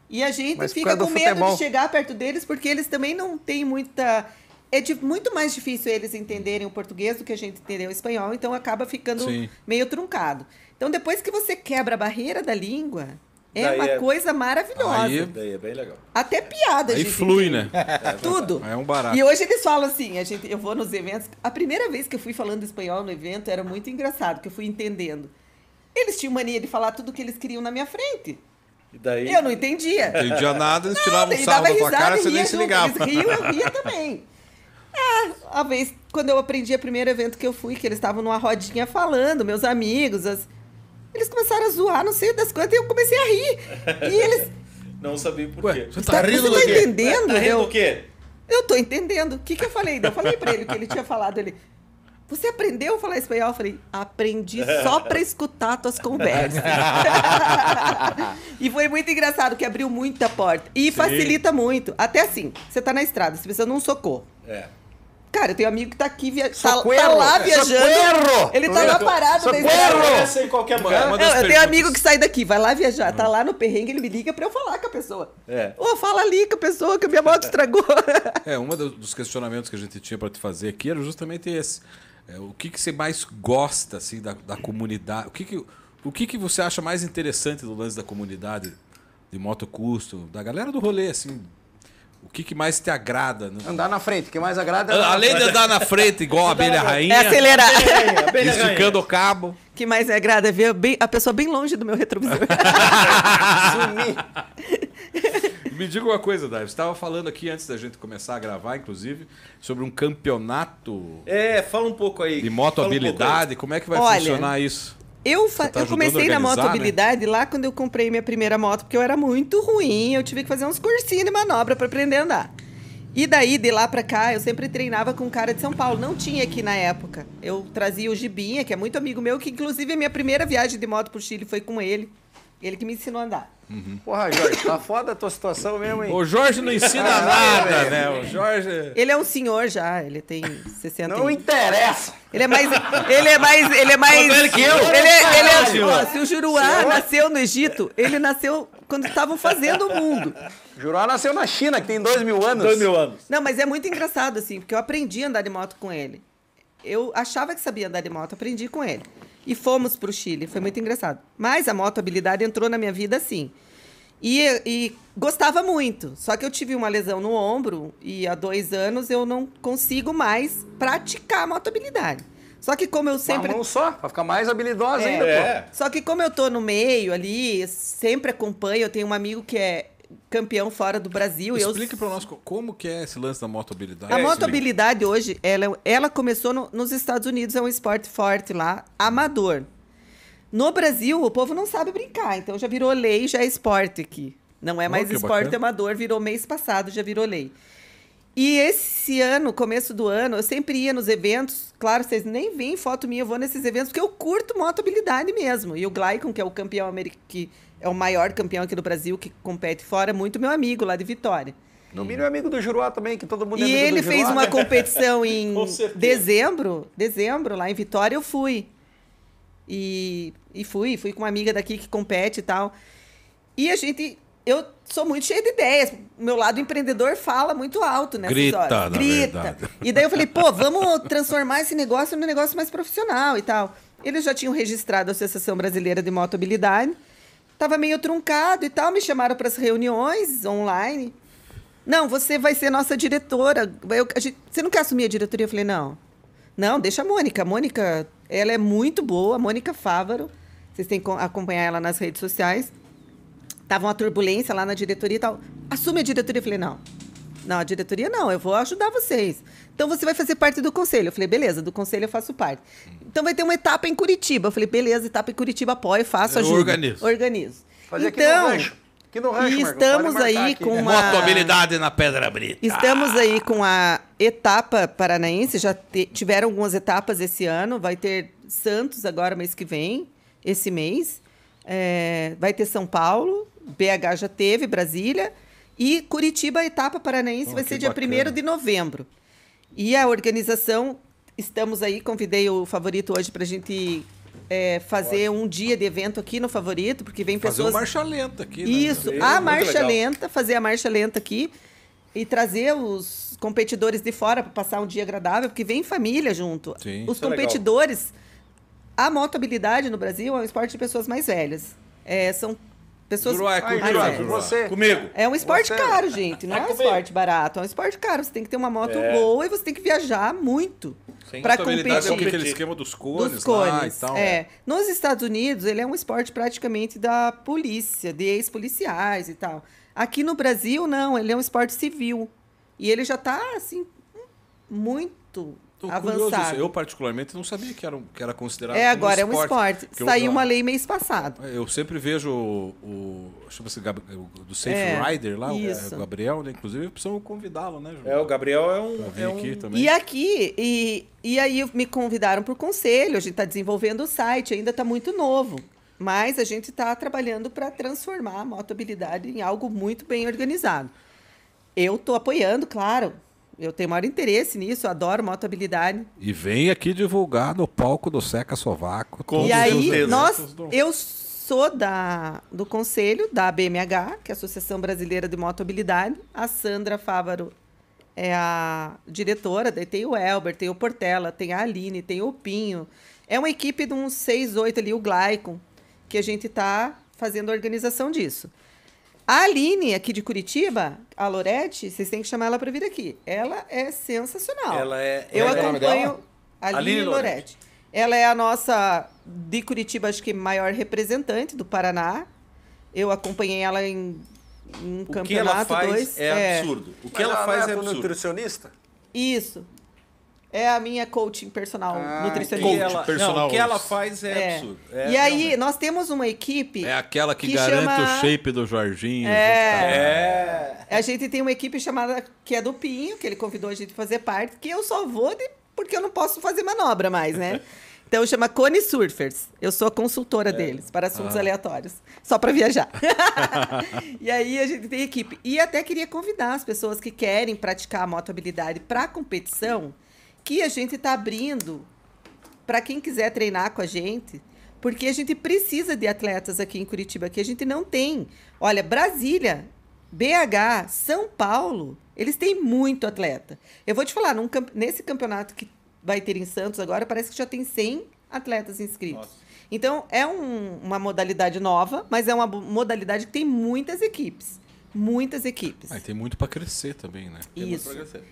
E a gente Mas fica com do medo futebol. de chegar perto deles porque eles também não têm muita. É de- muito mais difícil eles entenderem o português do que a gente entender o espanhol, então acaba ficando Sim. meio truncado. Então, depois que você quebra a barreira da língua, é Daí uma é- coisa maravilhosa. Aí- Daí é bem legal. Até piada, a Aí gente flui, né? Tudo. É um barato. E hoje eles falam assim, a gente, eu vou nos eventos. A primeira vez que eu fui falando espanhol no evento era muito engraçado, que eu fui entendendo. Eles tinham mania de falar tudo o que eles queriam na minha frente. E daí. Eu não entendia. Não entendia nada, eles tiravam um sarro dava da tua cara, e você nem se ligava. Eles riam, eu ria também. Ah, a vez, quando eu aprendi o primeiro evento que eu fui, que eles estavam numa rodinha falando, meus amigos, as- eles começaram a zoar, não sei das quantas, e eu comecei a rir. E eles. Não sabia por Ué, quê. você Tá, tá rindo você do tá quê? entendendo? Tá rindo eu, do quê? eu tô entendendo. O que, que eu falei? Eu falei pra ele o que ele tinha falado. Ele. Você aprendeu a falar espanhol? Eu falei, aprendi só pra escutar tuas conversas. e foi muito engraçado, que abriu muita porta. E facilita muito. Até assim, você tá na estrada, você precisa de um socorro. É. Cara, eu tenho um amigo que tá aqui, via... tá, tá Socorro! lá viajando. Socorro! Ele tá na parada da estrada. Aparece em qualquer lugar. Das eu tenho perguntas- amigo que sai daqui, vai lá viajar, tá lá no perrengue, ele me liga pra eu falar com a pessoa. É. Ô, fala ali com a pessoa que a minha moto estragou. É, um dos questionamentos que a gente tinha para te fazer aqui era justamente esse. É, o que, que você mais gosta assim, da, da comunidade? O, que, que, o que, que você acha mais interessante do lance da comunidade de moto custo, da galera do rolê, assim? O que, que mais te agrada? Né? Andar na frente, o que mais agrada é andar na Além de andar na frente igual a abelha rainha, É acelerar. esticando o cabo. que mais me agrada é ver bem- a pessoa bem longe do meu retrovisor. Me diga uma coisa, Dai. Você estava falando aqui antes da gente começar a gravar, inclusive, sobre um campeonato É, fala um pouco aí. de Fala um pouco motohabilidade. Como é que vai Olha, funcionar isso? Eu, fa- tá eu comecei na organizar, motohabilidade lá quando eu comprei minha primeira moto, porque eu era muito ruim, eu tive que fazer uns cursinhos de manobra para aprender a andar. E daí, de lá pra cá, eu sempre treinava com um cara de São Paulo. Não tinha aqui na época. Eu trazia o Gibinha, que é muito amigo meu, que inclusive a minha primeira viagem de moto pro Chile foi com ele. Ele que me ensinou a andar. Porra, Jorge, tá foda a tua situação mesmo, hein? O Jorge não ensina nada, né? O Jorge. Ele é um senhor já, ele tem 60 Não e- interessa. Ele é mais. Ele é mais. Ele é mais. velho que eu. Ele é. Ele é Caralho. ó, se o Juruá nasceu no Egito, ele nasceu quando estavam fazendo o mundo. Juró nasceu na China, que tem dois mil anos. Dois mil anos. Não, mas é muito engraçado, assim, porque eu aprendi a andar de moto com ele. Eu achava que sabia andar de moto, aprendi com ele. E fomos pro Chile, foi muito engraçado. Mas a moto habilidade entrou na minha vida assim. E, e gostava muito. Só que eu tive uma lesão no ombro e há dois anos eu não consigo mais praticar a moto habilidade. Só que como eu Sempre... Uma mão só, pra ficar mais habilidosa É. ainda, É. Só que como eu tô no meio ali, sempre acompanho, eu tenho um amigo que é campeão fora do Brasil. e eu Explique para nós co- como que é esse lance da motohabilidade. a É, motohabilidade hoje, ela, ela começou no- nos Estados Unidos, é um esporte forte lá, amador. No Brasil, o povo não sabe brincar, então já virou lei, já é esporte aqui. Não é Oh, mais que esporte bacana. amador, virou mês passado, já virou lei. E esse ano, começo do ano, eu sempre ia nos eventos. Claro, vocês nem veem foto minha, eu vou nesses eventos, porque eu curto motohabilidade mesmo. E o Glycon, que é o campeão americano, que é o maior campeão aqui do Brasil, que compete fora, é muito meu amigo lá de Vitória. No mínimo é amigo do Juruá também, que todo mundo é E amigo ele do fez Juruá, uma competição em dezembro, dezembro, lá em Vitória, eu fui. E, e fui, fui com uma amiga daqui que compete e tal. E a gente, eu sou muito cheia de ideias. Meu lado empreendedor fala muito alto nessas Grita, horas. na Grita. verdade. E daí eu falei, pô, vamos transformar esse negócio num negócio mais profissional e tal. Eles já tinham registrado a Associação Brasileira de Motohabilidade. Tava meio truncado e tal, me chamaram para as reuniões online. Não, você vai ser nossa diretora. Eu- gente- você não quer assumir a diretoria? Eu falei, não. Não, deixa a Mônica. A Mônica, ela é muito boa, a Mônica Fávaro. Vocês têm que co- acompanhar ela nas redes sociais. Tava uma turbulência lá na diretoria e tal. Assume a diretoria. Eu falei, não. Não, a diretoria não, eu vou ajudar vocês. Então você vai fazer parte do conselho. Eu falei, beleza, do conselho eu faço parte. Então vai ter uma etapa em Curitiba. Eu falei, beleza, etapa em Curitiba, apoio, faço, Eu ajudo. organizo. Organizo. Fazer aqui no então, rancho. Aqui no rancho, e estamos aí aqui. com É uma... Motohabilidade na Pedra Brita. Estamos aí com a etapa paranaense, já te- tiveram algumas etapas esse ano, vai ter Santos agora mês que vem, esse mês, É, vai ter São Paulo, BH já teve, Brasília, e Curitiba, a etapa paranaense, Oh, vai ser dia bacana. 1 de novembro. E a organização, estamos aí, convidei o Favorito hoje para a gente é, fazer um dia de evento aqui no Favorito, porque vem Fazer pessoas... uma marcha lenta aqui. né? Isso, a marcha legal. lenta, fazer a marcha lenta aqui e trazer os competidores de fora para passar um dia agradável, porque vem família junto. Sim. Os é competidores, a motohabilidade no Brasil é um esporte de pessoas mais velhas. É, são pessoas Juruá, é cultura, velhas. Juruá. Você. Comigo. É um esporte Você- caro, gente. Não é, É um esporte barato. É um esporte caro. Você tem que ter uma moto É. boa e você tem que viajar muito para Motohabilidade é competir aquele esquema dos cones, dos lá cones. e tal. É. Nos Estados Unidos, ele é um esporte praticamente da polícia, de ex-policiais e tal. Aqui no Brasil, não, ele é um esporte civil. E ele já está assim, muito Tô avançado. Eu, particularmente, não sabia que era, um- que era considerado É, agora é um esporte. Porque eu- Saiu uma lei mês passado. Eu sempre vejo o, o chama-se do Safe É, Rider lá, o- isso. o Gabriel, né? Inclusive, precisamos convidá-lo, né, Ju? É, o Gabriel é um. É um- aqui também. E aqui, e, e aí me convidaram para o conselho, a gente está desenvolvendo o site, ainda está muito novo. Mas a gente está trabalhando para transformar a motohabilidade em algo muito bem organizado. Eu estou apoiando, claro. Eu tenho maior interesse nisso, eu adoro motohabilidade. E vem aqui divulgar no palco do Seca Sovaco. Com e aí, nós, eu sou da, do conselho da BMH, que é a Associação Brasileira de Motohabilidade. A Sandra Fávaro é a diretora, daí tem o Elber, tem o Portela, tem a Aline, tem o Pinho. É uma equipe de uns seis, oito ali, o Glycon, que a gente está fazendo a organização disso. A Aline, aqui de Curitiba, a Lorete, vocês têm que chamar ela para vir aqui. Ela é sensacional. Ela é- Eu ela é o nome acompanho a Aline, Aline Lorete. Lorete. Ela é a nossa, de Curitiba, acho que maior representante do Paraná. Eu acompanhei ela em um O que ela campeonato, faz dois. é, absurdo. O que Mas ela não faz é pro absurdo. nutricionista? Isso. É a minha coaching personal, Ah, nutricionista. que ela, personal não, o que ela faz é, É. absurdo. É, e aí, realmente. nós temos uma equipe. É aquela que, Que garante chama- o shape do Jorginho. É. É. A gente tem uma equipe chamada que é do Pinho, que ele convidou a gente a fazer parte, que eu só vou de, porque eu não posso fazer manobra mais, né? Então chama Cone Surfers. Eu sou a consultora deles para assuntos aleatórios, só para viajar. e aí a gente tem equipe. E até queria convidar as pessoas que querem praticar a moto habilidade para competição, que a gente está abrindo para quem quiser treinar com a gente, porque a gente precisa de atletas aqui em Curitiba, que a gente não tem. Olha, Brasília, BH, São Paulo, eles têm muito atleta. Eu vou te falar, num nesse campeonato que vai ter em Santos agora, parece que já tem 100 atletas inscritos. Nossa. Então, é um- uma modalidade nova, mas é uma modalidade que tem muitas equipes. Muitas equipes. Ah, tem muito pra crescer também, né? Isso.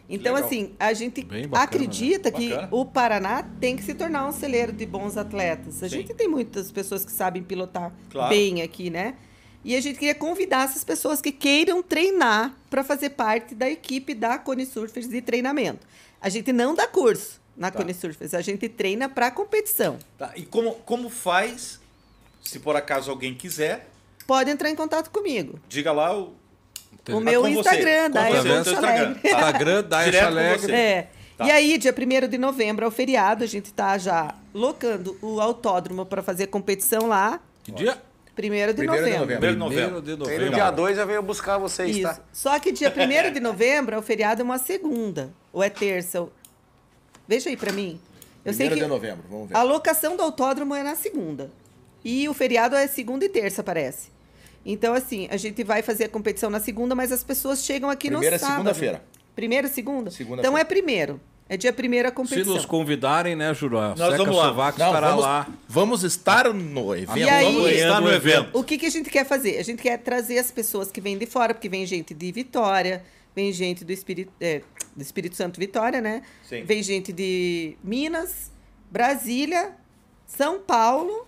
Então, Legal. assim, a gente bacana, acredita né? que Bacana. o Paraná tem que se tornar um celeiro de bons atletas. A Sim. gente tem muitas pessoas que sabem pilotar Claro. bem aqui, né? E a gente queria convidar essas pessoas que queiram treinar para fazer parte da equipe da Cone Surfers de treinamento. A gente não dá curso na Tá. Cone Surfers, a gente treina para competição. Tá, E como, como faz, se por acaso alguém quiser, Pode entrar em contato comigo. diga lá o. Tem- O meu você, Instagram, você, Instagram. Alegre. Tá. Instagram com Alegre. É. Tá. E aí, dia 1 de novembro é o feriado, a gente tá já locando o autódromo para fazer competição lá. Que dia? 1 de Primeiro de novembro. novembro. Primeiro de novembro. Primeiro de novembro. dia 2 eu venho buscar vocês, Isso. tá? Só que dia 1 de novembro é o feriado, é uma segunda. Ou é terça. ou- Veja aí pra mim. Eu sei Primeiro que de novembro, vamos ver. a locação do autódromo é na segunda. E o feriado é segunda e terça, parece. Então, assim, a gente vai fazer a competição na segunda, mas as pessoas chegam aqui Primeira no é sábado. segunda-feira. Primeira, segunda? Segunda-feira. Então é primeiro. É dia primeiro a Se competição. nos convidarem, né, Juró? Nós vamos lá. Sovaco Não, estará vamos, lá. vamos estar no evento. E aí- Vamos estar no evento. O que, que a gente quer fazer? A gente quer trazer as pessoas que vêm de fora, porque vem gente de Vitória, vem gente do Espírito, é, do Espírito Santo Vitória, né? Sim. Vem gente de Minas, Brasília, São Paulo,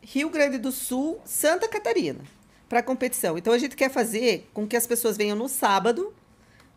Rio Grande do Sul, Santa Catarina, para competição. Então a gente quer fazer com que as pessoas venham no sábado,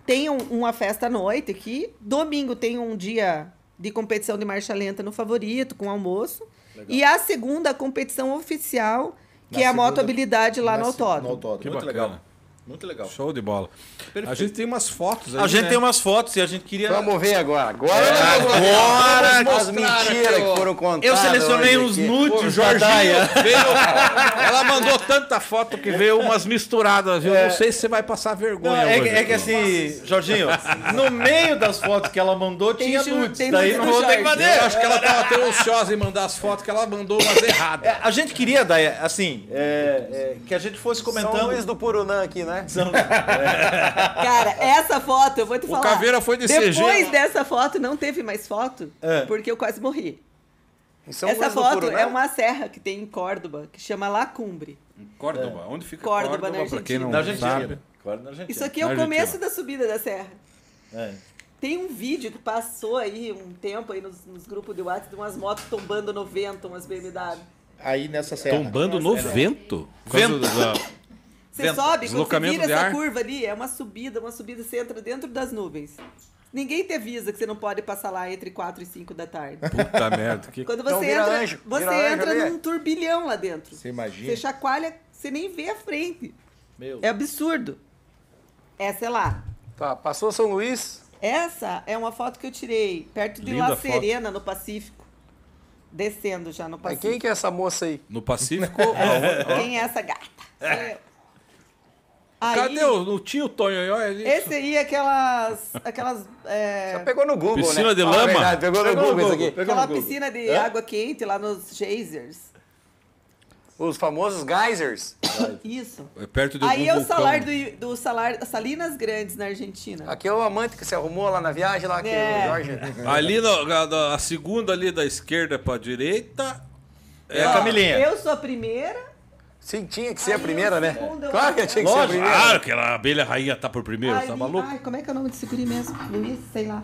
tenham uma festa à noite aqui, domingo tem um dia de competição de marcha lenta no favorito, com almoço, e a segunda a competição oficial, que Na é a segunda- moto habilidade lá na no autódromo. autódromo. Que Muito bacana. legal. Muito legal. Show de bola. Perfeito. A gente tem umas fotos aí, A gente né? tem umas fotos e a gente queria. Vamos ver agora. Agora, Agora vamos as mentiras que foram contadas. Eu selecionei uns nudes Jorginho da Daia. veio. Ela mandou tanta foto que veio umas misturadas, viu? Não sei se você vai passar Não, vergonha é, que- hoje. é que assim, Jorginho, no meio das fotos que ela mandou Tem tinha nudes. tem Daí não vou ter que fazer. Eu acho que ela tava tão ansiosa em mandar as fotos que ela mandou umas erradas. É, a gente queria, Daia, assim, é, é, que a gente fosse São comentando. Luís do Purunã aqui, né? São- Cara, essa foto, eu vou te O falar. Caveira foi de Depois CG. dessa foto, não teve mais foto, É. porque eu quase morri. São Essa Luís foto Purunã. é uma serra que tem em Córdoba, que chama Lacumbre. Córdoba. Onde fica Córdoba, Córdoba? na pra quem não Na Argentina. sabe. Argentina. Claro, na Argentina. Isso aqui é o Argentina. começo da subida da serra. É. Tem um vídeo que passou aí um tempo aí nos, nos grupos de WhatsApp de umas motos tombando no vento, umas BMW. Aí nessa serra. Tombando no vento? Vento. Causa da- Você Vento. sobe, quando você vira essa ar. curva ali, é uma subida, uma subida, você entra dentro das nuvens. Ninguém te avisa que você não pode passar lá entre 4 e 5 da tarde. Puta merda. Que... Quando Então você vira entra, anjo, você anjo entra ali. num turbilhão lá dentro. Você imagina? Você chacoalha, você nem vê a frente. Meu. É absurdo. Essa é lá. Tá, passou São Luís. Essa é uma foto que eu tirei perto de Linda La foto. Serena, no Pacífico. Descendo já no Mas Pacífico. quem que é essa moça aí? No Pacífico. Quem é essa gata? Sou eu. Aí, Cadê o. Não tinha o Tonhonhó ali? Esse aí, aquelas. aquelas é, Você pegou no Google, Piscina né? de lama? verdade, pegou, Pegou no no Google isso Google, aqui. pegou aquela no Google. piscina de Hã? água quente lá nos geysers. Os famosos geysers. Isso. É perto do Aí é o salário do, do salário Salinas Grandes na Argentina. Aqui é o amante que se arrumou lá na viagem, lá que É. Jorge... Ali, no- a, a segunda ali da esquerda pra direita. É a Camilinha. Eu sou a primeira Sim, tinha que ser a primeira, né? Claro que tinha que ser a Lógico. primeira. Claro que a abelha rainha tá por primeiro, tá maluco? Ai, como é que é o nome desse guri mesmo? Luiz, sei lá.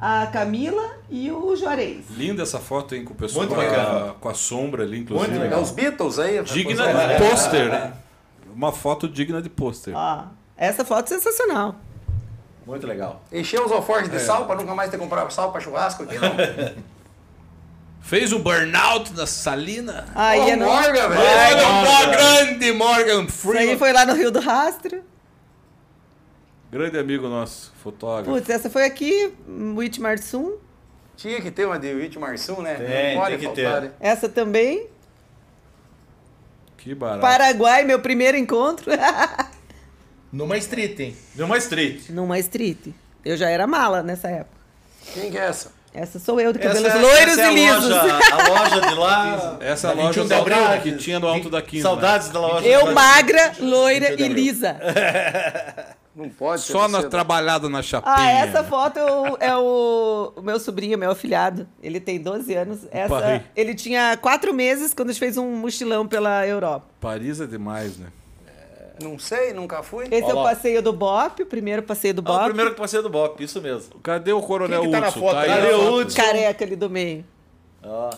A Camila e o Juarez. Linda essa foto, hein, com o pessoal Muito com, a, com a sombra ali, inclusive. Muito É legal. os Beatles aí. Digna de pôster, né? Uma foto digna de pôster. Ó, essa foto é sensacional. Muito legal. Encheu os alforjes de sal pra nunca mais ter comprado sal pra churrasco aqui, não? Fez um burnout na Salina. Aí é no... Morgan, velho. Olha o mó grande Morgan Isso aí Freeman. foi lá no Rio do Rastro. Grande amigo nosso, fotógrafo. Putz, essa foi aqui, Witch Marsum. Tinha que ter uma de Witch Marsum, né? Tem, não pode tem que faltar, ter. né? Essa também. Que barato. Paraguai, meu primeiro encontro. Numa street, hein? Numa street. Numa street. Eu já era mala nessa época. Quem que é essa? Essa sou eu, de Essa cabelos é- loiros essa é e lisos. Loja, a loja de lá. Essa é a loja 21 de abril, né? que tinha no alto da quinta. Saudades da loja. Eu magra, loira 21 de e lisa. Não pode ser Só na trabalhada na chapinha. Ah, essa foto é o, é o, o meu sobrinho, meu afilhado. Ele tem 12 anos. Essa, Pai. ele tinha quatro meses quando a gente fez um mochilão pela Europa. Paris é demais, né? Não sei, nunca fui. Esse é Ó o passeio do Bop, o primeiro passeio do Ah, Bop. o primeiro que passei do Bop, isso mesmo. Cadê o Coronel Quem que tá na Hudson? foto? aí Cadê o. Hudson? Careca ali do meio. Ó.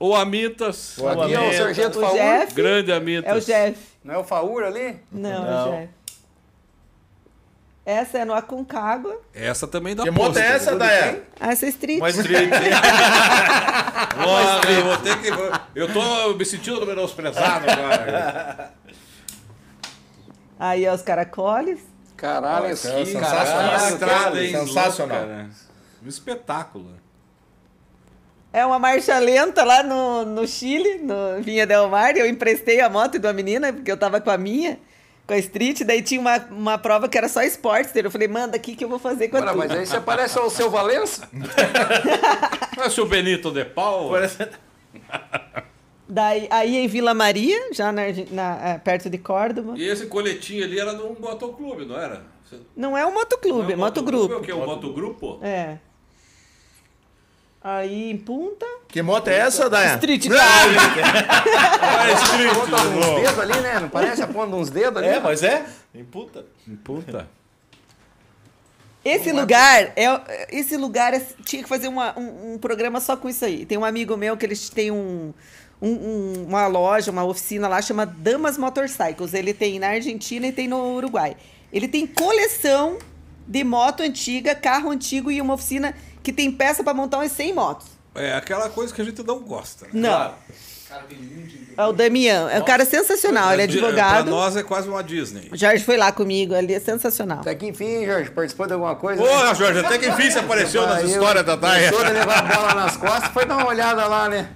O Amitas. Aqui é o. Sargento O Faur. Jeff Grande Amitas. é o Jeff. Não é o Faur ali? Não, é Não. o Jeff. Essa é no Aconcagua. Essa também dá Que moto é essa, Daia? Ah, Essa é street. Uma street. Olha, eu vou ter que. Eu tô me sentindo menosprezado agora. Aí é os caracoles. Caralho, é que sensacional. caralho, estrada, hein? Sensacional. Louca, né? Um espetáculo. É uma marcha lenta lá no, no Chile, no Vinha Del Mar. Eu emprestei a moto de uma menina, porque eu tava com a minha, com a Street. Daí tinha uma, uma prova que era só Sportster. Eu falei, manda aqui que eu vou fazer com a Ora, tua. mas aí você parece o seu Valença. Parece o Benito de Paul. Daí, aí em Vila Maria, já na, na- é, perto de Córdoba. E esse coletinho ali era de um motoclube, não era? Você- Não é um motoclube, é não motogrupo. É o que? Um motogrupo? É. Aí em Punta. Que moto é essa, Daia? Street Ah, escrito. Ponta uns dedos ali, né? Não parece a ponta uns dedos ali? É, mas é? Em puta. Puta. Esse lugar, é, esse lugar é- tinha que fazer uma- um, um programa só com isso aí. Tem um amigo meu que eles têm um, um- um- uma loja, uma oficina lá, chama Damas Motorcycles. Ele tem na Argentina e tem no Uruguai. Ele tem coleção de moto antiga, carro antigo e uma oficina que tem peça para montar umas 100 motos. É aquela coisa que a gente não gosta. Né? Não. É o Damião. É um cara sensacional, ele é Pra advogado. nós é quase uma Disney. O Jorge foi lá comigo, ali é sensacional. Até que enfim, Jorge, participou de alguma coisa? Ô, Jorge, até que enfim você apareceu nas histórias da Daia. Deixou de levar a bola nas costas, foi dar uma olhada lá, né?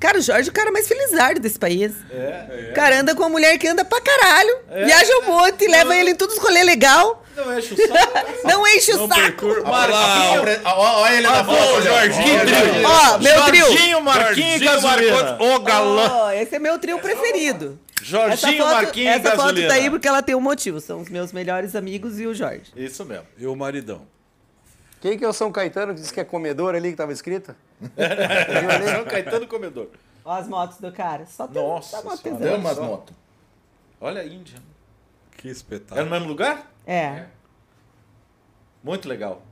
Cara, o Jorge é o cara mais felizardo desse país. É. O cara anda com uma mulher que anda pra caralho. Viaja um monte, leva ele em todos os rolês legal. Não enche o saco. Não enche o Não saco. Olha ó, Olha ele na ó. Jorginho. Ó, meu trio. Jorginho, Marquinhos e Gasolina. Marcos, Ô, galã. Ó, esse é meu trio preferido. Jorginho, foto, Marquinhos e essa foto Gasolina. tá aí porque ela tem um motivo. São os meus melhores amigos e o Jorge. Isso mesmo. E o maridão. Quem que é o São Caetano que disse que é comedor ali que tava escrito? São Caetano Comedor. Ó as motos do cara. Só tem Nossa só moto Senhora. pesada. Damas moto. Olha a Índia. Que É espetáculo. no mesmo lugar? É. Muito legal.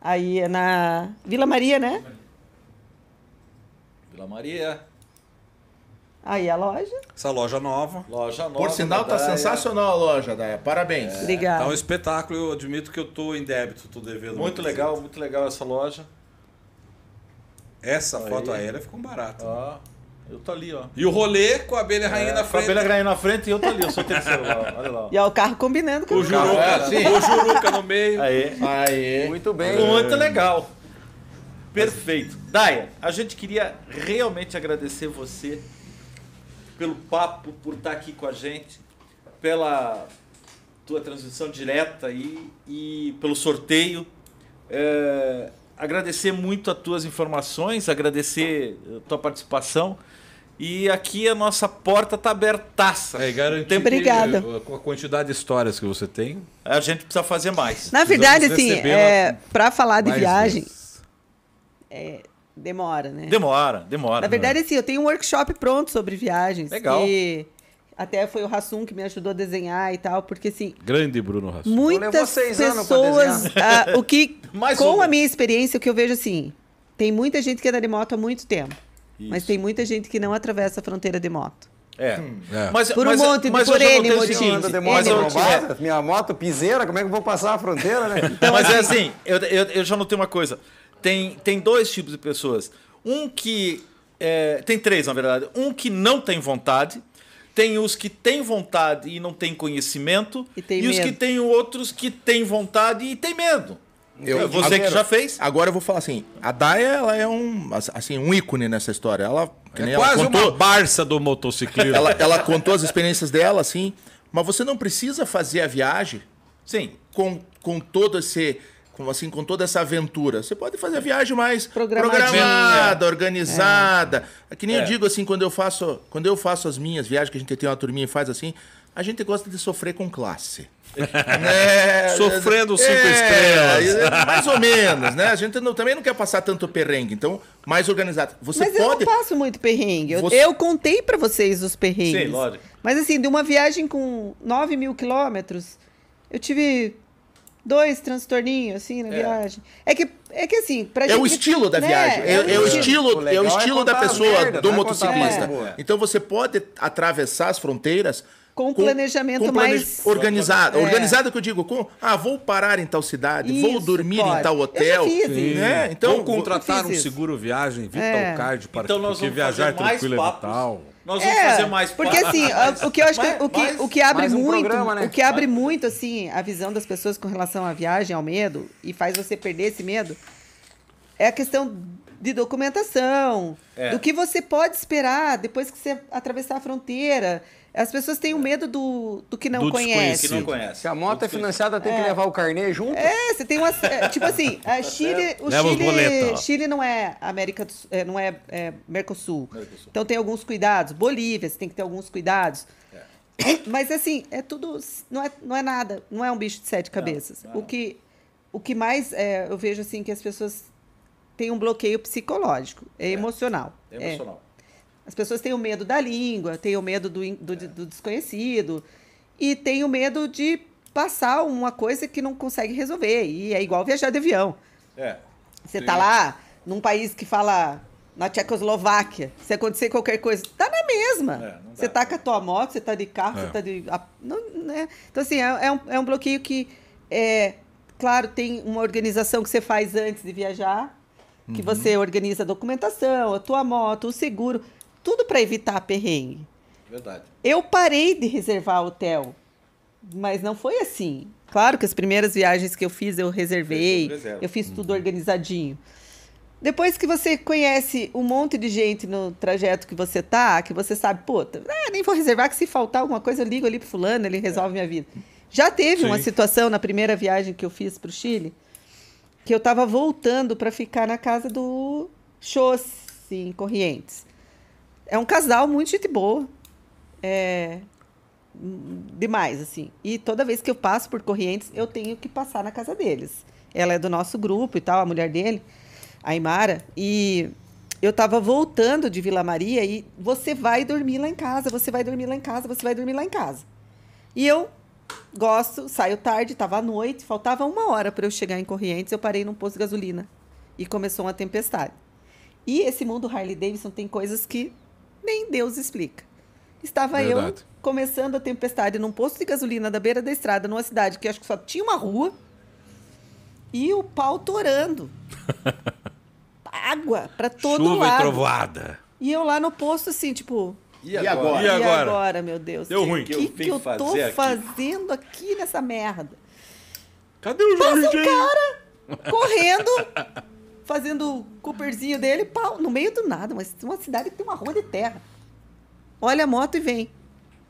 Aí é na Vila Maria, né? Vila Maria, Aí a loja. Essa loja nova. loja nova. Por sinal, tá da Daia. sensacional a loja, Daia. Parabéns. Tá um espetáculo, eu admito que eu tô em débito, tô devendo. Muito legal, muito legal essa loja. Essa Aí. foto aérea ficou barata. Ó, eu tô ali, ó. E o rolê com a abelha rainha na É, com a frente. abelha grande na frente e eu tô ali, eu sou o terceiro lá, olha lá. ó. E ó, o carro combinando com O o. Juruca, É, sim. o Juruca no meio. Aí. Aê. Muito bem. Muito legal. Perfeito. Daia, a gente queria realmente agradecer você pelo papo, por estar aqui com a gente, pela tua transmissão direta aí e pelo sorteio. É, agradecer muito as tuas informações, agradecer a tua participação. E aqui a nossa porta tá abertaça. É, e garantir Obrigada. que, eh, com a quantidade de histórias que você tem. A gente precisa fazer mais. Na verdade, assim, é, pra falar de viagem, vezes. demora, né? Demora, demora. Na verdade, assim, eu tenho um workshop pronto sobre viagens. Legal. Que, Até foi o Rassum que me ajudou a desenhar e tal, porque assim, Grande Bruno Rassum. muitas seis anos pra pessoas. ah, o que, Mais com uma. a minha experiência, o que eu vejo assim, tem muita gente que anda de moto há muito tempo. Mas tem muita gente que não atravessa a fronteira de moto. É. É. Mas, Por um mas- monte de- mas por N motivos. mas eu- roubada, minha moto piseira, como é que eu vou passar a fronteira, né? mas é assim, eu, eu, eu já notei uma coisa. Tem, tem dois tipos de pessoas. Um que. é, tem três, na verdade. Um que não tem vontade. Tem os que têm vontade e não têm conhecimento. E tem os medo. que têm outros que têm vontade e têm medo. Eu- Você que já fez. Agora eu vou falar assim, a Daya, ela é um, assim, um ícone nessa história. Ela, É ela quase contou, uma Barça do motociclismo. ela, ela contou as experiências dela, assim, mas você não precisa fazer a viagem Sim. com, com todo esse com, assim com toda essa aventura. Você pode fazer a viagem mais programada, organizada. É. Que nem É. eu digo assim, quando eu faço, quando eu faço as minhas viagens que a gente tem uma turminha e faz assim, a gente gosta de sofrer com classe. né? Sofrendo cinco estrelas. Mais ou menos, né? A gente não- também não quer passar tanto perrengue, então mais organizado. Você Mas eu pode não passo muito perrengue. Eu, Você- eu contei pra vocês os perrengues. Sim, lógico. Mas assim, de uma viagem com 9 mil quilômetros, eu tive dois transtorninhos, assim, na viagem. É que, é que assim, pra É gente... o estilo da né, viagem, é, é o estilo, O é o é estilo da pessoa, merda, do é motociclista. Então você pode atravessar as fronteiras Com planejamento mais- organizado. É. Organizado que eu digo, com, ah, vou parar em tal cidade, vou Isso, dormir em pode. tal Eu hotel. né? Então, Vou contratar um seguro viagem, Vital É. Card, para Então nós porque vamos viajar tranquilo é vital. Nós vamos É, fazer mais porque assim, a- o que eu acho que Mais- o que, mais- o que abre um muito, programa, né? o que abre muito assim a visão das pessoas com relação à viagem, ao medo e faz você perder esse medo é a questão de documentação, É. do que você pode esperar depois que você atravessar a fronteira. As pessoas têm o medo do, do que não Do conhece. que não conhece. Se a moto é financiada, tem que levar o carnê junto? É, você tem uma. é, tipo assim, a Chile. O Leva Chile, boletos, ó. Chile não é América do Sul, é, não é, é Mercosul. Então tem alguns cuidados. Bolívia, você tem que ter alguns cuidados. Mas assim, é tudo. Não é, não é nada. Não é um bicho de sete cabeças. O, que, o que mais é, eu vejo assim que as pessoas têm um bloqueio psicológico, é, emocional. É emocional. As pessoas têm o medo da língua, têm o medo do, do, do desconhecido e têm o medo de passar uma coisa que não consegue resolver. E é igual viajar de avião. É. Você tá lá num país que fala na Tchecoslováquia, se acontecer qualquer coisa, tá na mesma. É, dá. você tá com a tua moto, você tá de carro, É. você tá de. não, né? Então, assim, é, é um, é um bloqueio que, é, claro, tem uma organização que você faz antes de viajar, que você organiza a documentação, a tua moto, o seguro, tudo para evitar perrengue. Verdade. Eu parei de reservar hotel, mas não foi assim. Claro que as primeiras viagens que eu fiz eu reservei, eu fiz tudo organizadinho. Depois que você conhece um monte de gente no trajeto que você tá, que você sabe, puta, ah, nem vou reservar, que se faltar alguma coisa eu ligo ali pro fulano, ele resolve minha vida. Já teve uma Sim. situação na primeira viagem que eu fiz pro Chile, que eu tava voltando para ficar na casa do Chossi, em Corrientes. É um casal muito gente boa. É demais, assim. E toda vez que eu passo por Corrientes, eu tenho que passar na casa deles. Ela é do nosso grupo e tal, a mulher dele, a Imara. E eu tava voltando de Vila Maria e você vai dormir lá em casa, você vai dormir lá em casa, você vai dormir lá em casa. E eu gosto, saio tarde, tava à noite, faltava uma hora para eu chegar em Corrientes, eu parei num posto de gasolina e começou uma tempestade. E esse mundo Harley Davidson tem coisas que nem Deus explica. Estava eu Verdade. começando a tempestade num posto de gasolina da beira da estrada, numa cidade que acho que só tinha uma rua, e o pau torando. Água para todo Chuva e lado. trovoada. E eu lá no posto, assim, tipo, E agora? E e agora? agora, meu Deus? Deu que, ruim. que, Que eu que, eu tô aqui? fazendo aqui nessa merda? Cadê o Jorge? Correndo, fazendo o Cooperzinho dele, pau, no meio do nada, mas uma cidade que tem uma rua de terra. Olha a moto e vem.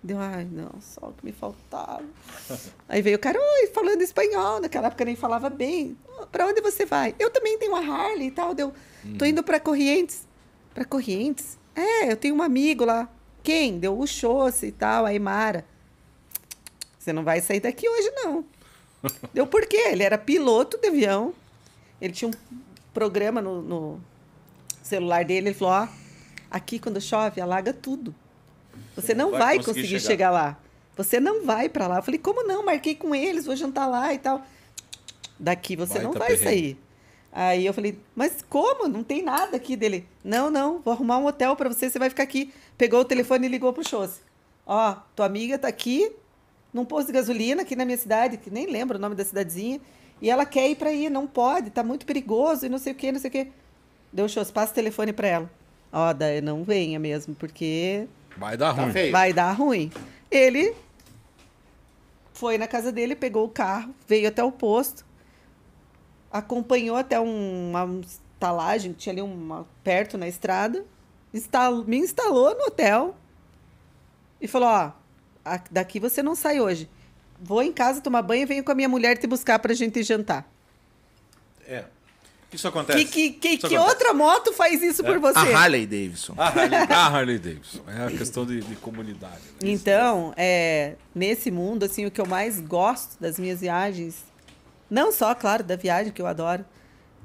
Deu, ai, não, só o que me faltava. Aí veio o cara, oi, falando espanhol, naquela época nem falava bem. "Ah, Pra onde você vai? Eu também tenho uma Harley e tal. Deu, tô indo pra Corrientes. Pra Corrientes? É, eu tenho um amigo lá. Quem? Deu o Xoce e tal, a Imara. Você não vai sair daqui hoje, não. Deu por quê? Ele era piloto de avião. Ele tinha um programa no, no celular dele. Ele falou: Ó, aqui quando chove, alaga tudo. Você não, vai vai, conseguir conseguir, chegar. chegar. lá. Você não vai pra lá. Eu falei, como não? Marquei com eles, vou jantar lá e tal. Daqui você Baita não vai perrengue. sair. Aí eu falei, mas como? Não tem nada aqui dele. Não, não, vou arrumar um hotel pra você, você vai ficar aqui. Pegou o telefone e ligou pro Chose. Ó, tua amiga tá aqui num posto de gasolina aqui na minha cidade, que nem lembro o nome da cidadezinha, e ela quer ir pra aí, não pode, tá muito perigoso e não sei o que, não sei o que. Deu Chose, passa o telefone pra ela. Ó, daí não venha mesmo, porque Vai dar Tá ruim. feio. vai dar ruim. Ele foi na casa dele, pegou o carro, veio até o posto, acompanhou até um- uma estalagem, que tinha ali uma perto na estrada, instal- me instalou no hotel e falou: Ó, daqui você não sai hoje. Vou em casa tomar banho e venho com a minha mulher te buscar pra gente jantar. É. Isso acontece. Que, que, que, Isso que acontece. outra moto faz isso por você? A Harley Davidson. Ah, Harley. A Harley Davidson. É a questão de, de comunidade. né? Então, é, nesse mundo, assim, o que eu mais gosto das minhas viagens, não só, claro, da viagem que eu adoro,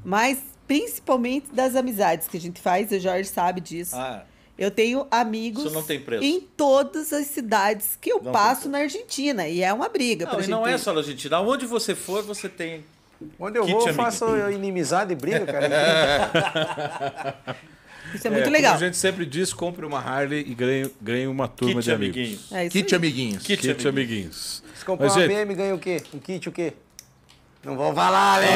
mas principalmente das amizades que a gente faz, o Jorge sabe disso. Ah, Eu tenho amigos Isso não tem preço. em todas as cidades que eu Não passo na Argentina. E é uma briga não, e gente. não é só na Argentina. Onde você for, você tem. Onde eu Kit vou, eu faço inimizade e briga, cara. Isso é muito como legal. a gente sempre diz, compre uma Harley e ganhe, ganhe uma turma Kit de amigos. amiguinho. É Kit aí. amiguinhos. Kit Kit amiguinhos. Se comprar Mas, uma gente, BM, ganha o quê? Um kit o quê? Não vou falar, né?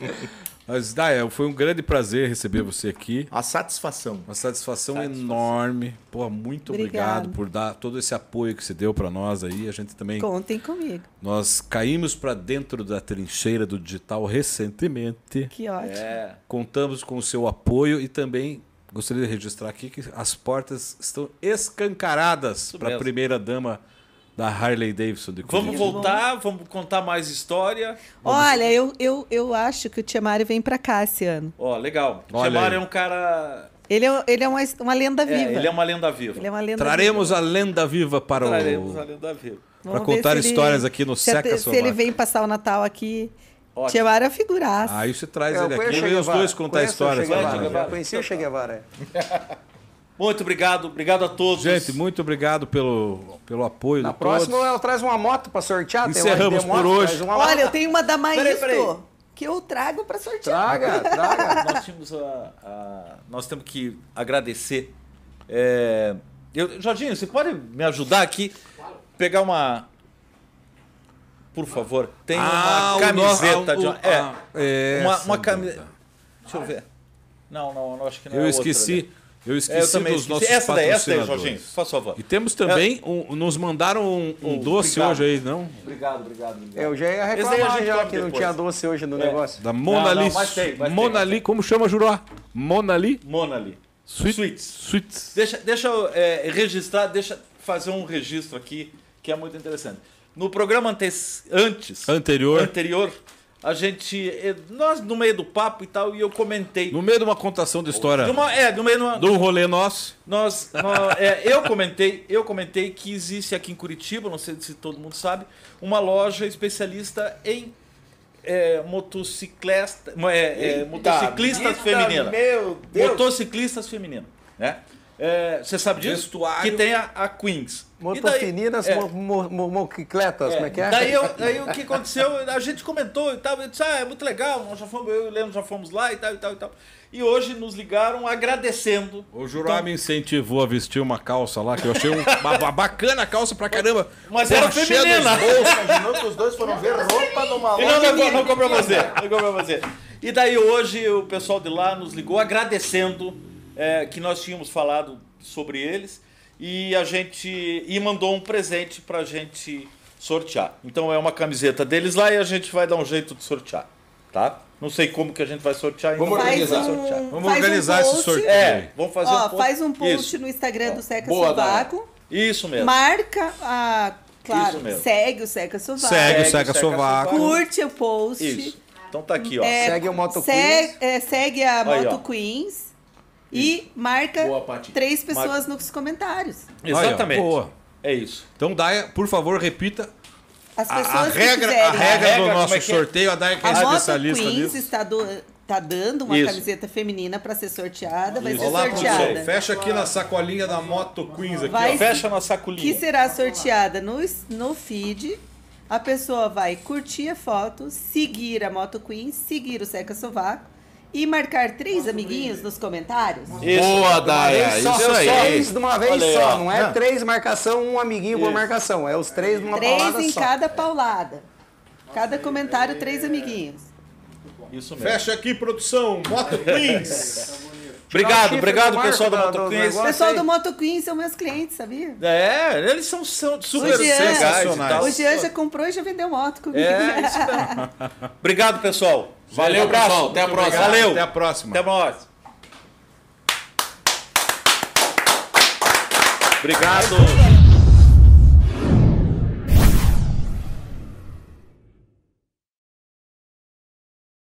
Mas, foi um grande prazer receber você aqui. A satisfação. Uma satisfação, enorme. Pô, muito Obrigada. obrigado por dar todo esse apoio que você deu para nós aí. A gente também Contem comigo. nós caímos para dentro da trincheira do digital recentemente. Que ótimo. É. Contamos com o seu apoio e também gostaria de registrar aqui que as portas estão escancaradas para a primeira dama da Harley Davidson de Vamos voltar, vamos contar mais história. Olha, eu, eu, eu acho que o Tiamari vem pra cá esse ano. Ó, legal. O é um cara. Ele é, ele é uma, uma lenda É, viva. ele é uma lenda viva. Ele é uma lenda Traremos a lenda viva para Traremos a o lenda viva. Vamos para contar se ele- histórias aqui no se, Seca se ele vem passar o Natal aqui. Ótimo. Tiamara é figuraça. Aí você traz Eu ele aqui e os dois contar histórias. Conheci o Che Guevara. é. Muito obrigado, obrigado a todos. Gente, muito obrigado pelo, pelo apoio Na próxima todos. ela traz uma moto pra sortear. Encerramos por moto, hoje. Olha, eu tenho uma da. Maísto que eu trago pra sortear. Traga, traga. nós tínhamos a, a- nós temos que agradecer. É, eu, Jorginho, você pode me ajudar aqui? Pegar uma. Por favor, tem Ah, uma o camiseta no- de. uma- é, é, uma, uma dúvida. camiseta. Deixa eu ver. Não, não, não acho que não Eu é outra, esqueci, né? Eu É, esqueci eu também dos esqueci. nossos Essa daí, essa daí, patrocinadores. Jorginho, faz favor. E temos também, um- nos mandaram um, um Oh, doce obrigado. hoje aí, não? Obrigado, obrigado, obrigado. Eu já ia reclamar já que não depois. tinha doce hoje no É. negócio. Da Mona Não, não, Li. mas tem, mas Mona tem, Li, como chama, Juruá? Mona Li Monali. Sweet- Sweets. Sweets. Deixa, deixa eu é, registrar, deixa fazer um registro aqui que é muito interessante. No programa ante antes, Anterior. anterior, a gente, eh, nós no meio do papo e tal, e eu comentei. No meio de uma contação de história De uma- é, no meio de uma, de um rolê nosso. nós, nó- é, eu comentei, eu comentei que existe aqui em Curitiba, não sei se todo mundo sabe, uma loja especialista em é, motociclista, é, é, motociclistas femininas. Meu Deus. Motociclistas femininas, né? É, Você sabe disso? Vestuário. Que tem a, a Queens. Motofininas, é, mo- mo- mo- motocicletas, como é que é? Daí, eu- daí o que aconteceu? A gente comentou e tal, eu disse, ah, é muito legal, nós já fomos, eu e o Leandro já fomos lá e tal, e tal, e tal. E hoje nos ligaram agradecendo. O Juruá me incentivou a vestir uma calça lá, que eu achei um- uma, bacana calça pra caramba. Mas era Porra, feminina. Imaginou que os dois foram ver roupa numa E loja. não, não, não comprou você. Não comprou você. E daí hoje o pessoal de lá nos ligou agradecendo é, que nós tínhamos falado sobre eles e a gente e mandou um presente pra gente sortear. Então é uma camiseta deles lá e a gente vai dar um jeito de sortear, tá? Não sei como que a gente vai sortear ainda. Vamos a organizar. sortear. um, Vamos faz um organizar esse sorteio. É, vamos fazer Ó, um post. faz um post Isso, no Instagram do Seca Boa, Sovaco. isso mesmo. Marca a. Claro, Isso mesmo. segue o Seca Sovaco. Segue o Seca Sovaco. Curte o post. Isso. Então tá aqui, ó. É, Segue o Moto segue, Queens. é, segue a Aí, Moto ó. Queens. E marca Boa, três pessoas nos comentários. Exatamente. Boa. É isso. Então, Daia, por favor, repita As a, pessoas a que regra, a quiserem. regra A regra, do como nosso é que é? sorteio. A Daia que é A especialista Queens nisso. está do- tá dando uma Isso. camiseta feminina para ser sorteada, vai ser Olá, sorteada. produção. Fecha aqui na sacolinha da Moto Queens aqui, Vai ó. Fecha na que sacolinha. será sorteada no, no feed. A pessoa vai curtir a foto, seguir a Moto Queen, seguir o Seca Sovaco e marcar três amiguinhos nos comentários. Isso. Boa. Três só, Isso só aí. isso de uma vez Olha só. Não é Não. três marcação, um amiguinho por marcação. É os três numa Três paulada em só. cada paulada. Cada comentário, três amiguinhos. Isso mesmo. Fecha aqui, produção. Moto Queens. Obrigado, obrigado, pessoal da da- Moto do Queens. O pessoal aí. do Moto Queen são meus clientes, sabia? É, eles são, são super O Jean- legais Sensacionais. O Jean já comprou e já vendeu moto comigo. É, isso mesmo. Obrigado, pessoal. Valeu, pessoal. Até a próxima. obrigado. Valeu. Até a próxima. Até mais. Obrigado.